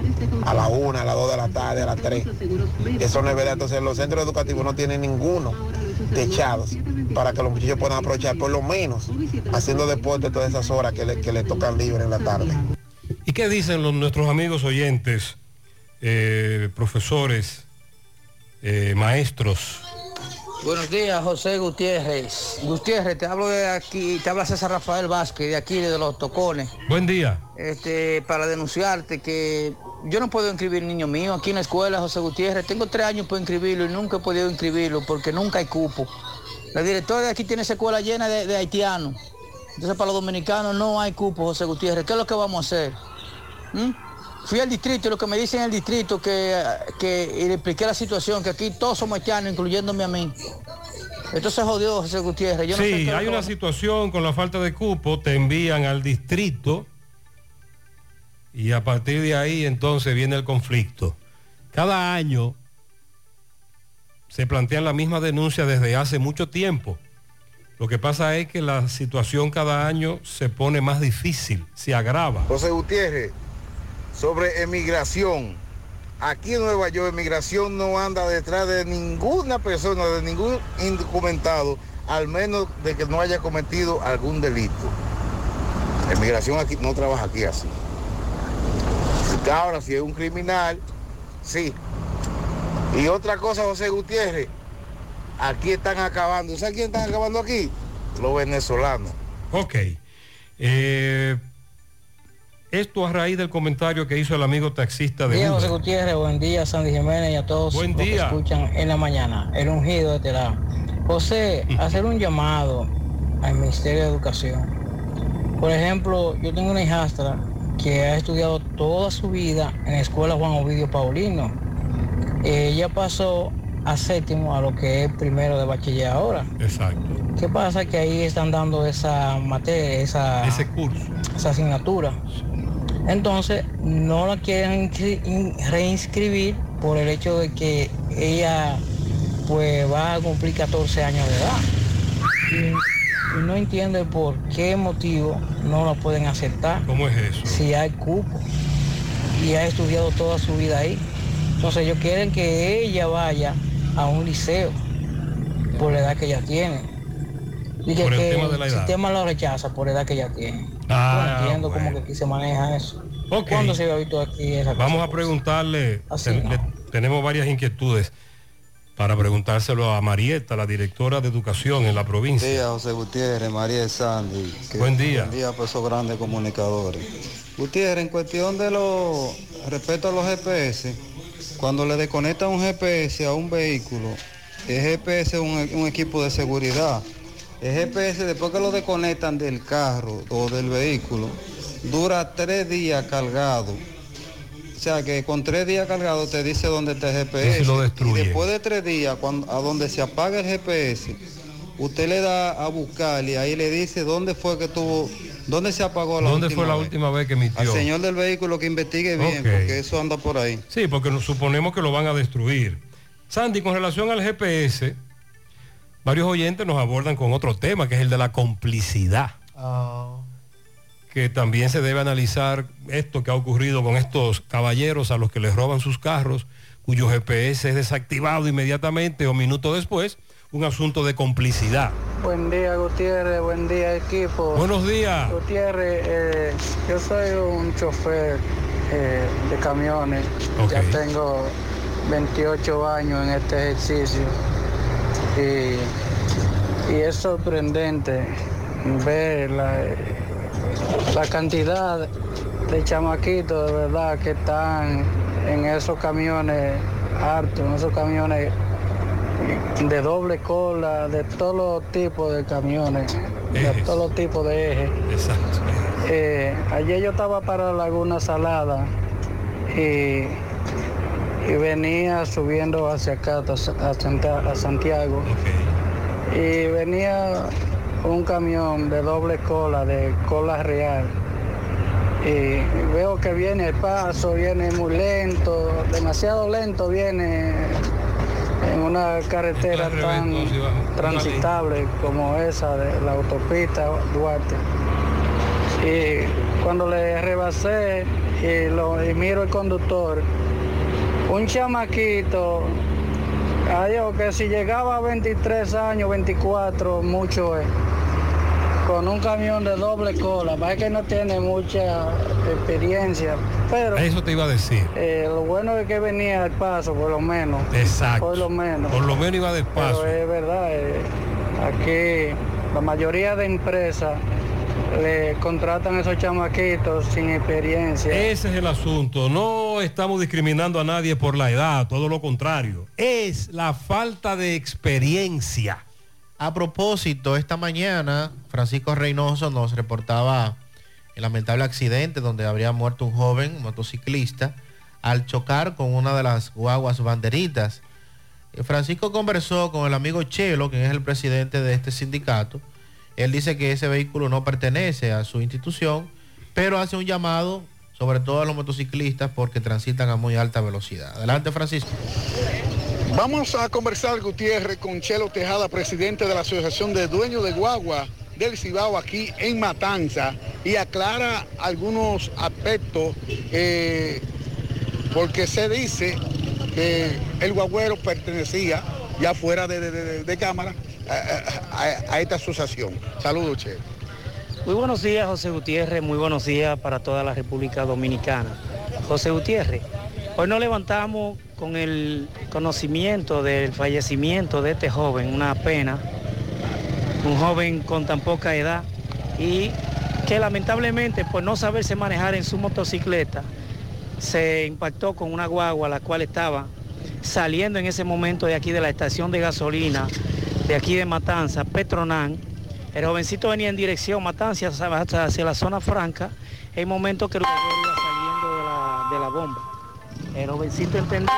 a la una, a las dos de la tarde, a las tres. Eso no es verdad. Entonces los centros educativos no tienen ninguno techados para que los muchachos puedan aprovechar por lo menos haciendo deporte todas esas horas que le, que le tocan libre en la tarde. ¿Y qué dicen los, nuestros amigos oyentes, eh, profesores, eh, maestros? Buenos días, José Gutiérrez. Gutiérrez, te hablo de aquí, te habla César Rafael Vázquez, de aquí, de los Tocones. Buen día. Este, para denunciarte que yo no puedo inscribir niño mío aquí en la escuela, José Gutiérrez. Tengo tres años por inscribirlo y nunca he podido inscribirlo porque nunca hay cupo. La directora de aquí tiene esa escuela llena de, de haitianos. Entonces para los dominicanos no hay cupo, José Gutiérrez. ¿Qué es lo que vamos a hacer? ¿Mm? Fui al distrito y lo que me dicen en el distrito que, que y le expliqué la situación, que aquí todos somos haitianos, incluyéndome a mí. Esto se jodió, José Gutiérrez. Yo no sé sí, hay una situación con la falta de cupo, te envían al distrito y a partir de ahí entonces viene el conflicto. Cada año se plantean la misma denuncia desde hace mucho tiempo. Lo que pasa es que la situación cada año se pone más difícil, se agrava. José Gutiérrez, sobre emigración. Aquí en Nueva York, emigración no anda detrás de ninguna persona, de ningún indocumentado, al menos de que no haya cometido algún delito. Emigración aquí no trabaja aquí así. Ahora, si es un criminal, sí. Y otra cosa, José Gutiérrez, aquí están acabando. ¿Sabes quién están acabando aquí? Los venezolanos. Ok. Eh, esto a raíz del comentario que hizo el amigo taxista de Día José. Gutiérrez, buen día Sandy Jiménez y a todos Buen los que día. escuchan en la mañana. El ungido de Terá. José, hacer un llamado al Ministerio de Educación. Por ejemplo, yo tengo una hijastra que ha estudiado toda su vida en la escuela Juan Ovidio Paulino. Ella pasó a séptimo a lo que es primero de bachiller ahora. Exacto. ¿Qué pasa? Que ahí están dando esa materia, esa, Ese curso. esa asignatura. Entonces, no la quieren inscri- in- reinscribir por el hecho de que ella pues va a cumplir 14 años de edad. Y, y no entiende por qué motivo no la pueden aceptar. ¿Cómo es eso? Si hay cupo y ha estudiado toda su vida ahí. Entonces ellos quieren que ella vaya a un liceo por la edad que ella tiene. Por el que tema de la el edad. sistema lo rechaza por la edad que ella tiene. Ah, no entiendo cómo que aquí se maneja eso. ¿Cuándo se había visto aquí esa cosa? Vamos a preguntarle, Así ten- no. le- tenemos varias inquietudes para preguntárselo a Marieta, la directora de educación en la provincia. Buen día, José Gutiérrez, María de Sandy. Que- Buen día. Buen día para esos grandes comunicadores. Gutiérrez, en cuestión de los, respecto a los GPS, cuando le desconectan un GPS a un vehículo, el GPS es un, un equipo de seguridad. El GPS, después que lo desconectan del carro o del vehículo, dura tres días cargado. O sea que con tres días cargado te dice dónde está el GPS. Y si lo Y después de tres días, cuando, a donde se apaga el GPS, usted le da a buscar y ahí le dice dónde fue que tuvo, dónde se apagó la ¿Dónde última fue la vez. última vez que Al emitió? señor del vehículo que investigue bien, porque eso anda por ahí. Sí, porque nos suponemos que lo van a destruir. Sandy, con relación al GPS, varios oyentes nos abordan con otro tema, que es el de la complicidad. Que también se debe analizar esto que ha ocurrido con estos caballeros a los que les roban sus carros, cuyo GPS es desactivado inmediatamente o minutos después, un asunto de complicidad. Buen día Gutiérrez, buen día equipo. Buenos días. Gutiérrez, eh, yo soy un chofer eh, de camiones. Ya tengo 28 años en este ejercicio. Y, y es sorprendente ver la, la cantidad de chamaquitos de verdad que están en esos camiones hartos, en esos camiones de doble cola, de todos los tipos de camiones, de todos los tipos de ejes. Exacto. Eh, ayer yo estaba para Laguna Salada y, y venía subiendo hacia acá, a Santiago. Y venía un camión de doble cola, de cola real. Y veo que viene el paso, viene muy lento, demasiado lento viene en una carretera tan transitable como esa de la autopista Duarte. Y cuando le rebasé y, lo, y miro el conductor, un chamaquito, adiós, que si llegaba a 23 años, 24, mucho es, con un camión de doble cola, parece que no tiene mucha experiencia, pero... Eso te iba a decir. Eh, lo bueno es que venía al paso, por lo menos. Exacto. Por lo menos. Por lo menos iba despacio. Pero es verdad, eh, aquí la mayoría de empresas le contratan a esos chamaquitos sin experiencia. Ese es el asunto. No estamos discriminando a nadie por la edad, todo lo contrario. Es la falta de experiencia. A propósito, esta mañana Francisco Reynoso nos reportaba el lamentable accidente donde habría muerto un joven motociclista al chocar con una de las guaguas banderitas. Eh, Francisco conversó con el amigo Chelo, quien es el presidente de este sindicato. Él dice que ese vehículo no pertenece a su institución, pero hace un llamado sobre todo a los motociclistas porque transitan a muy alta velocidad. Adelante, Francisco. Vamos a conversar, Gutiérrez, con Chelo Tejada, presidente de la Asociación de Dueños de Guagua del Cibao aquí en Matanza, y aclara algunos aspectos, eh, porque se dice que el guagüero pertenecía, ya fuera de, de- de- cámara, a, esta asociación. Saludos, Chelo. Muy buenos días, José Gutiérrez. Muy buenos días para toda la República Dominicana. José Gutiérrez, hoy nos levantamos con el conocimiento del fallecimiento de este joven, una pena, un joven con tan poca edad y que lamentablemente por no saberse manejar en su motocicleta se impactó con una guagua la cual estaba saliendo en ese momento de aquí de la estación de gasolina de aquí de Matanza, Petronán. El jovencito venía en dirección Matanza hacia, la zona franca, en el momento que el iba saliendo de la bomba. El jovencito entendió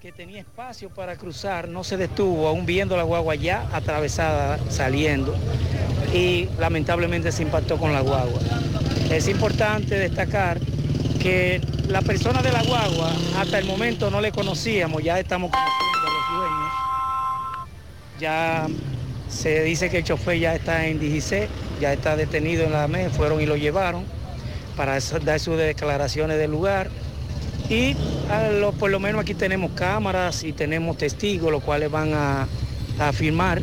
que tenía espacio para cruzar, no se detuvo, aún viendo la guagua ya atravesada, saliendo, y lamentablemente se impactó con la guagua. Es importante destacar que la persona de la guagua hasta el momento no le conocíamos, ya estamos conociendo a los dueños. Ya se dice que el chofer ya está en DGC, ya está detenido en la MES, fueron y lo llevaron para dar sus declaraciones del lugar. Y a lo- por lo menos aquí tenemos cámaras y tenemos testigos, los cuales van a, a afirmar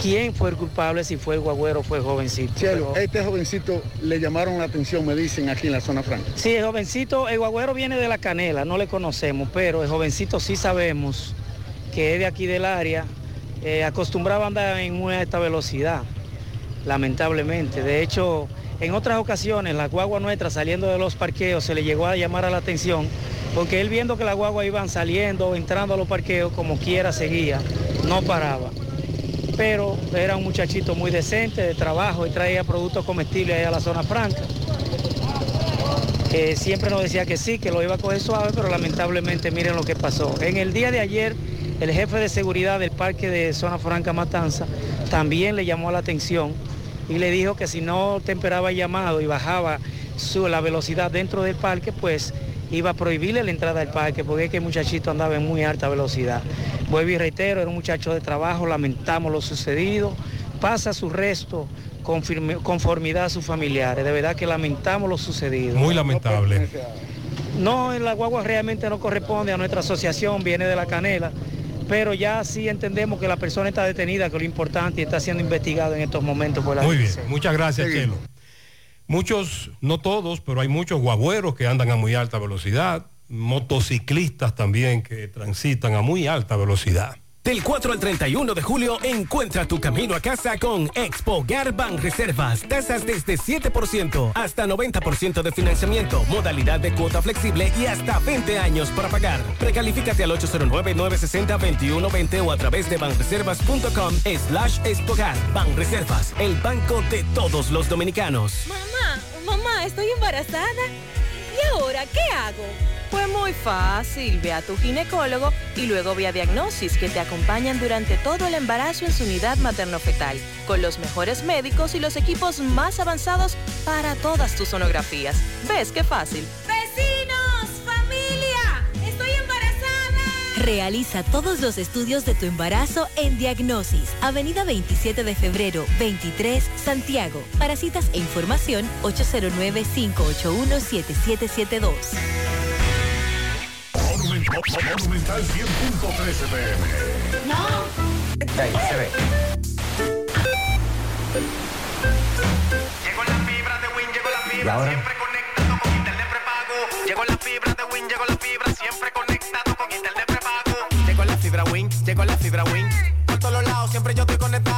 quién fue el culpable, si fue el guagüero o fue el jovencito. Chelo, Pero- este jovencito le llamaron la atención, me dicen, aquí en la zona franca. Sí, el jovencito, el guagüero viene de la canela, no le conocemos, pero el jovencito sí sabemos que es de aquí del área, eh, acostumbraba a andar en muy alta velocidad, lamentablemente. De hecho, en otras ocasiones, la guagua nuestra saliendo de los parqueos se le llegó a llamar a la atención, porque él viendo que la guagua iban saliendo, entrando a los parqueos, como quiera seguía, no paraba. Pero era un muchachito muy decente de trabajo y traía productos comestibles ahí a la zona franca siempre nos decía que sí, que lo iba a coger suave, pero lamentablemente miren lo que pasó. En el día de ayer, el jefe de seguridad del parque de Zona Franca Matanza también le llamó la atención y le dijo que si no temperaba el llamado y bajaba su, la velocidad dentro del parque, pues iba a prohibirle la entrada al parque, porque es que el muchachito andaba en muy alta velocidad. Vuelvo y reitero, era un muchacho de trabajo, lamentamos lo sucedido, pasa su resto con firme- conformidad a sus familiares, de verdad que lamentamos lo sucedido. Muy lamentable. No, la guagua realmente no corresponde a nuestra asociación, viene de la canela, pero ya sí entendemos que la persona está detenida, que es lo importante y está siendo investigado en estos momentos por la Muy bien, muchas gracias, Chelo. Muchos, no todos, pero hay muchos guagüeros que andan a muy alta velocidad, motociclistas también que transitan a muy alta velocidad. Del 4 al 31 de julio, encuentra tu camino a casa con Expo Garban Reservas. Tasas desde 7% hasta 90% de financiamiento, modalidad de cuota flexible y hasta 20 años para pagar. Precalifícate al 809-960-2120 o a través de banreservas.com slash expogar. Banreservas, el banco de todos los dominicanos. Mamá, mamá, estoy embarazada. ¿Y ahora qué hago? Pues muy fácil, ve a tu ginecólogo y luego ve a Diagnosis que te acompañan durante todo el embarazo en su unidad materno-fetal, con los mejores médicos y los equipos más avanzados para todas tus sonografías. ¿Ves qué fácil? ¡Vecinos! ¡Familia! ¡Estoy embarazada! Realiza todos los estudios de tu embarazo en Diagnosis, Avenida 27 de febrero, 23, Santiago. Para citas e información, 809-581-7772. Monumental 100.13 pm. Ahí se ve. Llegó la fibra de Win, llegó la ¿Y fibra, ahora? siempre conectado con internet prepago. Llegó la fibra de Win, llegó la fibra, siempre conectado con internet prepago. Llegó la fibra Wing, llegó la fibra Wing. Por todos lados, siempre yo estoy conectado.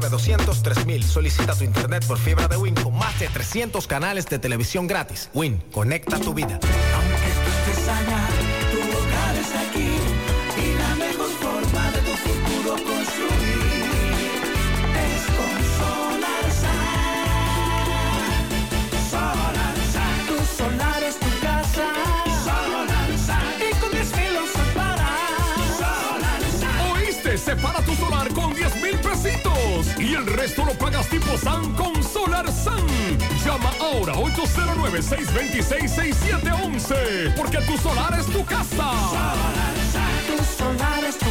909-203.000. Solicita tu internet por fibra de Win con más de 300 canales de televisión gratis. Win, conecta tu vida. Aunque tú estés allá, tu hogar es aquí y la mejor forma de tu futuro construir es con Solar Sun. Solar Sun. Tu solar Separa tu solar con 10 mil pesitos y el resto lo pagas tipo SAN con Solar SAN. Llama ahora 809-626-6711 porque tu solar es tu casa. Tu solar es tu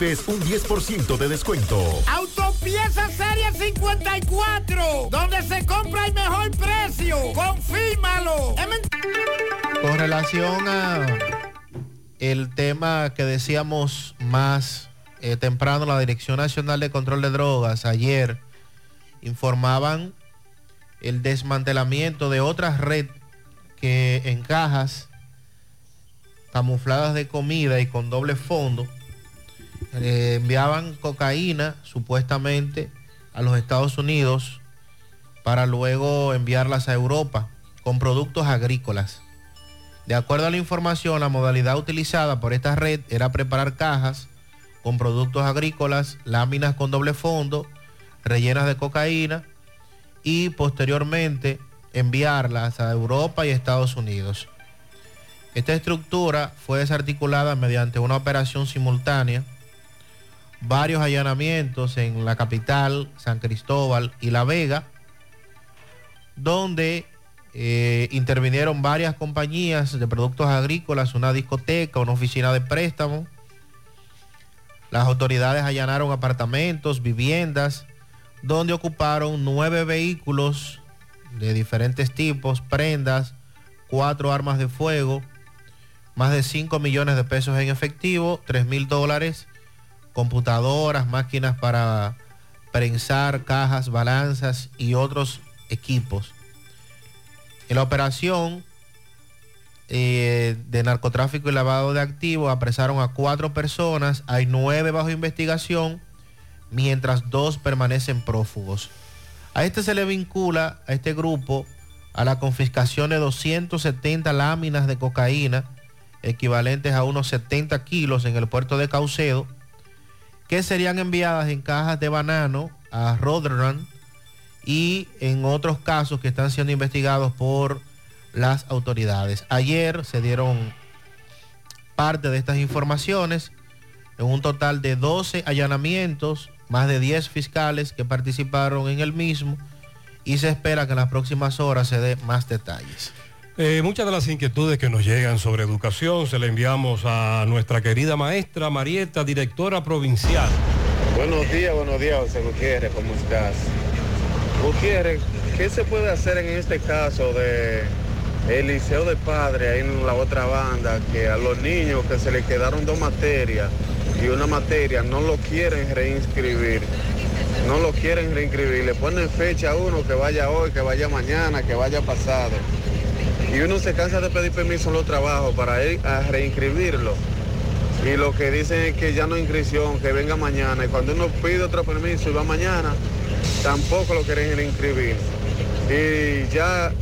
un 10% de descuento. Autopieza Serie 54, donde se compra el mejor precio. Confírmalo. Con relación a el tema que decíamos más eh, temprano, la Dirección Nacional de Control de Drogas ayer informaban el desmantelamiento de otra red que en cajas camufladas de comida y con doble fondo eh, enviaban cocaína supuestamente a los Estados Unidos para luego enviarlas a Europa con productos agrícolas. De acuerdo a la información, la modalidad utilizada por esta red era preparar cajas con productos agrícolas, láminas con doble fondo, rellenas de cocaína y posteriormente enviarlas a Europa y Estados Unidos. Esta estructura fue desarticulada mediante una operación simultánea varios allanamientos en la capital, San Cristóbal y La Vega, donde eh, intervinieron varias compañías de productos agrícolas, una discoteca, una oficina de préstamo. Las autoridades allanaron apartamentos, viviendas, donde ocuparon nueve vehículos de diferentes tipos, prendas, cuatro armas de fuego, más de 5 millones de pesos en efectivo, 3 mil dólares computadoras, máquinas para prensar, cajas, balanzas y otros equipos. En la operación eh, de narcotráfico y lavado de activos apresaron a cuatro personas, hay nueve bajo investigación, mientras dos permanecen prófugos. A este se le vincula, a este grupo, a la confiscación de 270 láminas de cocaína, equivalentes a unos 70 kilos en el puerto de Caucedo, que serían enviadas en cajas de banano a Rotterdam y en otros casos que están siendo investigados por las autoridades. Ayer se dieron parte de estas informaciones en un total de 12 allanamientos, más de 10 fiscales que participaron en el mismo y se espera que en las próximas horas se dé más detalles. Eh, muchas de las inquietudes que nos llegan sobre educación se le enviamos a nuestra querida maestra Marieta, directora provincial. Buenos días, buenos días, José Gutiérrez, ¿cómo estás? Gutiérrez, ¿qué se puede hacer en este caso de el liceo de padre ahí en la otra banda, que a los niños que se les quedaron dos materias y una materia no lo quieren reinscribir? No lo quieren reinscribir, le ponen fecha a uno que vaya hoy, que vaya mañana, que vaya pasado y uno se cansa de pedir permiso en los trabajos para ir a reinscribirlo. Y lo que dicen es que ya no hay inscripción, que venga mañana. Y cuando uno pide otro permiso y va mañana, tampoco lo quieren reinscribir. Y ya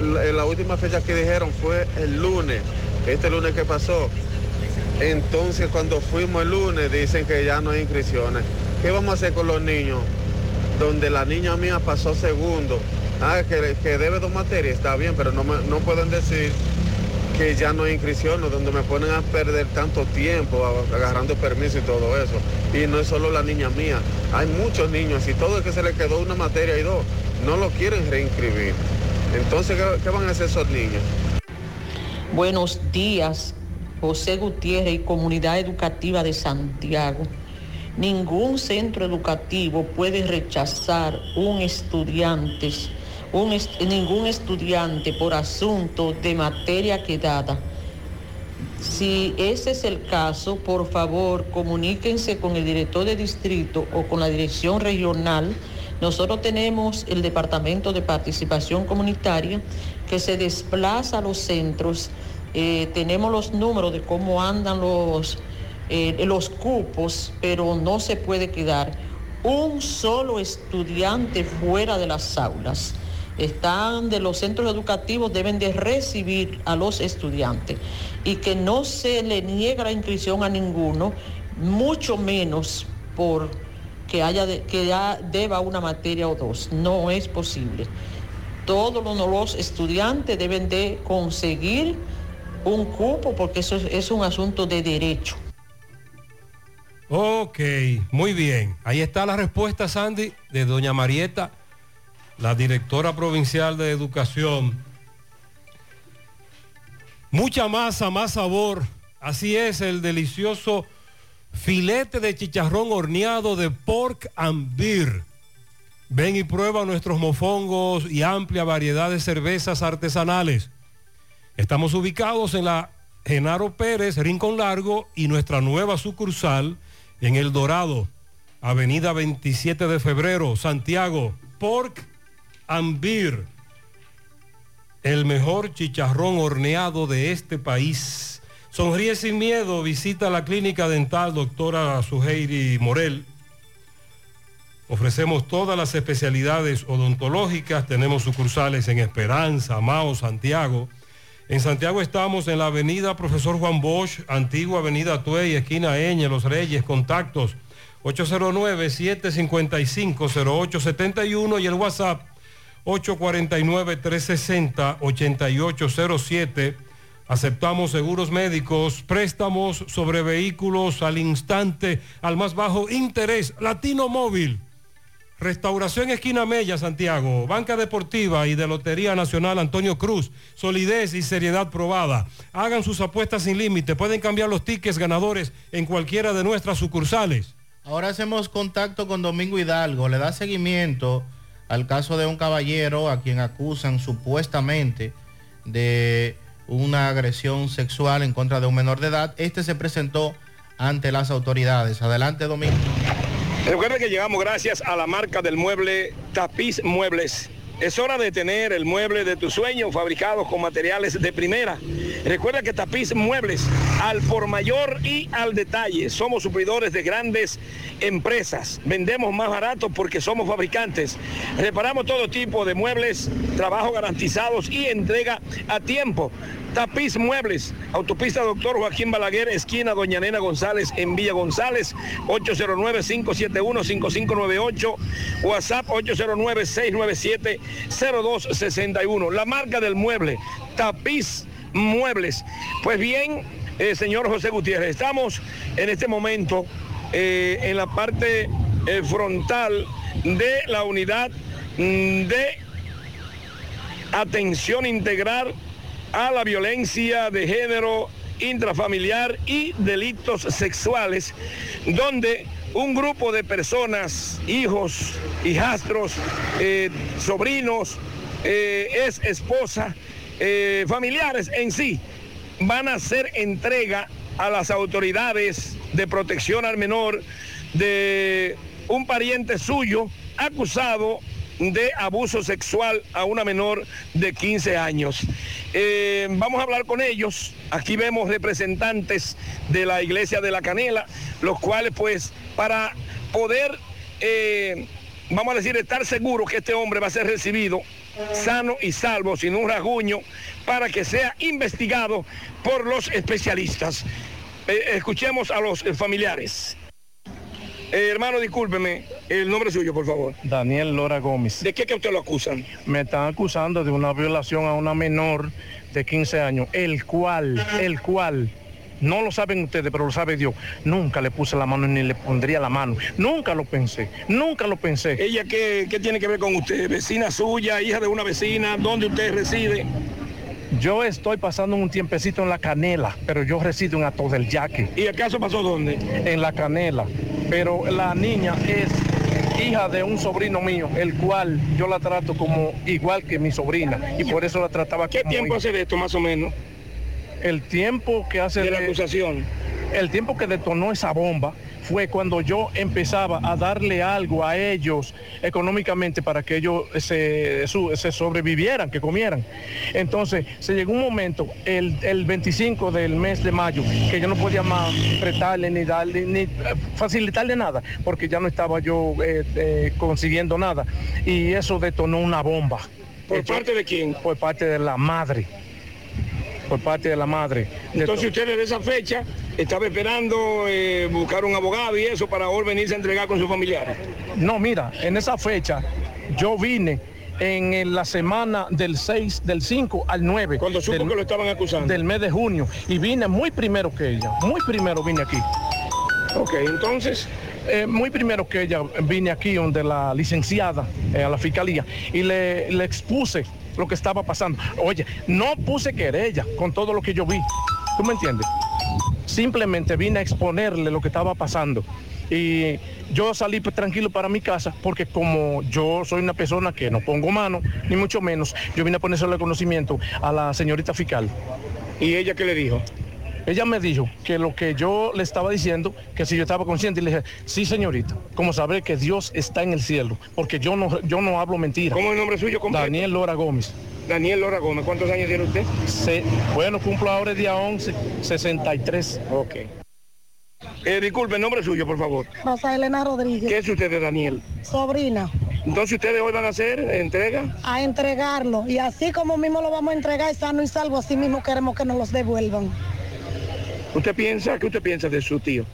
la, última fecha que dijeron fue el lunes, este lunes que pasó. Entonces cuando fuimos el lunes dicen que ya no hay inscripciones. ¿Qué vamos a hacer con los niños? Donde la niña mía pasó segundo. Ah, que, debe dos materias, está bien, pero no, me- no pueden decir que ya no hay inscripciones, donde me ponen a perder tanto tiempo agarrando permiso y todo eso. Y no es solo la niña mía, hay muchos niños y todo el que se le quedó una materia y dos, no lo quieren reinscribir. Entonces, ¿qué, qué van a hacer esos niños? Buenos días, José Gutiérrez y Comunidad Educativa de Santiago. Ningún centro educativo puede rechazar un estudiante, ningún estudiante por asunto de materia quedada. Si ese es el caso, por favor, comuníquense con el director de distrito o con la dirección regional. Nosotros tenemos el Departamento de Participación Comunitaria que se desplaza a los centros. Eh, tenemos los números de cómo andan los, eh, los cupos, pero no se puede quedar un solo estudiante fuera de las aulas. Están de los centros educativos, deben de recibir a los estudiantes y que no se le niegue la inscripción a ninguno, mucho menos por que haya que ya deba una materia o dos. No es posible. Todos los, los estudiantes deben de conseguir un cupo porque eso es, es un asunto de derecho. Ok, muy bien. Ahí está la respuesta, Sandy, de doña Marieta, la directora provincial de educación. Mucha masa, más sabor. Así es el delicioso filete de chicharrón horneado de pork and beer. Ven y prueba nuestros mofongos y amplia variedad de cervezas artesanales. Estamos ubicados en la Genaro Pérez, Rincón Largo y nuestra nueva sucursal en El Dorado, Avenida 27 de Febrero, Santiago. Pork Beer, el mejor chicharrón horneado de este país. Sonríe sin miedo, visita la clínica dental doctora Suheiri Morel. Ofrecemos todas las especialidades odontológicas, tenemos sucursales en Esperanza, Mao, Santiago. En Santiago estamos en la avenida Profesor Juan Bosch, antigua avenida Tuey, esquina Eñe, Los Reyes, contactos 809-755-0871 y el WhatsApp 849-360-8807. Aceptamos seguros médicos, préstamos sobre vehículos al instante, al más bajo interés, Latino Móvil. Restauración Esquina Mella, Santiago. Banca Deportiva y de Lotería Nacional Antonio Cruz. Solidez y seriedad probada. Hagan sus apuestas sin límite. Pueden cambiar los tickets ganadores en cualquiera de nuestras sucursales. Ahora hacemos contacto con Domingo Hidalgo. Le da seguimiento al caso de un caballero a quien acusan supuestamente de una agresión sexual en contra de un menor de edad. Este se presentó ante las autoridades. Adelante, Domingo. Recuerda que llegamos gracias a la marca del mueble Tapiz Muebles. Es hora de tener el mueble de tu sueño fabricado con materiales de primera. Recuerda que Tapiz Muebles al por mayor y al detalle. Somos suplidores de grandes empresas. Vendemos más barato porque somos fabricantes. Reparamos todo tipo de muebles, trabajos garantizados y entrega a tiempo. Tapiz Muebles, autopista Doctor Joaquín Balaguer, esquina Doña Nena González en Villa González, 809-571-5598, WhatsApp 809-697-0261. La marca del mueble, Tapiz Muebles. Pues bien, eh, señor José Gutiérrez, estamos en este momento eh, en la parte eh, frontal de la unidad mm, de atención integral a la violencia de género intrafamiliar y delitos sexuales, donde un grupo de personas, hijos, hijastros, eh, sobrinos, eh, es esposa, eh, familiares en sí, van a hacer entrega a las autoridades de protección al menor de un pariente suyo acusado de abuso sexual a una menor de 15 años. Eh, vamos a hablar con ellos. Aquí vemos representantes de la iglesia de la Canela, los cuales pues para poder, eh, vamos a decir, estar seguros que este hombre va a ser recibido sano y salvo, sin un rasguño, para que sea investigado por los especialistas. Eh, escuchemos a los familiares. Eh, hermano, discúlpeme, el nombre suyo, por favor. Daniel Lora Gómez. ¿De qué que usted lo acusan? Me están acusando de una violación a una menor de 15 años, el cual, el cual, no lo saben ustedes, pero lo sabe Dios, nunca le puse la mano ni le pondría la mano. Nunca lo pensé, nunca lo pensé. ¿Ella qué, qué tiene que ver con usted? ¿Vecina suya, hija de una vecina? ¿Dónde usted reside? Yo estoy pasando un tiempecito en la canela, pero yo resido en Ato del Yaque. ¿Y acaso pasó dónde? En la canela. Pero la niña es hija de un sobrino mío, el cual yo la trato como igual que mi sobrina. Y por eso la trataba ¿Qué como tiempo hija. hace de esto, más o menos? El tiempo que hace De la de- acusación. El tiempo que detonó esa bomba fue cuando yo empezaba a darle algo a ellos económicamente para que ellos se, su- se sobrevivieran, que comieran. Entonces se llegó un momento, el, el 25 del mes de mayo, que yo no podía más prestarle ni darle, ni eh, facilitarle nada, porque ya no estaba yo eh, eh, consiguiendo nada. Y eso detonó una bomba. ¿Por parte de quién? Por parte de la madre. Por parte de la madre. Entonces usted desde esa fecha estaba esperando eh, buscar un abogado y eso para hoy venirse a entregar con sus familiares. No, mira, en esa fecha yo vine en la semana del 6, del 5 al 9. Cuando supo del, que lo estaban acusando. Del mes de junio. Y vine muy primero que ella. Muy primero vine aquí. Ok, entonces. Eh, muy primero que ella vine aquí donde la licenciada eh, a la fiscalía y le, le expuse lo que estaba pasando. Oye, no puse querella con todo lo que yo vi. ¿Tú me entiendes? Simplemente vine a exponerle lo que estaba pasando. Y yo salí pues, tranquilo para mi casa porque como yo soy una persona que no pongo mano, ni mucho menos, yo vine a ponerle conocimiento a la señorita fiscal. ¿Y ella qué le dijo? Ella me dijo que lo que yo le estaba diciendo, que si yo estaba consciente, y le dije, sí señorita, como saber que Dios está en el cielo, porque yo no, yo no hablo mentira. ¿Cómo es el nombre suyo completo? Daniel Lora Gómez. Daniel Lora Gómez, ¿cuántos años tiene usted? Se- bueno, cumplo ahora el día 11, 63. Ok. Eh, disculpe, el nombre suyo, por favor. Rosa Elena Rodríguez. ¿Qué es usted de Daniel? Sobrina, Entonces ustedes hoy van a hacer entrega. a entregarlo. Y así como mismo lo vamos a entregar sano y salvo, así mismo queremos que nos los devuelvan. ¿Usted piensa, qué usted piensa de su tío?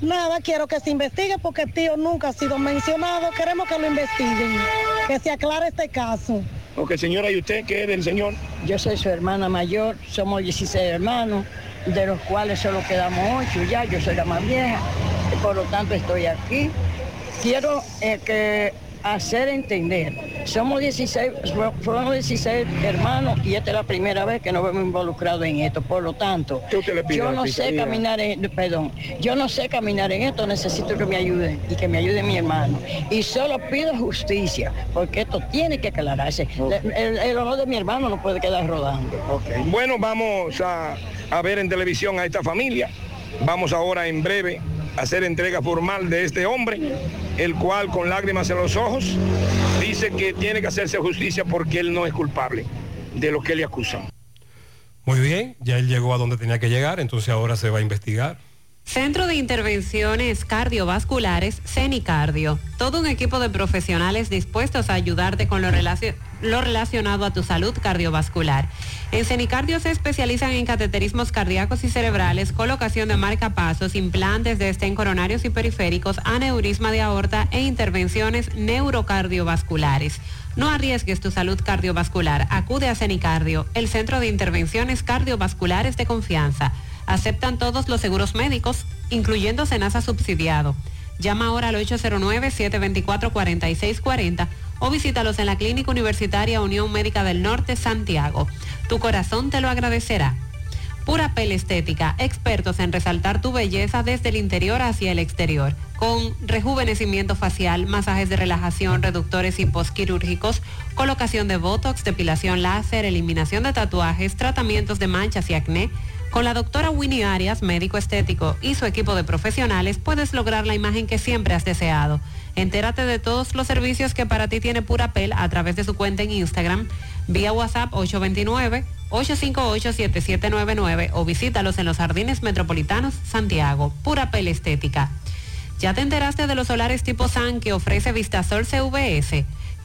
Nada, quiero que se investigue porque el tío nunca ha sido mencionado. Queremos que lo investiguen, que se aclare este caso. Ok, señora, ¿y usted qué es del señor? Yo soy su hermana mayor, somos 16 hermanos, de los cuales solo quedamos 8 ya, yo soy la más vieja, por lo tanto estoy aquí. Quiero eh, que hacer entender, somos 16, fu- fueron 16 hermanos y esta es la primera vez que nos vemos involucrados en esto, por lo tanto, yo no sé caminar en, perdón, yo no sé caminar en esto, necesito que me ayuden y que me ayude mi hermano. Y solo pido justicia, porque esto tiene que aclararse. El, el honor de mi hermano no puede quedar rodando. Bueno, vamos a, a ver en televisión a esta familia. Vamos ahora en breve hacer entrega formal de este hombre, el cual con lágrimas en los ojos dice que tiene que hacerse justicia porque él no es culpable de lo que le acusan. Muy bien, ya él llegó a donde tenía que llegar, entonces ahora se va a investigar. Centro de Intervenciones Cardiovasculares, CENICardio. Todo un equipo de profesionales dispuestos a ayudarte con lo, relacio- lo relacionado a tu salud cardiovascular. En CENICardio se especializan en cateterismos cardíacos y cerebrales, colocación de marcapasos, implantes de estén coronarios y periféricos, aneurisma de aorta e intervenciones neurocardiovasculares. No arriesgues tu salud cardiovascular. Acude a CENICardio, el centro de intervenciones cardiovasculares de confianza. Aceptan todos los seguros médicos, incluyendo Senasa subsidiado. Llama ahora al 809-724-4640 o visítalos en la Clínica Universitaria Unión Médica del Norte, Santiago. Tu corazón te lo agradecerá. Pura Pel Estética, expertos en resaltar tu belleza desde el interior hacia el exterior, con rejuvenecimiento facial, masajes de relajación, reductores y postquirúrgicos, colocación de botox, depilación láser, eliminación de tatuajes, tratamientos de manchas y acné, Con la doctora Winnie Arias, médico estético, y su equipo de profesionales, puedes lograr la imagen que siempre has deseado. Entérate de todos los servicios que para ti tiene Purapel a través de su cuenta en Instagram, vía WhatsApp 829-858-7799 o visítalos en los Jardines Metropolitanos Santiago. Purapel Estética. ¿Ya te enteraste de los solares tipo SAN que ofrece Vistasol CVS?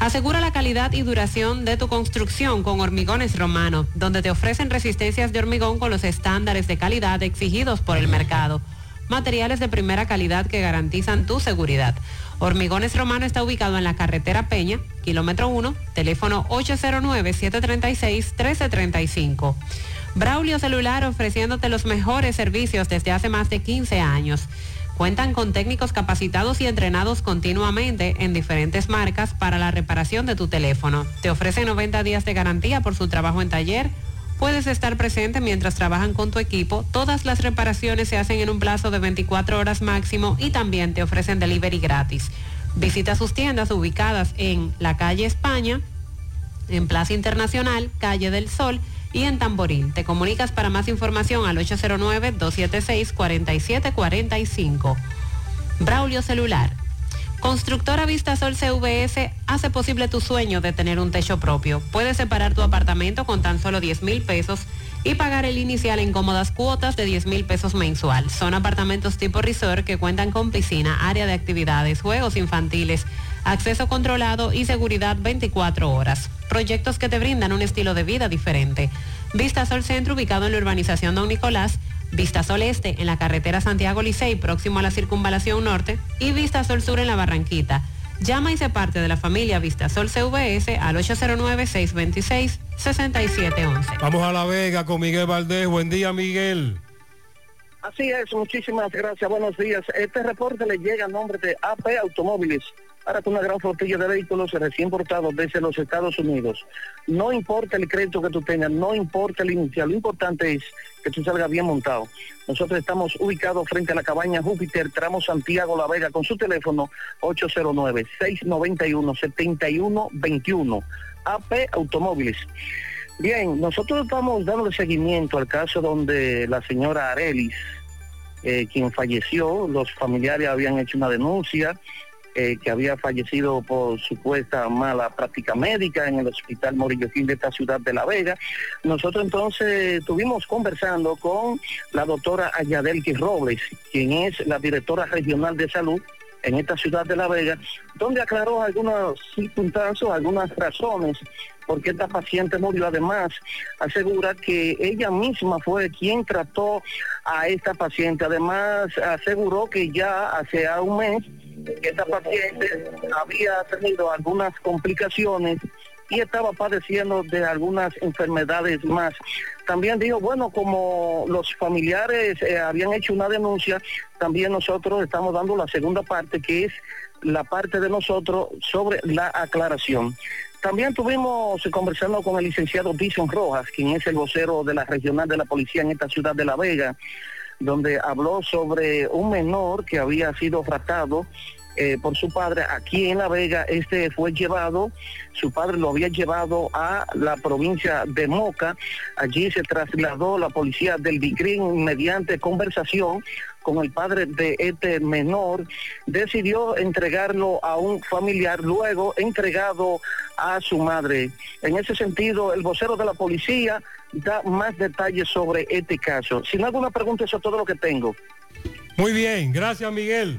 Asegura la calidad y duración de tu construcción con Hormigones Romano, donde te ofrecen resistencias de hormigón con los estándares de calidad exigidos por el mercado. Materiales de primera calidad que garantizan tu seguridad. Hormigones Romano está ubicado en la carretera Peña, kilómetro 1, teléfono 809-736-1335. Braulio Celular ofreciéndote los mejores servicios desde hace más de 15 años. Cuentan con técnicos capacitados y entrenados continuamente en diferentes marcas para la reparación de tu teléfono. Te ofrecen 90 días de garantía por su trabajo en taller. Puedes estar presente mientras trabajan con tu equipo. Todas las reparaciones se hacen en un plazo de 24 horas máximo y también te ofrecen delivery gratis. Visita sus tiendas ubicadas en la calle España, en Plaza Internacional, Calle del Sol y en Tamboril. Te comunicas para más información al 809-276-4745. Braulio Celular. Constructora Vistasol CVS hace posible tu sueño de tener un techo propio. Puedes separar tu apartamento con tan solo 10 mil pesos y pagar el inicial en cómodas cuotas de 10 mil pesos mensual. Son apartamentos tipo resort que cuentan con piscina, área de actividades, juegos infantiles, acceso controlado y seguridad 24 horas. Proyectos que te brindan un estilo de vida diferente. Vistasol Centro ubicado en la urbanización Don Nicolás, Vistasol Este en la carretera Santiago Licey próximo a la circunvalación norte y Vistasol Sur en la Barranquita. Llama y se parte de la familia Vistasol CVS al 809-626-6711. Vamos a La Vega con Miguel Valdés. Buen día, Miguel. Así es, muchísimas gracias, buenos días. Este reporte le llega a nombre de AP Automóviles, para que una gran flotilla de vehículos recién importados desde los Estados Unidos. No importa el crédito que tú tengas, no importa el inicial, lo importante es que tú salgas bien montado. Nosotros estamos ubicados frente a la cabaña Júpiter, tramo Santiago La Vega, con su teléfono 809-691-7121. AP Automóviles. Bien, nosotros estamos dándole seguimiento al caso donde la señora Arelis, eh, quien falleció, los familiares habían hecho una denuncia eh, que había fallecido por supuesta mala práctica médica en el hospital Morillo Gil de esta ciudad de La Vega. Nosotros entonces estuvimos conversando con la doctora Ayadelki Robles, quien es la directora regional de salud en esta ciudad de La Vega, donde aclaró algunas circunstancias, algunas razones por qué esta paciente murió. Además, asegura que ella misma fue quien trató a esta paciente. Además, aseguró que ya hace un mes que esta paciente había tenido algunas complicaciones y estaba padeciendo de algunas enfermedades más. También dijo, bueno, como los familiares eh, habían hecho una denuncia, también nosotros estamos dando la segunda parte, que es la parte de nosotros sobre la aclaración. También estuvimos conversando con el licenciado Dison Rojas, quien es el vocero de la regional de la policía en esta ciudad de La Vega, donde habló sobre un menor que había sido tratado eh, por su padre aquí en La Vega. Este fue llevado, su padre lo había llevado a la provincia de Moca. Allí se trasladó la policía del Vicrín mediante conversación con el padre de este menor, decidió entregarlo a un familiar, luego entregado a su madre. En ese sentido, el vocero de la policía da más detalles sobre este caso. Sin alguna pregunta, eso es todo lo que tengo. Muy bien, gracias Miguel.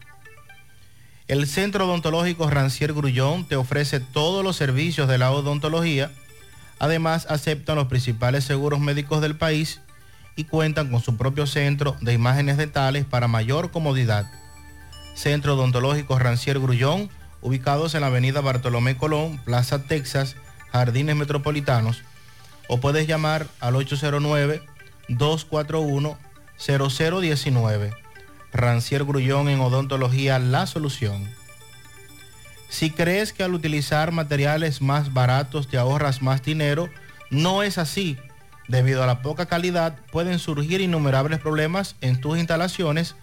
El Centro Odontológico Rancier Grullón te ofrece todos los servicios de la odontología. Además, aceptan los principales seguros médicos del país y cuentan con su propio centro de imágenes dentales para mayor comodidad. Centro Odontológico Rancier Grullón, ubicados en la avenida Bartolomé Colón, Plaza Texas, Jardines Metropolitanos, o puedes llamar al 809-241-0019. Rancier Grullón en Odontología La Solución. Si crees que al utilizar materiales más baratos te ahorras más dinero, no es así. Debido a la poca calidad, pueden surgir innumerables problemas en tus instalaciones,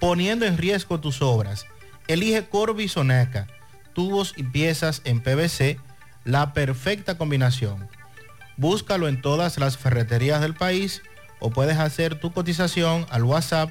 poniendo en riesgo tus obras. Elige Corby Soneca, tubos y piezas en PVC, la perfecta combinación. Búscalo en todas las ferreterías del país o puedes hacer tu cotización al WhatsApp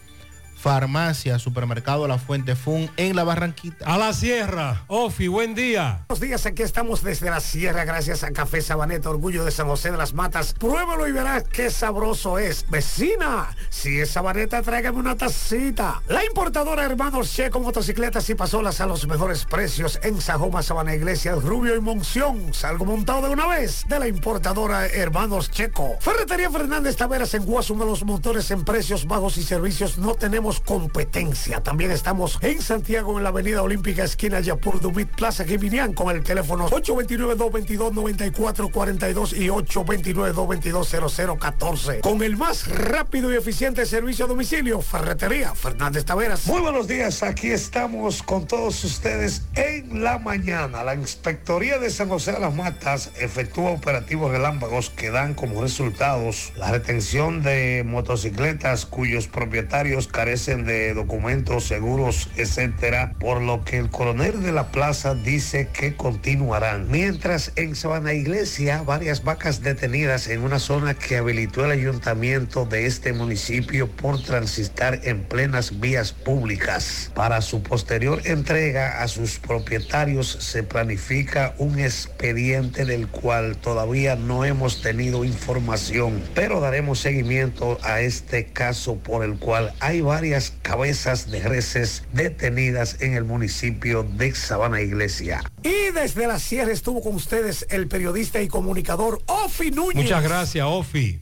Farmacia, Supermercado La Fuente Fun en La Barranquita. A la sierra. Ofi, buen día. Buenos días, aquí estamos desde la sierra gracias a Café Sabaneta, orgullo de San José de las Matas. Pruébalo y verás qué sabroso es. Vecina, si es Sabaneta, tráigame una tacita. La importadora Hermanos Checo Motocicletas y Pasolas a los mejores precios en Sajoma, Sabana Iglesia, Rubio y Monción. Salgo montado de una vez de la importadora Hermanos Checo. Ferretería Fernández Taveras en Guasuma, los motores en precios bajos y servicios no tenemos competencia. También estamos en Santiago, en la Avenida Olímpica, esquina Yapur Dumit Plaza Geminián, con el teléfono 829-222-9442 y 829-222-0014. Con el más rápido y eficiente servicio a domicilio, Ferretería Fernández Taveras. Muy buenos días, aquí estamos con todos ustedes en la mañana. La Inspectoría de San José de las Matas efectúa operativos relámpagos que dan como resultados la retención de motocicletas cuyos propietarios carecen de documentos, seguros, etcétera, por lo que el coronel de la plaza dice que continuarán. Mientras en Sabana Iglesia, varias vacas detenidas en una zona que habilitó el ayuntamiento de este municipio por transitar en plenas vías públicas. Para su posterior entrega a sus propietarios se planifica un expediente del cual todavía no hemos tenido información, pero daremos seguimiento a este caso por el cual hay varias cabezas de reses detenidas en el municipio de Sabana Iglesia. Y desde la sierra estuvo con ustedes el periodista y comunicador Ofi Núñez. Muchas gracias, Ofi.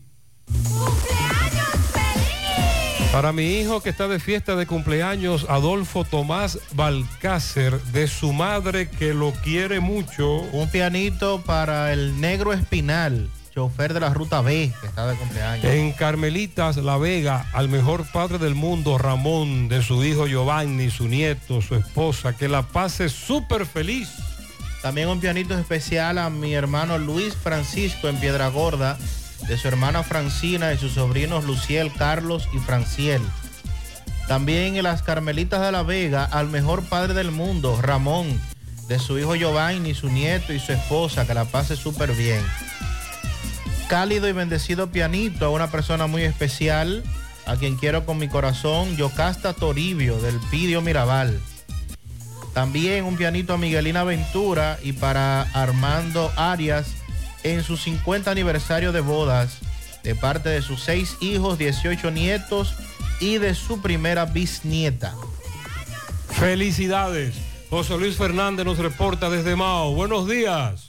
Para mi hijo que está de fiesta de cumpleaños, Adolfo Tomás Balcácer, de su madre que lo quiere mucho. Un pianito para el negro espinal, chofer de la ruta B, que está de cumpleaños. En Carmelitas, La Vega, al mejor padre del mundo, Ramón, de su hijo Giovanni, su nieto, su esposa, que la pase súper feliz. También un pianito especial a mi hermano Luis Francisco en Piedra Gorda, de su hermana Francina y sus sobrinos Luciel, Carlos y Franciel. También en las Carmelitas de la Vega, al mejor padre del mundo, Ramón, de su hijo Giovanni, su nieto y su esposa, que la pase súper bien. Cálido y bendecido pianito a una persona muy especial, a quien quiero con mi corazón, Yocasta Toribio, del Pidio Mirabal. También un pianito a Miguelina Ventura y para Armando Arias en su 50 aniversario de bodas, de parte de sus seis hijos, 18 nietos y de su primera bisnieta. Felicidades. José Luis Fernández nos reporta desde Mao. Buenos días.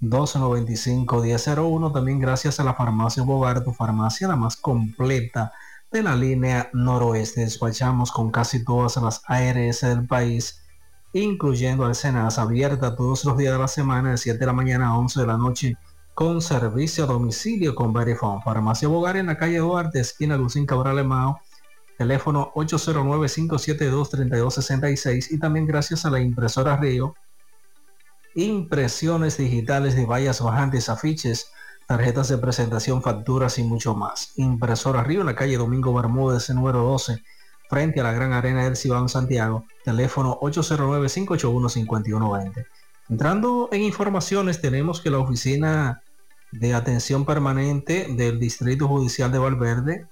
295-1001. También gracias a la farmacia Bogar, tu farmacia la más completa de la línea noroeste. Despachamos con casi todas las ARS del país, incluyendo al Senas, abierta todos los días de la semana, de 7 de la mañana a 11 de la noche con servicio a domicilio con Verifone. Farmacia Bogar en la calle Duarte, esquina Lucín Cabral Mao, teléfono 809-572-3266 y también gracias a la impresora Río, impresiones digitales de vallas bajantes, afiches, tarjetas de presentación, facturas y mucho más. Impresora Río en la calle Domingo Bermúdez, número 12, frente a la Gran Arena del Cibao Santiago, teléfono 809-581-5120. Entrando en informaciones, tenemos que la oficina de atención permanente del Distrito Judicial de Valverde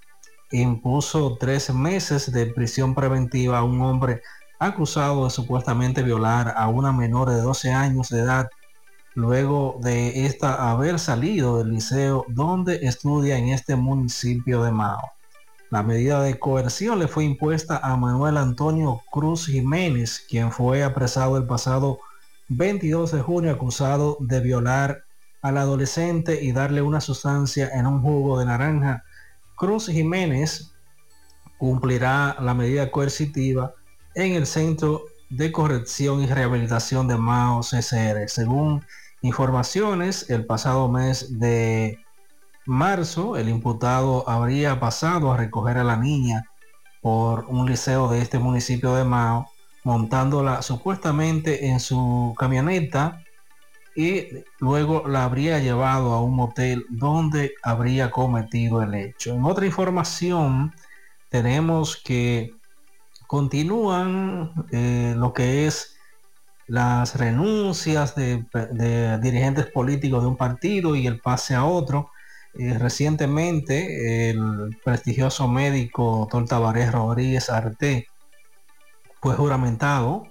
impuso tres meses de prisión preventiva a un hombre acusado de supuestamente violar a una menor de 12 años de edad luego de esta haber salido del liceo donde estudia en este municipio de Mao. La medida de coerción le fue impuesta a Manuel Antonio Cruz Jiménez, quien fue apresado el pasado 22 de junio acusado de violar al adolescente y darle una sustancia en un jugo de naranja. Cruz Jiménez cumplirá la medida coercitiva en el Centro de Corrección y Rehabilitación de Mao CCR. Según informaciones, el pasado mes de marzo, el imputado habría pasado a recoger a la niña por un liceo de este municipio de Mao, montándola supuestamente en su camioneta y luego la habría llevado a un motel donde habría cometido el hecho. En otra información, tenemos que continúan eh, lo que es las renuncias de, dirigentes políticos de un partido y el pase a otro. Eh, recientemente el prestigioso médico doctor Tabarés Rodríguez Arte fue juramentado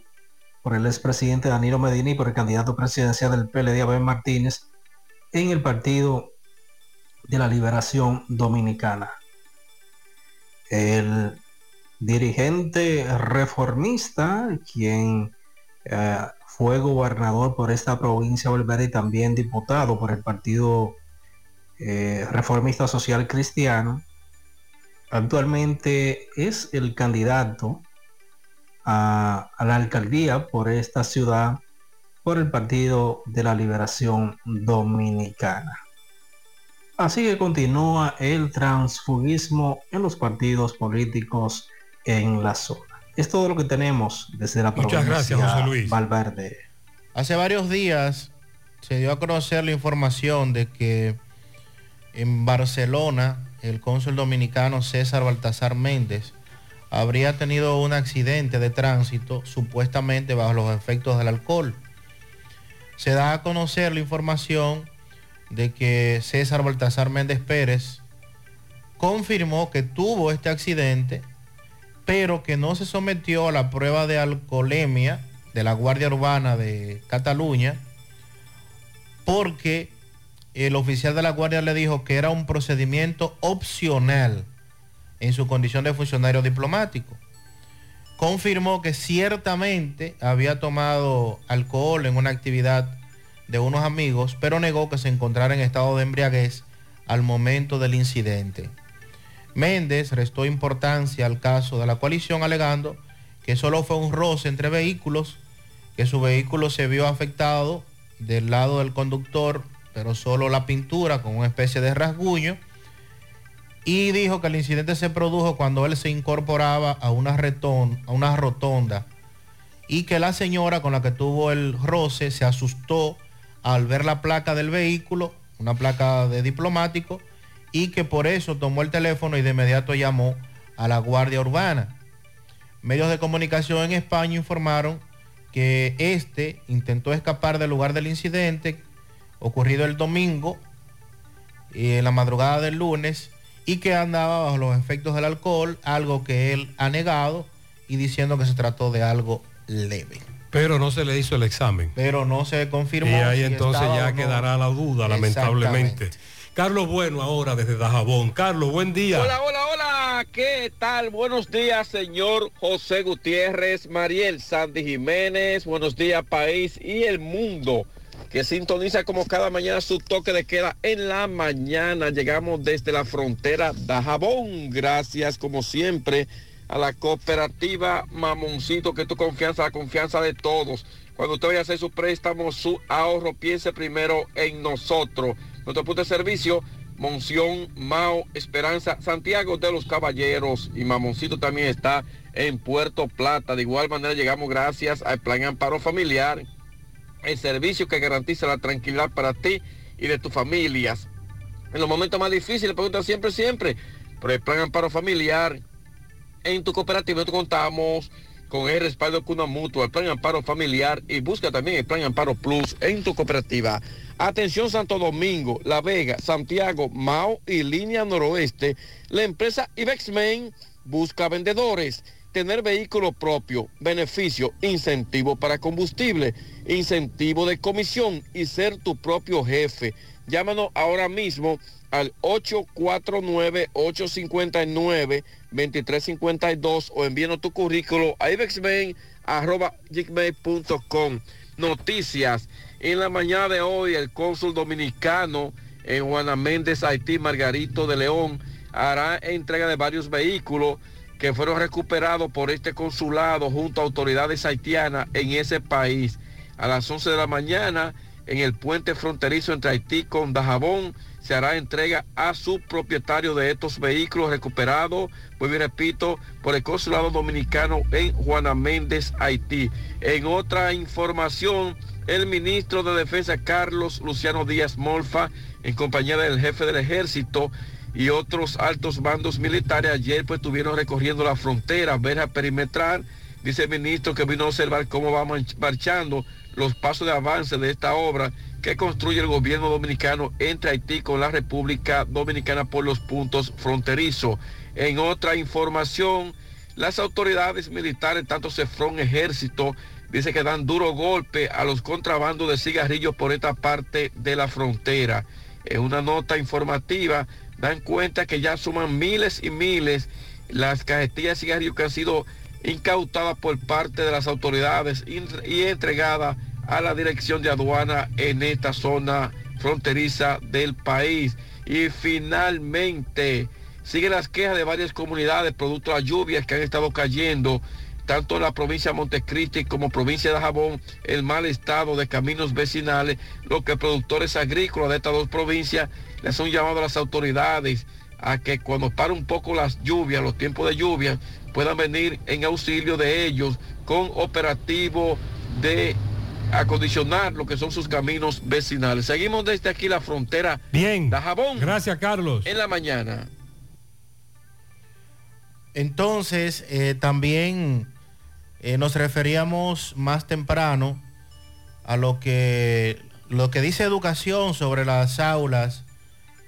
por el expresidente Danilo Medina y por el candidato presidencial del PLD Abel Martínez en el Partido de la Liberación Dominicana. El dirigente reformista, quien eh, fue gobernador por esta provincia Valverde y también diputado por el Partido eh, Reformista Social Cristiano, actualmente es el candidato a, la alcaldía por esta ciudad por el Partido de la Liberación Dominicana. Así que continúa el transfugismo en los partidos políticos en la zona. Es todo lo que tenemos desde la Muchas provincia gracias, José Luis. Valverde. Hace varios días se dio a conocer la información de que en Barcelona el cónsul dominicano César Baltasar Méndez habría tenido un accidente de tránsito supuestamente bajo los efectos del alcohol. Se da a conocer la información de que César Baltasar Méndez Pérez confirmó que tuvo este accidente, pero que no se sometió a la prueba de alcoholemia de la Guardia Urbana de Cataluña, porque el oficial de la Guardia le dijo que era un procedimiento opcional en su condición de funcionario diplomático. Confirmó que ciertamente había tomado alcohol en una actividad de unos amigos, pero negó que se encontrara en estado de embriaguez al momento del incidente. Méndez restó importancia al caso de la coalición alegando que solo fue un roce entre vehículos, que su vehículo se vio afectado del lado del conductor, pero solo la pintura con una especie de rasguño, y dijo que el incidente se produjo cuando él se incorporaba a una, reton, a una rotonda y que la señora con la que tuvo el roce se asustó al ver la placa del vehículo, una placa de diplomático, y que por eso tomó el teléfono y de inmediato llamó a la Guardia Urbana. Medios de comunicación en España informaron que este intentó escapar del lugar del incidente ocurrido el domingo y en la madrugada del lunes y que andaba bajo los efectos del alcohol, algo que él ha negado y diciendo que se trató de algo leve. Pero no se le hizo el examen. Pero no se confirmó. Y ahí si entonces ya no. quedará la duda, lamentablemente. Carlos Bueno ahora desde Dajabón. Carlos, buen día. Hola, hola, hola. ¿Qué tal? Buenos días, señor José Gutiérrez, Mariel Sandy Jiménez. Buenos días, país y el mundo que sintoniza como cada mañana su toque de queda en la mañana. Llegamos desde la frontera Dajabón. Gracias, como siempre, a la cooperativa Mamoncito, que tu confianza, la confianza de todos. Cuando usted vaya a hacer su préstamo, su ahorro, piense primero en nosotros. Nuestro punto de servicio, Monción, Mao, Esperanza, Santiago de los Caballeros y Mamoncito también está en Puerto Plata. De igual manera llegamos gracias al Plan Amparo Familiar, el servicio que garantiza la tranquilidad para ti y de tus familias. En los momentos más difíciles, pregunta siempre, siempre, por el Plan Amparo Familiar. En tu cooperativa nosotros contamos con el respaldo de Cuna Mutua, el Plan Amparo Familiar y busca también el Plan Amparo Plus en tu cooperativa. Atención Santo Domingo, La Vega, Santiago, Mao y Línea Noroeste. La empresa Ibexmen busca vendedores, tener vehículo propio, beneficio, incentivo para combustible, incentivo de comisión y ser tu propio jefe. Llámanos ahora mismo al 849-859-2352 o envíanos tu currículo a ibexmen.com. Noticias. En la mañana de hoy, el cónsul dominicano en Juana Méndez, Haití, Margarito de León, hará entrega de varios vehículos que fueron recuperados por este consulado junto a autoridades haitianas en ese país. A las 11 de la mañana, en el puente fronterizo entre Haití con Dajabón, se hará entrega a su propietario de estos vehículos recuperados, pues bien repito, por el consulado dominicano en Juana Méndez, Haití. En otra información, el ministro de Defensa Carlos Luciano Díaz Molfa, en compañía del jefe del ejército y otros altos bandos militares, ayer pues estuvieron recorriendo la frontera, verja perimetral. Dice el ministro que vino a observar cómo va marchando los pasos de avance de esta obra que construye el gobierno dominicano entre Haití con la República Dominicana por los puntos fronterizos. En otra información, las autoridades militares, tanto Cefrón Ejército, dice que dan duro golpe a los contrabandos de cigarrillos por esta parte de la frontera. En una nota informativa, dan cuenta que ya suman miles y miles las cajetillas de cigarrillos que han sido incautadas por parte de las autoridades y entregadas a la dirección de aduana en esta zona fronteriza del país. Y finalmente, siguen las quejas de varias comunidades producto de lluvias que han estado cayendo, tanto en la provincia de Montecristi como provincia de Jabón, el mal estado de caminos vecinales, lo que productores agrícolas de estas dos provincias les han llamado a las autoridades a que cuando para un poco las lluvias, los tiempos de lluvia, puedan venir en auxilio de ellos con operativo de acondicionar lo que son sus caminos vecinales. Seguimos desde aquí la frontera Bien. de Jabón. Gracias, Carlos. En la mañana. Entonces, eh, también eh, nos referíamos más temprano a lo que, lo que dice educación sobre las aulas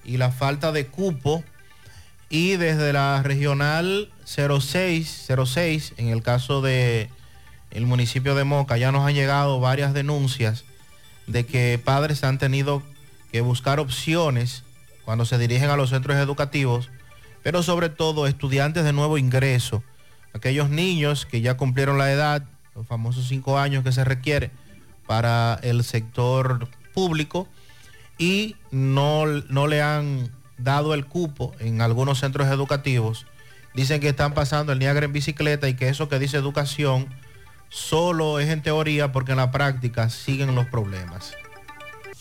y la falta de cupo. Y desde la regional 06, 06 en el caso de el municipio de Moca, ya nos han llegado varias denuncias de que padres han tenido que buscar opciones cuando se dirigen a los centros educativos, pero sobre todo estudiantes de nuevo ingreso, aquellos niños que ya cumplieron la edad, los famosos cinco años que se requiere para el sector público y no, no le han dado el cupo en algunos centros educativos. Dicen que están pasando el Niagara en bicicleta y que eso que dice educación solo es en teoría porque en la práctica siguen los problemas.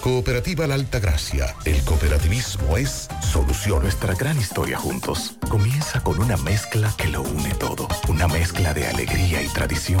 Cooperativa La Alta Gracia. El cooperativismo es solución. Nuestra gran historia juntos comienza con una mezcla que lo une todo. Una mezcla de alegría y tradición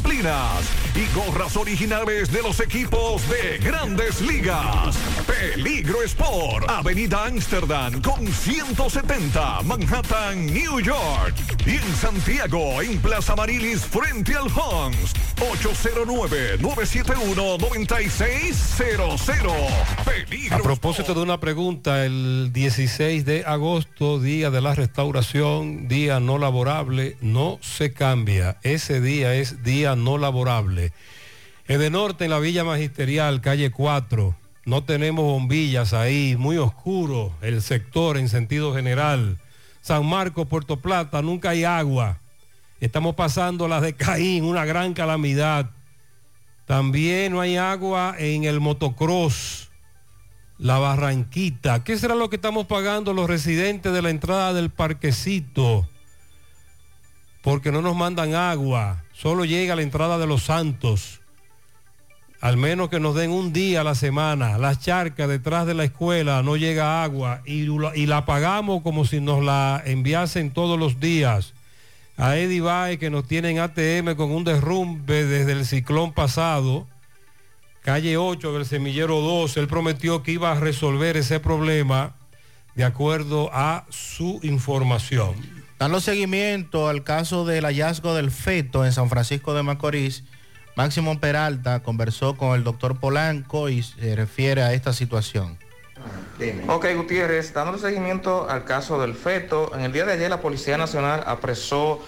y gorras originales de los equipos de grandes ligas. Peligro Sport, Avenida Amsterdam con 170, Manhattan, New York. Y en Santiago, en Plaza Marilis, frente al Hans, 809-971-9600. Peligro A propósito de una pregunta, el 16 de agosto, día de la restauración, día no laborable, no se cambia. Ese día es día no laborable. Edenorte en la Villa Magisterial, calle 4. No tenemos bombillas ahí, muy oscuro el sector en sentido general. San Marcos, Puerto Plata, nunca hay agua. Estamos pasando las de Caín, una gran calamidad. También no hay agua en el motocross, la Barranquita. ¿Qué será lo que estamos pagando los residentes de la entrada del parquecito? Porque no nos mandan agua, solo llega a la entrada de los Santos. Al menos que nos den un día a la semana. Las charcas detrás de la escuela no llega agua y, la pagamos como si nos la enviasen todos los días a Eddie que nos tienen ATM con un derrumbe desde el ciclón pasado, calle 8 del semillero 2, él prometió que iba a resolver ese problema de acuerdo a su información. Dando seguimiento al caso del hallazgo del feto en San Francisco de Macorís, Máximo Peralta conversó con el doctor Polanco y se refiere a esta situación. Ok, Gutiérrez, dándole seguimiento al caso del feto, en el día de ayer la Policía Nacional apresó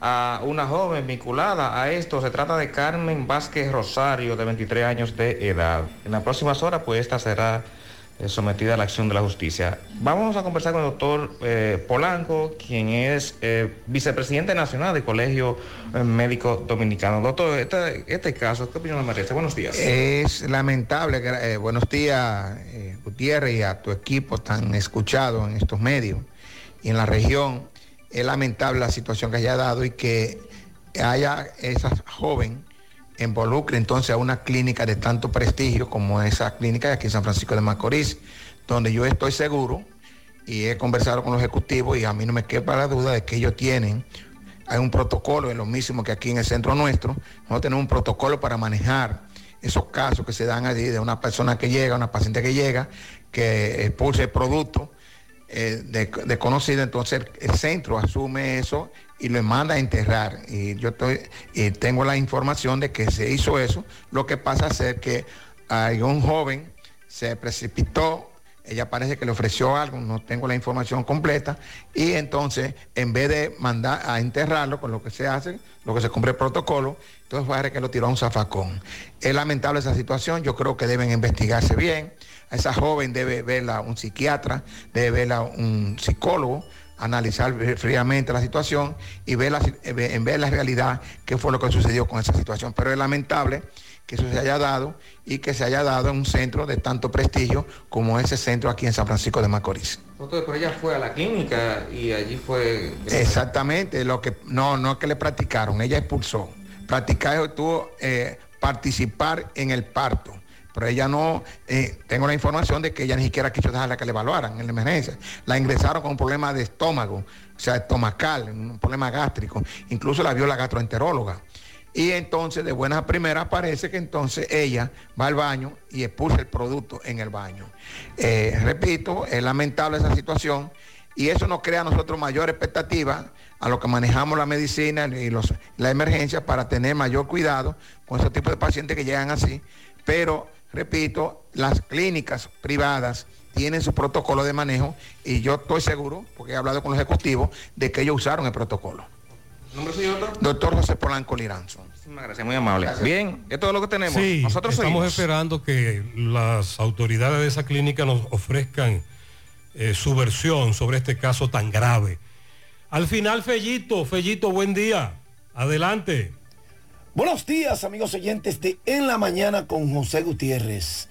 a una joven vinculada a esto. Se trata de Carmen Vázquez Rosario, de 23 años de edad. En las próximas horas, pues esta será sometida a la acción de la justicia. Vamos a conversar con el doctor eh, Polanco, quien es eh, vicepresidente nacional del Colegio eh, Médico Dominicano. Doctor, este, este caso, ¿qué opinión le merece? Buenos días. Es lamentable, eh, buenos días Gutiérrez y a tu equipo tan escuchado en estos medios y en la región. Es lamentable la situación que haya dado y que haya esa joven involucre entonces a una clínica de tanto prestigio como esa clínica de aquí en San Francisco de Macorís, donde yo estoy seguro y he conversado con los ejecutivos y a mí no me quepa la duda de que ellos tienen, hay un protocolo, es lo mismo que aquí en el centro nuestro, nosotros tenemos un protocolo para manejar esos casos que se dan allí de una persona que llega, una paciente que llega, que expulsa el producto eh, de, de conocido, entonces el, centro asume eso y lo manda a enterrar. Y yo estoy, y tengo la información de que se hizo eso. Lo que pasa es que hay un joven se precipitó, ella parece que le ofreció algo, no tengo la información completa, y entonces en vez de mandar a enterrarlo con lo que se hace, lo que se cumple el protocolo, entonces parece que lo tiró a un zafacón. Es lamentable esa situación, yo creo que deben investigarse bien. A esa joven debe verla un psiquiatra, debe verla un psicólogo, analizar fríamente la situación y ver la, en ver la realidad qué fue lo que sucedió con esa situación. Pero es lamentable que eso se haya dado y que se haya dado en un centro de tanto prestigio como ese centro aquí en San Francisco de Macorís. Doctor, pero ella fue a la clínica y allí fue... Exactamente, lo que no, no es que le practicaron, ella expulsó. Practicar estuvo eh, participar en el parto. Ella no, eh, tengo la información de que ella ni siquiera quiso dejarla que le evaluaran en la emergencia. La ingresaron con un problema de estómago, o sea, estomacal, un problema gástrico. Incluso la vio la gastroenteróloga. Y entonces, de buenas a primeras, parece que entonces ella va al baño y expulsa el producto en el baño. Eh, repito, es lamentable esa situación y eso nos crea a nosotros mayor expectativa a lo que manejamos la medicina y los, la emergencia para tener mayor cuidado con ese tipo de pacientes que llegan así. Pero, repito, las clínicas privadas tienen su protocolo de manejo y yo estoy seguro, porque he hablado con los ejecutivos, de que ellos usaron el protocolo. ¿Nombre suyo, doctor? Doctor José Polanco Liranzo. Muchísimas gracias, muy amable. Bien, esto es lo que tenemos. Sí, Nosotros estamos seguimos. esperando que las autoridades de esa clínica nos ofrezcan eh, su versión sobre este caso tan grave. Al final, Fellito, Fellito, buen día. Adelante. Buenos días, amigos oyentes de En la Mañana con José Gutiérrez.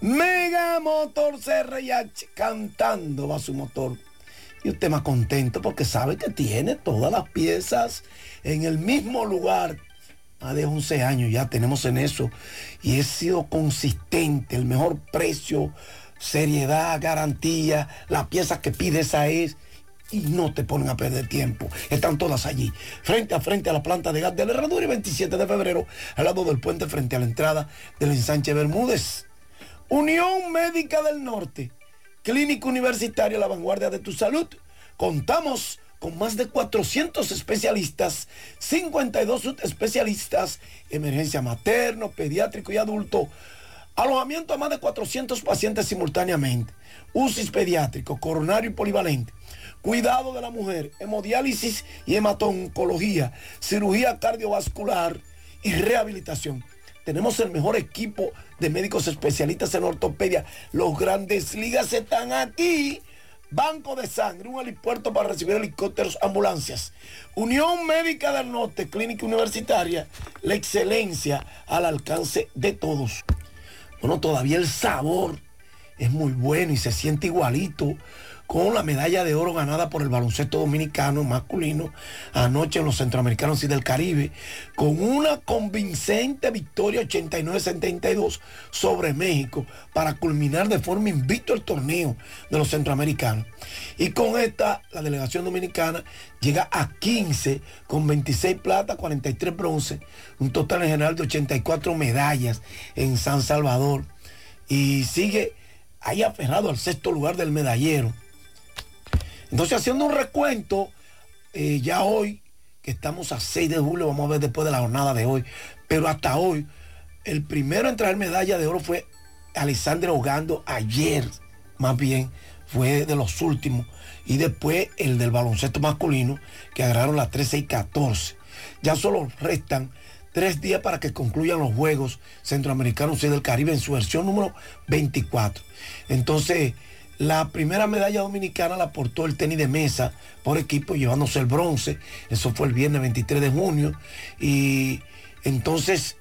Mega Motor CRH cantando va su motor. Y usted más contento porque sabe que tiene todas las piezas en el mismo lugar. Más de 11 años ya tenemos en eso. Y he sido consistente, el mejor precio, seriedad, garantía, la pieza que pide esa es y no te ponen a perder tiempo. Están todas allí, frente a frente a la planta de gas de la y 27 de febrero, al lado del puente frente a la entrada del ensanche Bermúdez. Unión Médica del Norte, Clínica Universitaria La Vanguardia de tu Salud. Contamos con más de 400 especialistas, 52 especialistas, emergencia materno, pediátrico y adulto, alojamiento a más de 400 pacientes simultáneamente, UCIs pediátrico, coronario y polivalente, cuidado de la mujer, hemodiálisis y hematoncología, cirugía cardiovascular y rehabilitación. Tenemos el mejor equipo de médicos especialistas en ortopedia. Los grandes ligas están aquí. Banco de Sangre, un helipuerto para recibir helicópteros, ambulancias. Unión Médica del Norte, Clínica Universitaria, la excelencia al alcance de todos. Bueno, todavía el sabor es muy bueno y se siente igualito con la medalla de oro ganada por el baloncesto dominicano masculino anoche en los centroamericanos y del Caribe, con una convincente victoria 89-72 sobre México para culminar de forma invicto el torneo de los centroamericanos. Y con esta, la delegación dominicana llega a 15 con 26 plata, 43 bronce, un total en general de 84 medallas en San Salvador. Y sigue ahí aferrado al sexto lugar del medallero. Entonces, haciendo un recuento, eh, ya hoy, que estamos a 6 de julio, vamos a ver después de la jornada de hoy, pero hasta hoy, el primero en traer medalla de oro fue Alexander Ogando ayer, más bien, fue de los últimos. Y después el del baloncesto masculino, que agarraron las 13 y 14. Ya solo restan tres días para que concluyan los Juegos Centroamericanos y del Caribe en su versión número 24. Entonces, la primera medalla dominicana la aportó el tenis de mesa por equipo, llevándose el bronce. Eso fue el viernes 23 de junio. Y entonces,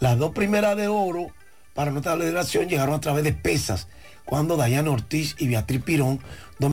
las dos primeras de oro para nuestra federación llegaron a través de pesas, cuando Dayana Ortiz y Beatriz Pirón